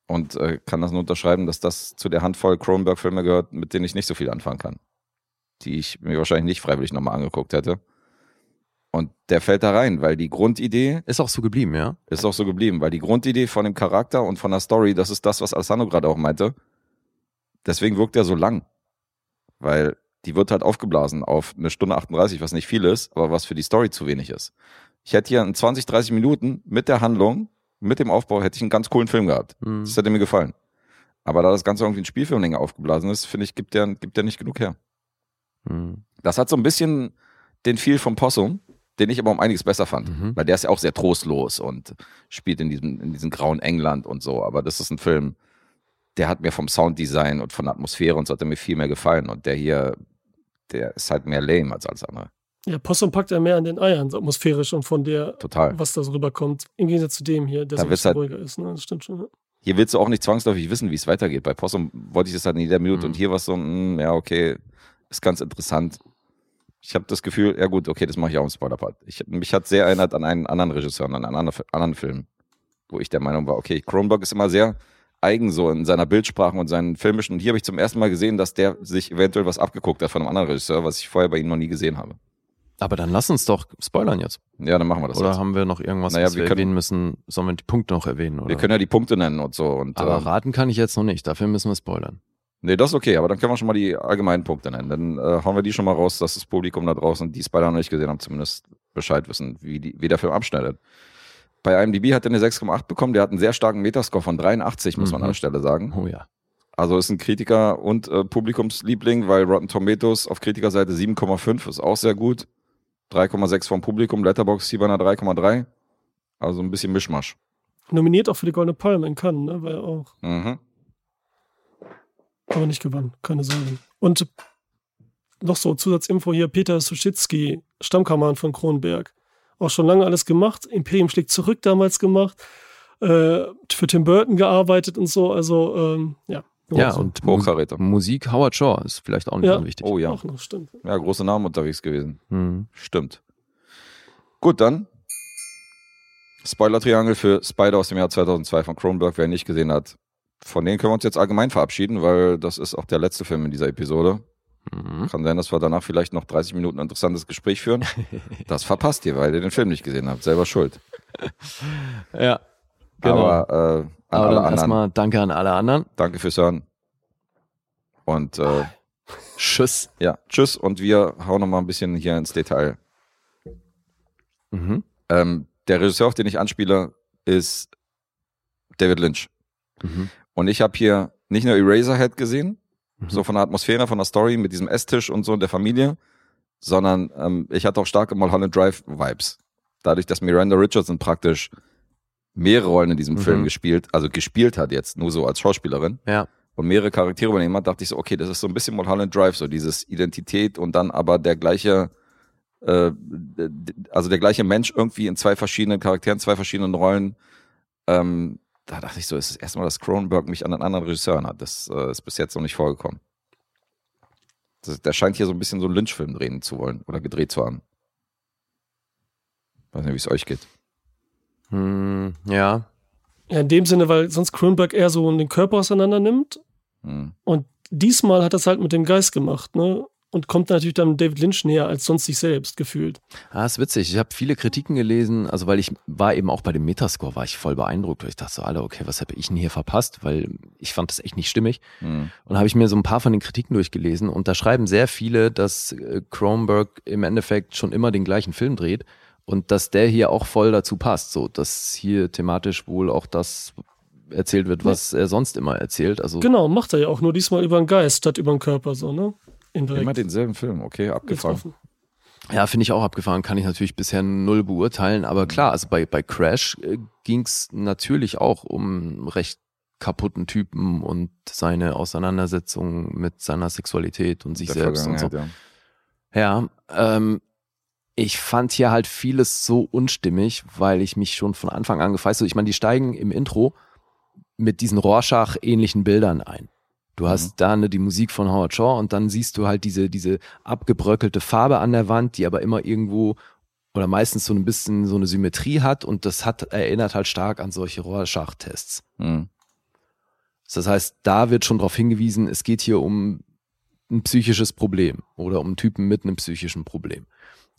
und äh, kann das nur unterschreiben, dass das zu der Handvoll Cronenberg-Filme gehört, mit denen ich nicht so viel anfangen kann. Die ich mir wahrscheinlich nicht freiwillig nochmal angeguckt hätte. Und der fällt da rein, weil die Grundidee Ist auch so geblieben, ja? ist auch so geblieben, weil die Grundidee von dem Charakter und von der Story, das ist das, was Alessandro gerade auch meinte. Deswegen wirkt er so lang. Weil die wird halt aufgeblasen auf eine Stunde 38, was nicht viel ist, aber was für die Story zu wenig ist. Ich hätte hier in 20, 30 Minuten mit der Handlung, mit dem Aufbau, hätte ich einen ganz coolen Film gehabt. Mhm. Das hätte mir gefallen. Aber da das Ganze irgendwie ein Spielfilmding aufgeblasen ist, finde ich, gibt der, gibt der nicht genug her. Mhm. Das hat so ein bisschen den Feel vom Possum, den ich aber um einiges besser fand. Mhm. Weil der ist ja auch sehr trostlos und spielt in diesem, in diesem grauen England und so. Aber das ist ein Film, der hat mir vom Sounddesign und von der Atmosphäre und so hat er mir viel mehr gefallen. Und der hier, der ist halt mehr lame als alles andere. Ja, Possum packt ja mehr an den Eiern, so atmosphärisch und von der, Total. was da so rüberkommt. Im Gegensatz zu dem hier, der Da so halt- ruhiger ist. Ne? Das stimmt schon. Ja. Hier willst du auch nicht zwangsläufig wissen, wie es weitergeht. Bei Possum wollte ich das halt in jeder Minute Mhm. und hier war es so, mm, ja, okay, ist ganz interessant. Ich habe das Gefühl, ja gut, okay, das mache ich auch im Spoiler-Part. Ich, mich hat sehr erinnert an einen anderen Regisseur, an einen anderen, anderen Film, wo ich der Meinung war, okay, Cronenberg ist immer sehr eigen so in seiner Bildsprache und seinen filmischen. Und hier habe ich zum ersten Mal gesehen, dass der sich eventuell was abgeguckt hat von einem anderen Regisseur, was ich vorher bei ihm noch nie gesehen habe. Aber dann lass uns doch spoilern jetzt. Ja, dann machen wir das. oder jetzt. haben wir noch irgendwas, Naja, was wir, wir können- erwähnen müssen? Sollen wir die Punkte noch erwähnen? Oder? Wir können ja die Punkte nennen und so. Und, aber ähm, raten kann ich jetzt noch nicht. Dafür müssen wir spoilern. Nee, das ist okay, aber dann können wir schon mal die allgemeinen Punkte nennen. Dann äh, hauen wir die schon mal raus, dass das Publikum da draußen, die Spider noch nicht gesehen haben, zumindest Bescheid wissen, wie, die, wie der Film abschneidet. Bei IMDb hat er eine 6,8 bekommen, der hat einen sehr starken Metascore von 83, muss man Mhm. an der Stelle sagen. Oh ja. Also ist ein Kritiker und äh, Publikumsliebling, weil Rotten Tomatoes auf Kritikerseite 7,5 ist auch sehr gut. 3,6 vom Publikum, Letterboxd hier bei einer 3,3. Also ein bisschen Mischmasch. Nominiert auch für die Goldene Palme in Cannes, ne? Ja auch, Mhm. Aber nicht gewonnen. Keine Sorge. Und noch so Zusatzinfo hier: Peter Suschitzky, Stammkameramann von Kronberg. Auch schon lange alles gemacht. Imperium schlägt zurück damals gemacht. Äh, für Tim Burton gearbeitet und so. Also, ähm, ja. Ja, Also, und Hochkaräter. Musik Howard Shaw ist vielleicht auch nicht Ja. unwichtig. Oh ja. Auch noch, stimmt. Ja, große Namen unterwegs gewesen. Mhm. Stimmt. Gut, dann Spoiler-Triangel für Spider aus dem Jahr 2002 von Cronenberg, wer ihn nicht gesehen hat. Von denen können wir uns jetzt allgemein verabschieden, weil das ist auch der letzte Film in dieser Episode. Mhm. Kann sein, dass wir danach vielleicht noch 30 Minuten ein interessantes Gespräch führen. Das verpasst ihr, weil ihr den Film nicht gesehen habt. Selber schuld. Ja. Genau. Aber äh, an Aber alle anderen, erstmal danke an alle anderen. danke fürs Hören. Und äh, Tschüss. ja, tschüss und wir hauen noch mal ein bisschen hier ins Detail. Mhm. Ähm, der Regisseur, auf den ich anspiele, ist David Lynch. Mhm. Und ich habe hier nicht nur Eraserhead gesehen, Mhm. so von der Atmosphäre, von der Story mit diesem Esstisch und so und der Familie, sondern ähm, ich hatte auch starke Mulholland Drive Vibes. Dadurch, dass Miranda Richardson praktisch mehrere Rollen in diesem Mhm. Film gespielt, also gespielt hat jetzt, nur so als Schauspielerin Ja. und mehrere Charaktere übernehmen hat, dachte ich so, okay, das ist so ein bisschen Mulholland Drive, so dieses Identität und dann aber der gleiche, äh, also der gleiche Mensch irgendwie in zwei verschiedenen Charakteren, zwei verschiedenen Rollen. Ähm, da dachte ich so, es ist erstmal, dass Cronenberg mich an einen anderen Regisseur hat. Das äh, ist bis jetzt noch nicht vorgekommen. Das, der scheint hier so ein bisschen so einen Lynch-Film drehen zu wollen oder gedreht zu haben. Weiß nicht, wie es euch geht. Hm, ja. Ja, in dem Sinne, weil sonst Kronberg eher so den Körper auseinander nimmt. Hm. Und diesmal hat er es halt mit dem Geist gemacht, ne? Und kommt natürlich dann David Lynch näher als sonst sich selbst gefühlt. Ah, ist witzig. Ich habe viele Kritiken gelesen, also weil ich war eben auch bei dem Metascore, war ich voll beeindruckt, weil ich dachte so, Alter, okay, was habe ich denn hier verpasst? Weil ich fand das echt nicht stimmig. Hm. Und habe ich mir so ein paar von den Kritiken durchgelesen und da schreiben sehr viele, dass äh, Cronenberg im Endeffekt schon immer den gleichen Film dreht und dass der hier auch voll dazu passt, so dass hier thematisch wohl auch das erzählt wird, was er sonst immer erzählt. Also Genau, macht er ja auch nur diesmal über den Geist statt über den Körper, so, ne? Immer Indirekt. denselben Film, okay, abgefahren. Ja, finde ich auch abgefahren, kann ich natürlich bisher null beurteilen, aber klar, also bei, bei Crash äh, ging es natürlich auch um recht kaputten Typen und seine Auseinandersetzung mit seiner Sexualität und sich Der selbst und so. Ja. Ja, ähm, ich fand hier halt vieles so unstimmig, weil ich mich schon von Anfang an gefreut habe. Ich meine, die steigen im Intro mit diesen Rorschach-ähnlichen Bildern ein. Du hast da ne, die Musik von Howard Shaw und dann siehst du halt diese, diese abgebröckelte Farbe an der Wand, die aber immer irgendwo oder meistens so ein bisschen so eine Symmetrie hat und das hat erinnert halt stark an solche Rorschach-Tests. Hm. Das heißt, da wird schon darauf hingewiesen, es geht hier um ein psychisches Problem oder um einen Typen mit einem psychischen Problem.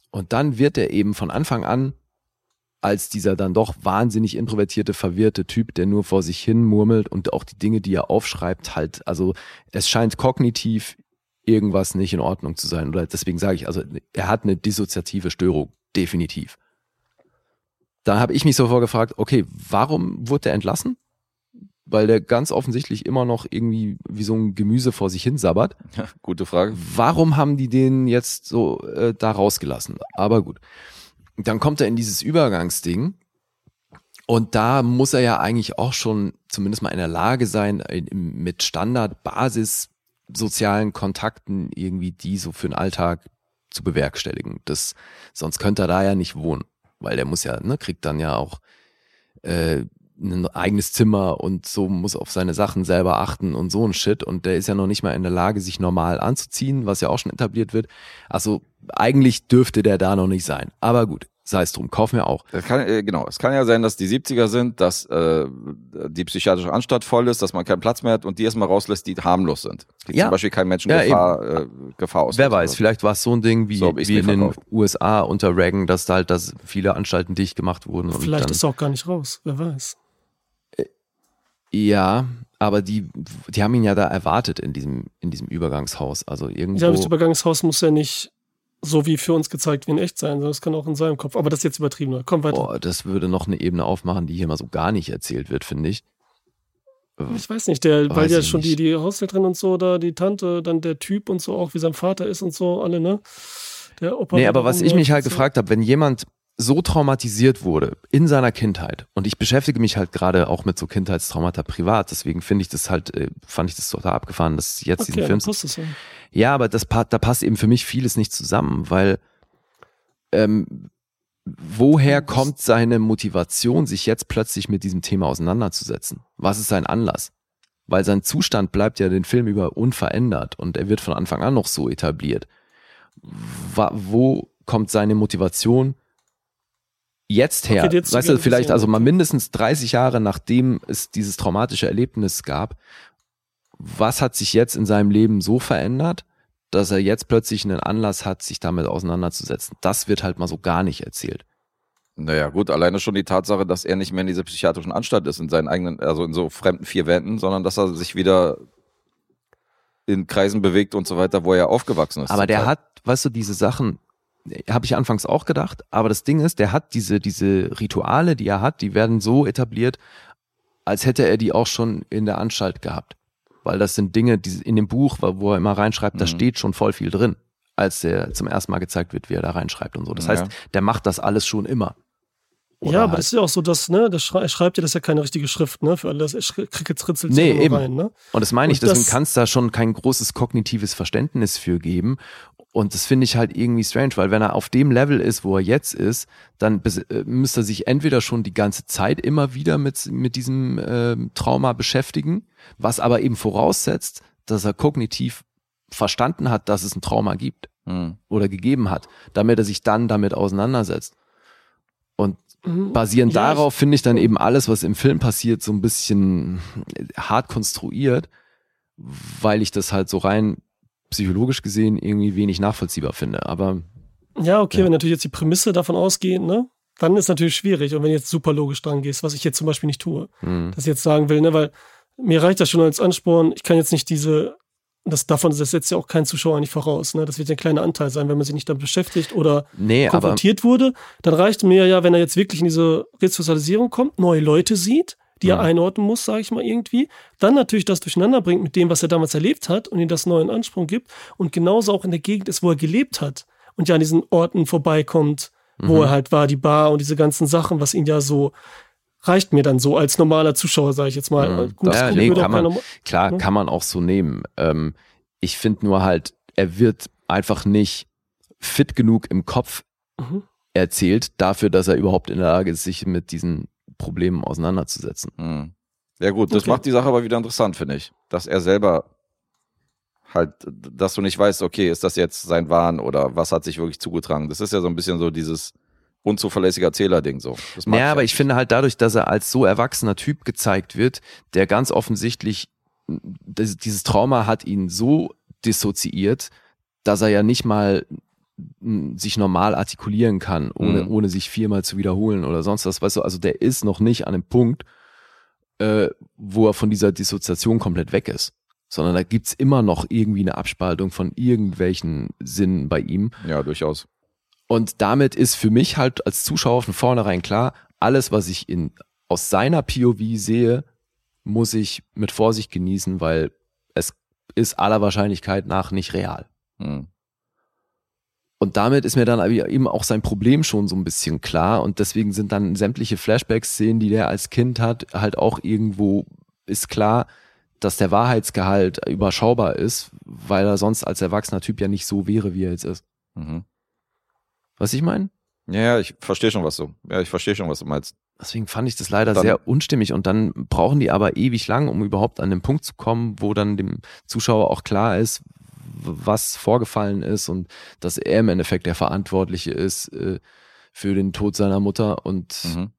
Und dann wird er eben von Anfang an als dieser dann doch wahnsinnig introvertierte, verwirrte Typ, der nur vor sich hin murmelt und auch die Dinge, die er aufschreibt, halt, also es scheint kognitiv irgendwas nicht in Ordnung zu sein. Oder deswegen sage ich, also er hat eine dissoziative Störung, definitiv. Da habe ich mich so vorgefragt, okay, warum wurde er entlassen? Weil der ganz offensichtlich immer noch irgendwie wie so ein Gemüse vor sich hin sabbert. Ja, gute Frage. Warum haben die den jetzt so äh, da rausgelassen? Aber gut. Dann kommt er in dieses Übergangsding. Und da muss er ja eigentlich auch schon zumindest mal in der Lage sein, mit Standard, Basis, sozialen Kontakten irgendwie die so für den Alltag zu bewerkstelligen. Das, sonst könnte er da ja nicht wohnen, weil der muss ja, ne, kriegt dann ja auch äh, ein eigenes Zimmer und so muss auf seine Sachen selber achten und so ein Shit. Und der ist ja noch nicht mal in der Lage, sich normal anzuziehen, was ja auch schon etabliert wird. Also eigentlich dürfte der da noch nicht sein. Aber gut, sei es drum, kaufen wir auch. Das kann, äh, genau, es kann ja sein, dass die 70er sind, dass äh, die psychiatrische Anstalt voll ist, dass man keinen Platz mehr hat und die erstmal rauslässt, die harmlos sind. Die Ja. zum Beispiel kein Menschen Ja, Gefahr, äh, Gefahr aus. Wer weiß, vielleicht war es so ein Ding wie, So wie mir in den. USA unter Reagan, dass da halt dass viele Anstalten dicht gemacht wurden. und Vielleicht dann, ist er auch gar nicht raus, wer weiß. Ja, aber die, die haben ihn ja da erwartet in diesem, in diesem Übergangshaus. Also irgendwo. Ja, das Übergangshaus muss ja nicht so wie für uns gezeigt wie in echt sein, sondern es kann auch in seinem Kopf. Aber das ist jetzt übertrieben. Komm weiter. Boah, das würde noch eine Ebene aufmachen, die hier mal so gar nicht erzählt wird, finde ich. Ich weiß nicht, der, weil Weiß ja ich schon die, nicht. die Haushälterin und so, da die Tante, dann der Typ und so, auch wie sein Vater ist und so, alle, ne? Der Opa. Nee, aber was ich mich halt so. gefragt habe, wenn jemand so traumatisiert wurde in seiner Kindheit und ich beschäftige mich halt gerade auch mit so Kindheitstraumata privat, deswegen finde ich das halt, äh, fand ich das total abgefahren, dass jetzt Okay, diesen Film passt es ja. Ja, aber das, da passt eben für mich vieles nicht zusammen, weil ähm, woher kommt seine Motivation, sich jetzt plötzlich mit diesem Thema auseinanderzusetzen? Was ist sein Anlass? Weil sein Zustand bleibt ja den Film über unverändert und er wird von Anfang an noch so etabliert. Wo kommt seine Motivation jetzt her? Okay, jetzt weißt du, vielleicht also mal mindestens 30 Jahre nachdem es dieses traumatische Erlebnis gab, was hat sich jetzt in seinem Leben so verändert, dass er jetzt plötzlich einen Anlass hat, sich damit auseinanderzusetzen. Das wird halt mal so gar nicht erzählt. Naja, gut, alleine schon die Tatsache, dass er nicht mehr in dieser psychiatrischen Anstalt ist, in seinen eigenen, also in so fremden vier Wänden, sondern dass er sich wieder in Kreisen bewegt und so weiter, wo er aufgewachsen ist. Aber der Teil. hat, weißt du, diese Sachen, habe ich anfangs auch gedacht, aber das Ding ist, der hat diese, diese Rituale, die er hat, die werden so etabliert, als hätte er die auch schon in der Anstalt gehabt. Weil das sind Dinge, die in dem Buch, wo er immer reinschreibt, da Mhm. steht schon voll viel drin, als der zum ersten Mal gezeigt wird, wie er da reinschreibt und so. Das Ja. heißt, der macht das alles schon immer. Oder Ja, aber halt- das ist ja auch so, dass, ne, das schrei er schreibt ja, das ist ja keine richtige Schrift, ne, für alle, das Krickelsritzel Nee, eben. rein, ne? Und das meine ich, deswegen das- kann es da schon kein großes kognitives Verständnis für geben. Und das finde ich halt irgendwie strange, weil wenn er auf dem Level ist, wo er jetzt ist, dann äh, müsste er sich entweder schon die ganze Zeit immer wieder mit, mit diesem ähm, Trauma beschäftigen, was aber eben voraussetzt, dass er kognitiv verstanden hat, dass es ein Trauma gibt Hm. oder gegeben hat, damit er sich dann damit auseinandersetzt. Und Mhm. basierend Ja, darauf finde ich dann eben alles, was im Film passiert, so ein bisschen hart konstruiert, weil ich das halt so rein psychologisch gesehen irgendwie wenig nachvollziehbar finde. Aber Ja, okay, Ja. wenn natürlich jetzt die Prämisse davon ausgehen, ne, dann ist natürlich schwierig. Und wenn jetzt super logisch dran gehst, was ich jetzt zum Beispiel nicht tue, hm, dass ich jetzt sagen will, ne, weil mir reicht das schon als Ansporn, ich kann jetzt nicht diese, das davon, das setzt ja auch kein Zuschauer nicht voraus, ne, das wird ja ein kleiner Anteil sein, wenn man sich nicht damit beschäftigt oder nee, aber konfrontiert wurde, dann reicht mir ja, wenn er jetzt wirklich in diese Resozialisierung kommt, neue Leute sieht, die er Mhm. einordnen muss, sage ich mal irgendwie, dann natürlich das durcheinander bringt mit dem, was er damals erlebt hat und ihm das neuen Ansprung gibt und genauso auch in der Gegend ist, wo er gelebt hat und ja an diesen Orten vorbeikommt, wo Mhm. er halt war, die Bar und diese ganzen Sachen, was ihn ja so reicht mir dann so als normaler Zuschauer, sage ich jetzt mal. Mhm. Gut, Ja, nee, kann man- klar, Ja. kann man auch so nehmen. Ähm, ich finde nur halt, er wird einfach nicht fit genug im Kopf Mhm. erzählt dafür, dass er überhaupt in der Lage ist, sich mit diesen Problemen auseinanderzusetzen. Hm. Ja gut, das Okay. macht die Sache aber wieder interessant, finde ich. Dass er selber halt, dass du nicht weißt, okay, ist das jetzt sein Wahn oder was hat sich wirklich zugetragen? Das ist ja so ein bisschen so dieses unzuverlässiger Erzähler-Ding so. Das Ja, aber ich finde halt dadurch, dass er als so erwachsener Typ gezeigt wird, der ganz offensichtlich das, dieses Trauma hat ihn so dissoziiert, dass er ja nicht mal sich normal artikulieren kann, ohne, Mhm. ohne sich viermal zu wiederholen oder sonst was. Weißt du, also der ist noch nicht an einem Punkt, äh, wo er von dieser Dissoziation komplett weg ist. Sondern da gibt's immer noch irgendwie eine Abspaltung von irgendwelchen Sinnen bei ihm. Ja, durchaus. Und damit ist für mich halt als Zuschauer von vornherein klar, alles, was ich in, aus seiner POV sehe, muss ich mit Vorsicht genießen, weil es ist aller Wahrscheinlichkeit nach nicht real. Hm. Und damit ist mir dann eben auch sein Problem schon so ein bisschen klar. Und deswegen sind dann sämtliche Flashback-Szenen, die der als Kind hat, halt auch irgendwo ist klar, dass der Wahrheitsgehalt überschaubar ist, weil er sonst als erwachsener Typ ja nicht so wäre, wie er jetzt ist. Mhm. Was ich meine? Ja, ja, ich verstehe schon, was du. Ja, ich verstehe schon, was du meinst. Deswegen fand ich das leider Dann- sehr unstimmig und dann brauchen die aber ewig lang, um überhaupt an den Punkt zu kommen, wo dann dem Zuschauer auch klar ist, was vorgefallen ist und dass er im Endeffekt der Verantwortliche ist äh, für den Tod seiner Mutter und Mhm.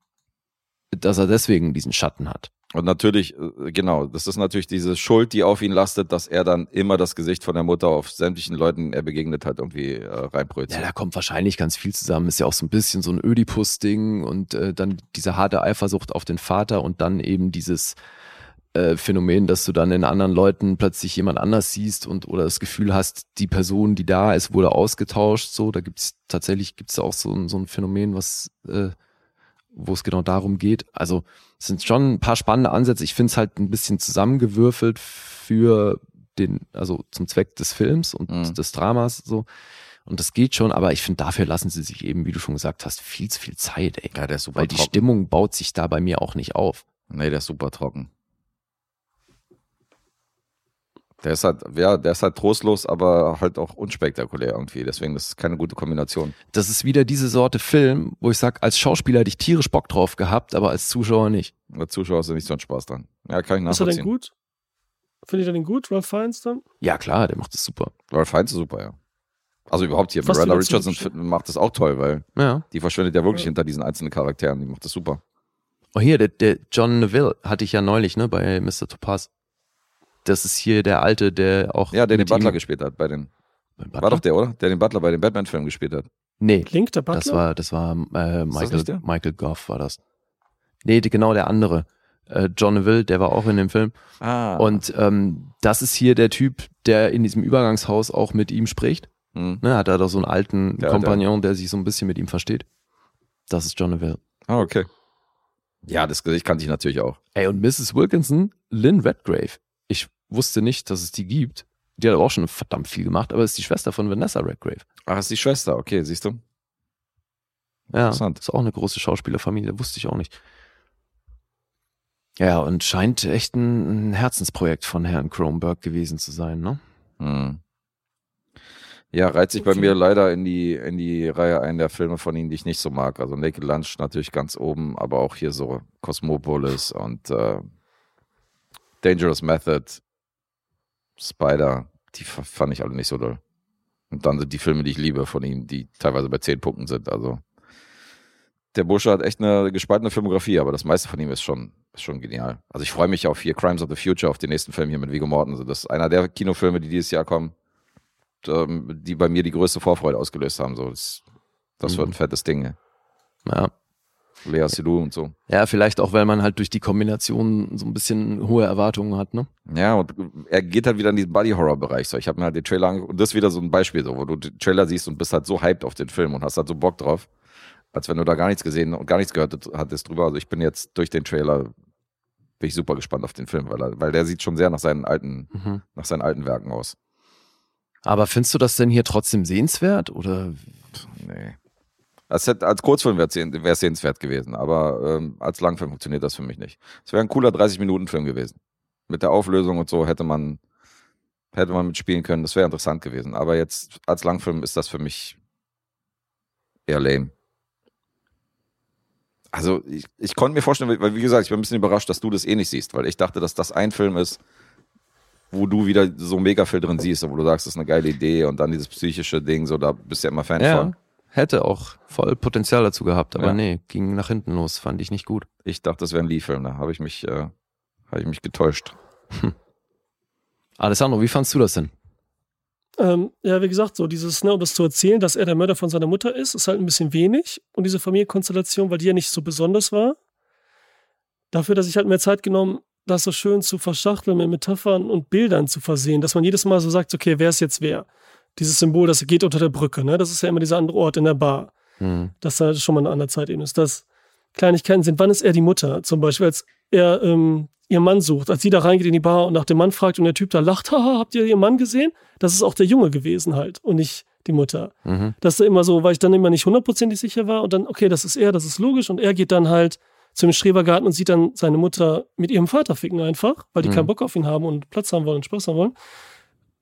dass er deswegen diesen Schatten hat. Und natürlich, äh, genau, das ist natürlich diese Schuld, die auf ihn lastet, dass er dann immer das Gesicht von der Mutter auf sämtlichen Leuten, er begegnet hat, irgendwie äh, Ja, reinprojiziert. da kommt wahrscheinlich ganz viel zusammen. Ist ja auch so ein bisschen so ein Ödipus-Ding und äh, dann diese harte Eifersucht auf den Vater und dann eben dieses äh, Phänomen, dass du dann in anderen Leuten plötzlich jemand anders siehst und oder das Gefühl hast, die Person, die da ist, wurde ausgetauscht. So, da gibt's tatsächlich gibt's auch so, ein- so ein Phänomen, was äh, wo es genau darum geht. Also es sind schon ein paar spannende Ansätze. Ich finde es halt ein bisschen zusammengewürfelt für den, also zum Zweck des Films und Mhm. des Dramas so. Und das geht schon, aber ich finde, dafür lassen sie sich eben, wie du schon gesagt hast, viel zu viel Zeit, ey. ja, der ist super Weil die trocken. Stimmung baut sich da bei mir auch nicht auf. Nee, der ist super trocken. Der ist halt, ja, der ist halt trostlos, aber halt auch unspektakulär irgendwie. Deswegen, das ist keine gute Kombination. Das ist wieder diese Sorte Film, wo ich sag, als Schauspieler hätte ich tierisch Bock drauf gehabt, aber als Zuschauer nicht. Der Zuschauer ist ja nicht so ein Spaß dran. Ja, kann ich Ist er denn nachvollziehen. gut? Findet ihr den gut, Ralph Fiennes dann? Ja, klar, der macht das super. Ralph Fiennes ist super, ja. Also überhaupt hier, Fast Miranda Richardson macht das auch toll, weil Ja. die verschwindet ja wirklich Ja. hinter diesen einzelnen Charakteren. Die macht das super. Oh, hier, der, der John Neville hatte ich ja neulich, ne, bei Mr. Topaz. Das ist hier der Alte, der auch. Ja, der den Butler ihm- gespielt hat bei den. War doch der, oder? Der den Butler bei den Batman-Filmen gespielt hat. Nee, Link, der Butler? das war, das war äh, Michael, der? Michael Goff war das. Nee, die, genau der andere. Äh, John Neville, der war auch in dem Film. Ah. Und ähm, das ist hier der Typ, der in diesem Übergangshaus auch mit ihm spricht. Hm. Ne, hat er da so einen alten Ja, Kompagnon, der sich so ein bisschen mit ihm versteht. Das ist John Neville. Ah, okay. Ja, das Gesicht kannte ich natürlich auch. Ey, und Mrs. Wilkinson, Lynn Redgrave. Ich wusste nicht, dass es die gibt. Die hat aber auch schon verdammt viel gemacht, aber ist die Schwester von Vanessa Redgrave. Ach, ist die Schwester. Okay, siehst du? Ja, Interessant. ist auch eine große Schauspielerfamilie, wusste ich auch nicht. Ja, und scheint echt ein, Herzensprojekt von Herrn Kronberg gewesen zu sein, ne? Hm. Ja, reiht sich bei mir leider in die, in die Reihe ein der Filme von ihnen, die ich nicht so mag. Also Naked Lunch natürlich ganz oben, aber auch hier so Cosmopolis und äh, Dangerous Method, Spider, die fand ich alle nicht so doll. Und dann sind die Filme, die ich liebe von ihm, die teilweise bei zehn Punkten sind. Also der Bursche hat echt eine gespaltene Filmografie, aber das meiste von ihm ist schon, ist schon genial. Also ich freue mich auf hier Crimes of the Future, auf den nächsten Film hier mit Viggo Mortensen. Das ist einer der Kinofilme, die dieses Jahr kommen, ähm, die bei mir die größte Vorfreude ausgelöst haben. So, das, das wird ein Mhm. fettes Ding. Ja. Lea Seydoux und so. Ja, vielleicht auch, weil man halt durch die Kombination so ein bisschen hohe Erwartungen hat, ne? Ja, und er geht halt wieder in diesen Body-Horror-Bereich. So, ich habe mir halt den Trailer angeguckt und das ist wieder so ein Beispiel, so, wo du den Trailer siehst und bist halt so hyped auf den Film und hast halt so Bock drauf, als wenn du da gar nichts gesehen und gar nichts gehört hattest drüber. Also ich bin jetzt durch den Trailer, bin ich super gespannt auf den Film, weil, er, weil der sieht schon sehr nach seinen alten, Mhm. nach seinen alten Werken aus. Aber findest du das denn hier trotzdem sehenswert? Oder Nee. Als, hätte- als Kurzfilm wäre es sehenswert gewesen, aber ähm, als Langfilm funktioniert das für mich nicht. Es wäre ein cooler 30-Minuten-Film gewesen. Mit der Auflösung und so hätte man, hätte man mitspielen können, das wäre interessant gewesen. Aber jetzt als Langfilm ist das für mich eher lame. Also ich, ich konnte mir vorstellen, weil wie gesagt, ich bin ein bisschen überrascht, dass du das eh nicht siehst, weil ich dachte, dass das ein Film ist, wo du wieder so mega viel drin siehst, wo du sagst, das ist eine geile Idee und dann dieses psychische Ding, so da bist du ja immer Fan von. Hätte auch voll Potenzial dazu gehabt, aber Ja. nee, ging nach hinten los, fand ich nicht gut. Ich dachte, das wäre ein Lee-Film, da habe ich mich, äh, habe ich mich getäuscht. Alessandro, wie fandst du das denn? Ähm, ja, wie gesagt, so dieses, ne, um das zu erzählen, dass er der Mörder von seiner Mutter ist, ist halt ein bisschen wenig. Und diese Familienkonstellation, weil die ja nicht so besonders war. Dafür, dass ich halt mehr Zeit genommen, das so schön zu verschachteln mit Metaphern und Bildern zu versehen, dass man jedes Mal so sagt, okay, wer ist jetzt wer? Dieses Symbol, das geht unter der Brücke, ne? Das ist ja immer dieser andere Ort in der Bar. Hm. dass da schon mal eine andere Zeitebene ist. Dass Kleinigkeiten sind, wann ist er die Mutter? Zum Beispiel, als er ähm, ihren Mann sucht, als sie da reingeht in die Bar und nach dem Mann fragt und der Typ da lacht, haha, habt ihr ihren Mann gesehen? Das ist auch der Junge gewesen halt und nicht die Mutter. Mhm. Das ist da immer so, weil ich dann immer nicht hundertprozentig sicher war und dann, okay, das ist er, das ist logisch und er geht dann halt zum Schrebergarten und sieht dann seine Mutter mit ihrem Vater ficken einfach, weil die Mhm. keinen Bock auf ihn haben und Platz haben wollen und Spaß haben wollen.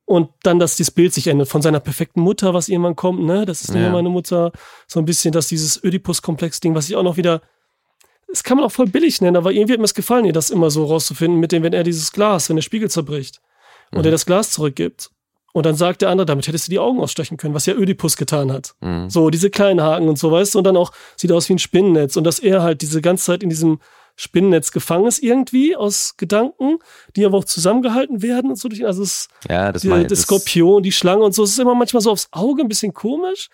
Und dann, dass dieses Bild sich ändert von seiner perfekten Mutter, was irgendwann kommt, ne? Das ist Ja. mehr meine Mutter. So ein bisschen, dass dieses Oedipus-Komplex-Ding, was ich auch noch wieder, das kann man auch voll billig nennen, aber irgendwie hat mir es gefallen, ihr das immer so rauszufinden, mit dem, wenn er dieses Glas, wenn der Spiegel zerbricht und Mhm. er das Glas zurückgibt. Und dann sagt der andere, damit hättest du die Augen ausstechen können, was ja Ödipus getan hat. Mhm. So, diese kleinen Haken und so, weißt du, und dann auch sieht aus wie ein Spinnennetz und dass er halt diese ganze Zeit in diesem Spinnennetz gefangen ist irgendwie aus Gedanken, die aber auch zusammengehalten werden und so. durch- Also es Ja, das die, meine der Skorpion, die Schlange und so. Es ist immer manchmal so aufs Auge ein bisschen komisch.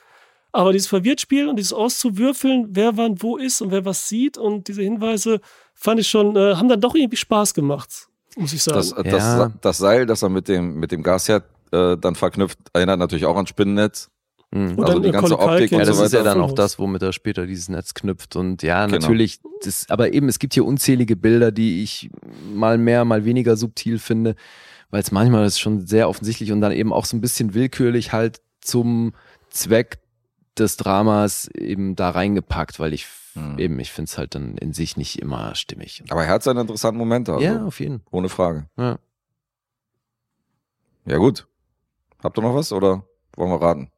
Aber dieses Verwirrtspiel und dieses Auszuwürfeln, wer wann wo ist und wer was sieht und diese Hinweise fand ich schon, äh, haben dann doch irgendwie Spaß gemacht, muss ich sagen. Das, das, Ja. das Seil, das er mit dem, mit dem Gasherd äh, dann verknüpft, erinnert natürlich auch an Spinnennetz. Mhm. Und also dann die ganze Macaulay Optik Ja, das so ist ja dann auch das, womit er später dieses Netz knüpft. Und ja, Genau. natürlich, das, aber eben, es gibt hier unzählige Bilder, die ich mal mehr, mal weniger subtil finde, weil es manchmal ist schon sehr offensichtlich und dann eben auch so ein bisschen willkürlich halt zum Zweck des Dramas eben da reingepackt, weil ich Hm. eben, ich finde es halt dann in sich nicht immer stimmig. Aber er hat seine interessanten Momente, also, ja, auf jeden ohne Frage. Ja. Ja gut. Habt ihr noch was oder wollen wir raten?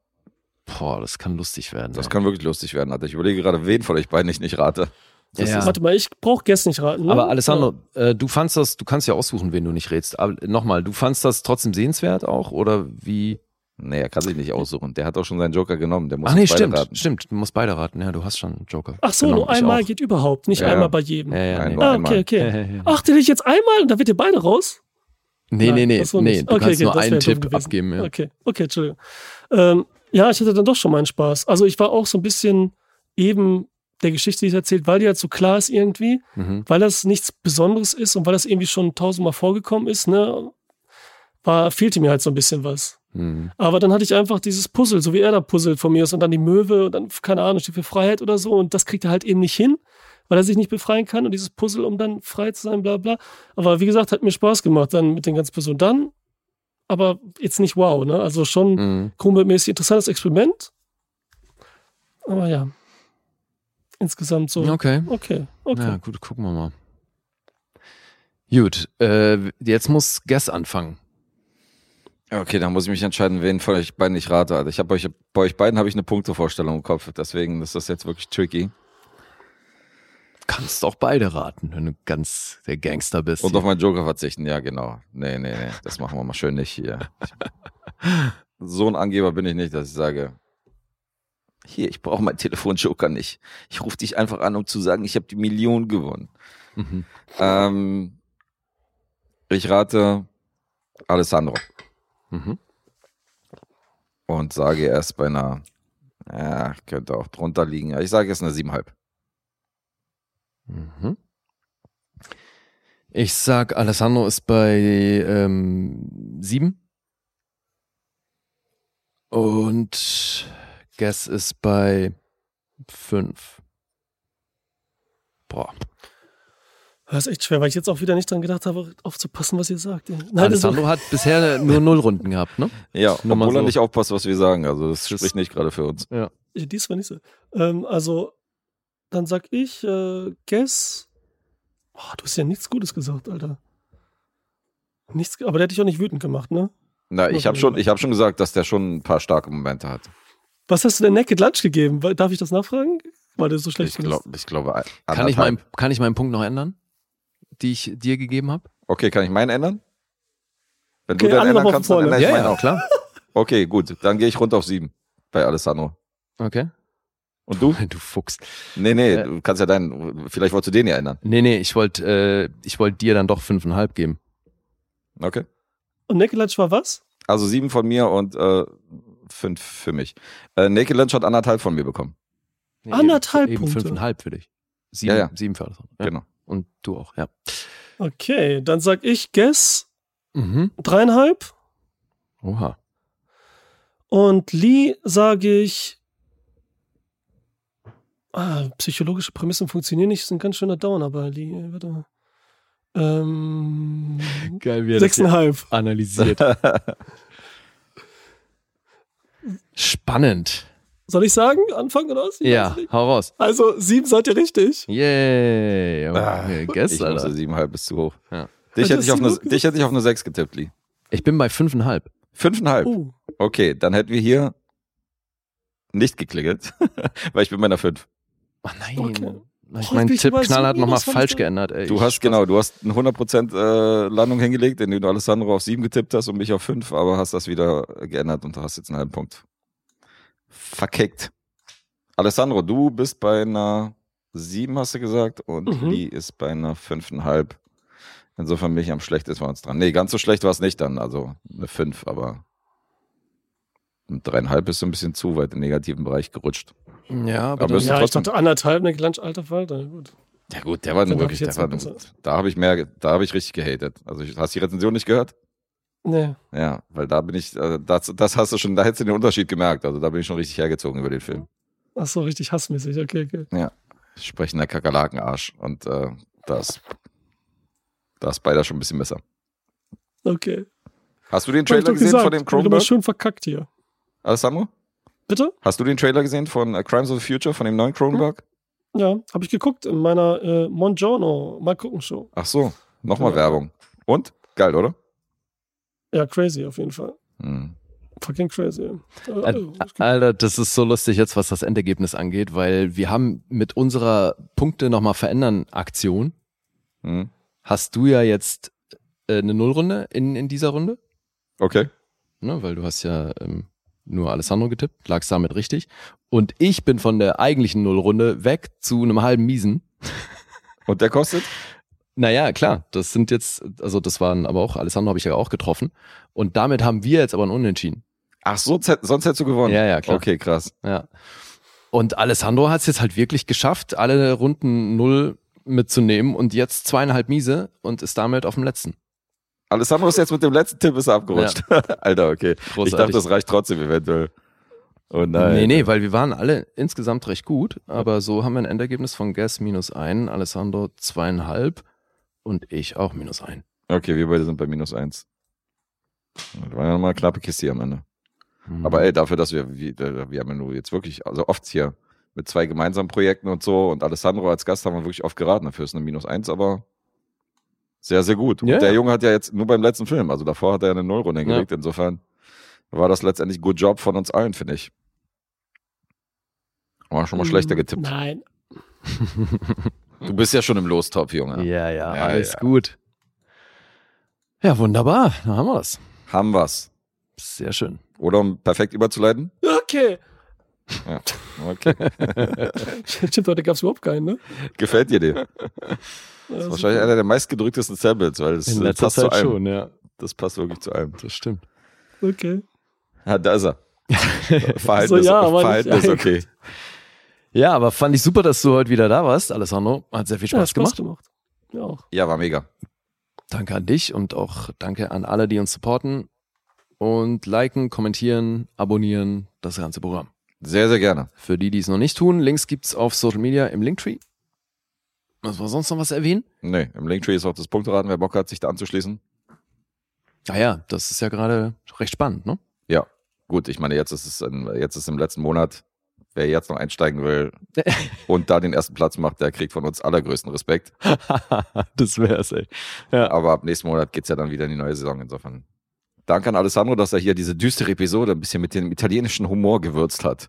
Boah, das kann lustig werden. Das ey. kann wirklich lustig werden, Alter. Ich überlege gerade, wen von euch beiden ich nicht rate. Das Ja. ist, Warte mal, ich brauche Guess nicht raten. Ne? Aber Alessandro, äh, du fandst das, du kannst ja aussuchen, wen du nicht rätst. Aber nochmal, du fandst das trotzdem sehenswert auch oder wie? nee, er kann sich nicht aussuchen. Der hat auch schon seinen Joker genommen. Der muss Ach nee, stimmt, raten. stimmt. Du musst beide raten. Ja, du hast schon einen Joker. Ach so, Genau, nur einmal geht überhaupt, nicht Ja, einmal ja. bei jedem. Ja, ja, nee. ah, okay, okay. Ja, ja, ja. Ach, den ich jetzt einmal und dann wird ihr beide raus? Nee, Nein, nee, nee, nee. Du Okay, kannst okay, nur einen Tipp abgeben. Ja. Okay, okay, Entschuldigung. Ähm, ja, ich hatte dann doch schon meinen Spaß. Also ich war auch so ein bisschen eben der Geschichte, die es erzählt, weil die halt so klar ist irgendwie, Mhm. weil das nichts Besonderes ist und weil das irgendwie schon tausendmal vorgekommen ist, ne, war, fehlte mir halt so ein bisschen was. Mhm. Aber dann hatte ich einfach dieses Puzzle, so wie er da puzzelt von mir aus und dann die Möwe und dann, keine Ahnung, steht für Freiheit oder so und das kriegt er halt eben nicht hin, weil er sich nicht befreien kann und dieses Puzzle, um dann frei zu sein, bla bla. Aber wie gesagt, hat mir Spaß gemacht dann mit den ganzen Personen. Dann, aber jetzt nicht wow, ne? Also schon Mhm. krummmäßig interessantes Experiment. Aber ja. Insgesamt so. Okay. Okay, okay. Ja, gut, gucken wir mal. Gut, äh, jetzt muss Guess anfangen. Okay, dann muss ich mich entscheiden, wen von euch beiden ich rate. Alter. Ich habe euch, bei euch beiden habe ich eine Punktevorstellung im Kopf. Deswegen ist das jetzt wirklich tricky. Kannst auch beide raten, wenn du ganz der Gangster bist. Und hier. auf meinen Joker verzichten, ja, genau. Nee, nee, nee, das machen wir mal schön nicht hier. so ein Angeber bin ich nicht, dass ich sage, hier, ich brauche meinen Telefonjoker nicht. Ich rufe dich einfach an, um zu sagen, ich habe die Million gewonnen. Mhm. Ähm, ich rate Alessandro Mhm. und sage erst bei einer, ja, könnte auch drunter liegen. Ich sage jetzt eine siebenhalb. Mhm. Ich sag, Alessandro ist bei ähm, sieben. Und Guess ist bei fünf. Boah. Das ist echt schwer, weil ich jetzt auch wieder nicht dran gedacht habe, aufzupassen, was ihr sagt. Nein, also, Alessandro hat bisher nur null Runden gehabt, ne? Ja, Nur obwohl er so. nicht aufpasst, was wir sagen. Also das, Das- spricht nicht gerade für uns. Ja, dies war nicht so. Ähm, also, dann sag ich, äh, Guess. Oh, du hast ja nichts Gutes gesagt, Alter. Nichts, aber der hätte ich auch nicht wütend gemacht, ne? Na, ich habe schon, ich habe schon gesagt, dass der schon ein paar starke Momente hat. Was hast du denn Naked Lunch gegeben? Darf ich das nachfragen? Weil du so Ich schlecht glaube, ich glaube, Kann ich, anderthalb. mein, kann ich meinen Punkt noch ändern, die ich dir gegeben habe? Okay, kann ich meinen ändern? Wenn Okay, du den ändern kannst, dann ändere ich meinen auch. klar. Okay, gut, dann gehe ich runter auf sieben bei Alessandro. Okay. Und du? Du Fuchs. Nee, nee, Äh. du kannst ja deinen, vielleicht wolltest du den ja ändern. Nee, nee, ich wollte äh, ich wollte dir dann doch fünfeinhalb geben. Okay. Und Naked Lunch war was? Also sieben von mir und äh, fünf für mich. Äh, Naked Lunch hat anderthalb von mir bekommen. Nee, Anderthalb eben, eben Punkte. fünfeinhalb für dich. Sieben, Ja, ja. sieben für alles. Ja. Genau. Und du auch, ja. Okay, dann sag ich Guess Mhm. dreieinhalb. Oha. Und Lee sage ich. Ah, psychologische Prämissen funktionieren nicht, ist ein ganz schöner Downer bei Lee. Ey, Warte mal. Ähm, Geil, wie sechseinhalb. analysiert. Spannend. Soll ich sagen? Anfangen oder was? Ich Ja, hau raus. Also, sieben seid ihr richtig. Yay. Ah, Okay, ich musste siebenhalb ist zu hoch. Ja. Dich, hätte ich auf eine, dich hätte ich auf eine sechs getippt, Lee. Ich bin bei fünfeinhalb. Fünfeinhalb. Oh, Okay, dann hätten wir hier nicht geklingelt, weil ich bin bei einer fünf. Oh nein. Okay. Ich mein ich bin Tipp bei knallhart nochmal falsch geändert. Ey. Du hast genau, du hast eine 100% äh, Landung hingelegt, indem du Alessandro auf sieben getippt hast und mich auf fünf, aber hast das wieder geändert und du hast jetzt einen halben Punkt. Verkickt. Alessandro, du bist bei einer sieben, hast du gesagt, und Mhm. Lee ist bei einer fünfeinhalb. Insofern bin ich am schlechtesten von uns dran. Nee, ganz so schlecht war es nicht dann, also eine fünf, aber mit dreieinhalb bist du ein bisschen zu weit im negativen Bereich gerutscht. Ja, aber, Aber dann, ist ja, ich trotzdem- dachte anderthalb, Naked Lunch, alter Falter. Gut. Ja gut, der war Dann nur hab wirklich, der war, da habe ich mehr, da habe ich richtig gehatet. Also hast du die Rezension nicht gehört? Nee. Ja, weil da bin ich, äh, das, das hast du schon, da hättest du den Unterschied gemerkt. Also da bin ich schon richtig hergezogen über den Film. Ach so, richtig hassmäßig. Okay, okay. Sprechender Kakerlakenarsch. Und äh, das, da ist beider schon ein bisschen besser. Okay. Hast du den Trailer gesehen gesagt, von dem ich bin schön verkackt hier. Alessandro? Bitte? Hast du den Trailer gesehen von äh, Crimes of the Future, von dem neuen Cronenberg? Ja, habe ich geguckt in meiner äh, Mongiorno Mal gucken Show. Ach so, nochmal Ja. Werbung. Und? Geil, oder? Ja, crazy auf jeden Fall. Hm. Fucking crazy. Äh, äh, Alter, das ist so lustig jetzt, was das Endergebnis angeht, weil wir haben mit unserer Punkte nochmal verändern Aktion, Hm. hast du ja jetzt äh, eine Nullrunde in, in dieser Runde, Okay. ne, weil du hast ja ähm, nur Alessandro getippt, lagst damit richtig. Und ich bin von der eigentlichen Nullrunde weg zu einem halben Miesen. Und der kostet? Naja, klar, das sind jetzt, also das waren aber auch, Alessandro habe ich ja auch getroffen. Und damit haben wir jetzt aber ein Unentschieden. Ach so, sonst hättest du gewonnen. Ja, ja, klar. Okay, krass. Ja. Und Alessandro hat es jetzt halt wirklich geschafft, alle Runden null mitzunehmen und jetzt zweieinhalb Miese und ist damit auf dem letzten. Alessandro ist jetzt mit dem letzten Tipp ist er abgerutscht. Alter, okay. Ich Großartig. dachte, das reicht trotzdem eventuell. Oh nein. Nee, nee, weil wir waren alle insgesamt recht gut, aber so haben wir ein Endergebnis von Guess minus ein, Alessandro zweieinhalb und ich auch minus ein. Okay, wir beide sind bei minus eins. Das war ja nochmal eine knappe Kiste hier am Ende. Mhm. Aber ey, dafür, dass wir, wir, wir haben ja nur jetzt wirklich, also oft hier mit zwei gemeinsamen Projekten und so und Alessandro als Gast haben wir wirklich oft geraten. Dafür ist eine minus eins, aber sehr, sehr gut. Und Ja, der ja. Junge hat ja jetzt nur beim letzten Film, also davor hat er eine Nullrunde hingelegt. Insofern war das letztendlich good job von uns allen, finde ich. War schon mal schlechter mm, getippt. Nein. Du bist ja schon im Lostopf, Junge. Ja, ja, Ja, alles ja. gut. Ja, wunderbar, da haben wir's. Haben wir's. Sehr schön. Oder um perfekt überzuleiten? Okay. Okay. Stimmt, heute gab es überhaupt keinen, ne? Gefällt dir dem? Das ist wahrscheinlich einer der meistgedrücktesten Samples, weil das letzter passt zu Zeit allem. schon, ja. Das passt wirklich zu allem. Das stimmt. Okay. Ja, da ist er. Verhalten, So, ist, ja, Verhalten ist okay. Ja, aber fand ich super, dass du heute wieder da warst, Alessandro. Hat sehr viel Ja, Spaß Spaß gemacht. gemacht. Ja, auch. Ja, war mega. Danke an dich und auch danke an alle, die uns supporten und liken, kommentieren, abonnieren, das ganze Programm. Sehr, sehr gerne. Für die, die es noch nicht tun, Links gibt's auf Social Media im Linktree. Was war sonst noch was erwähnen? Nee, im Linktree ist auch das Punkteraten, wer Bock hat, sich da anzuschließen. Ah ja, das ist ja gerade recht spannend, ne? Ja, gut, ich meine, jetzt ist es in, jetzt ist im letzten Monat, wer jetzt noch einsteigen will und da den ersten Platz macht, der kriegt von uns allergrößten Respekt. das wär's, ey. Ja. Aber ab nächsten Monat geht's ja dann wieder in die neue Saison. Insofern. Danke an Alessandro, dass er hier diese düstere Episode ein bisschen mit dem italienischen Humor gewürzt hat.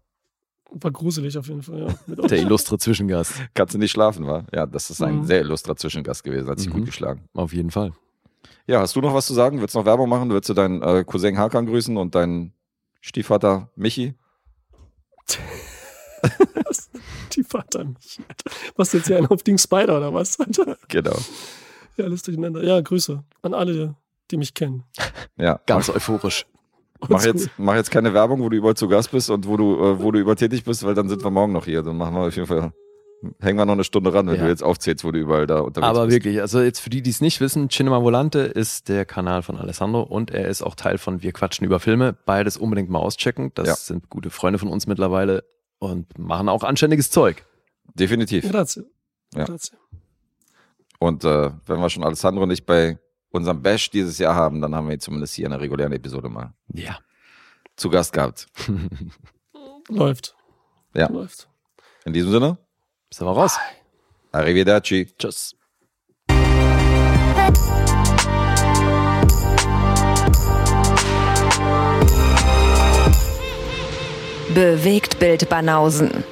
War gruselig auf jeden Fall, ja. Mit Der illustre Zwischengast. Kannst du nicht schlafen, wa? Ja, das ist ein Mhm. sehr illustrer Zwischengast gewesen, hat sich Mhm. gut geschlagen. Auf jeden Fall. Ja, hast du noch was zu sagen? Willst du noch Werbung machen? Willst du deinen äh, Cousin Hakan grüßen und deinen Stiefvater Michi? Die Vater Michi. Was jetzt hier ein auf Ding Spider oder was? Alter? Genau. Ja, alles durcheinander. Ja, Grüße an alle, die mich kennen. Ja. Ganz euphorisch. Mach jetzt, mach jetzt keine Werbung, wo du überall zu Gast bist und wo du, äh, wo du übertätig bist, weil dann sind wir morgen noch hier. Dann machen wir auf jeden Fall, hängen wir noch eine Stunde ran, wenn Ja. du jetzt aufzählst, wo du überall da unterwegs Aber bist. wirklich, also jetzt für die, die es nicht wissen, Cinema Volante ist der Kanal von Alessandro und er ist auch Teil von Wir quatschen über Filme. Beides unbedingt mal auschecken. Das Ja. sind gute Freunde von uns mittlerweile und machen auch anständiges Zeug. Definitiv. Grazie. Ja. Grazie. Und äh, wenn wir schon Alessandro nicht bei unserem Bash dieses Jahr haben, dann haben wir ihn zumindest hier in der regulären Episode mal Ja. zu Gast gehabt. Läuft. Ja. Läuft. In diesem Sinne, Sind wir raus. Arrivederci. Tschüss. Bewegt Bild Banausen.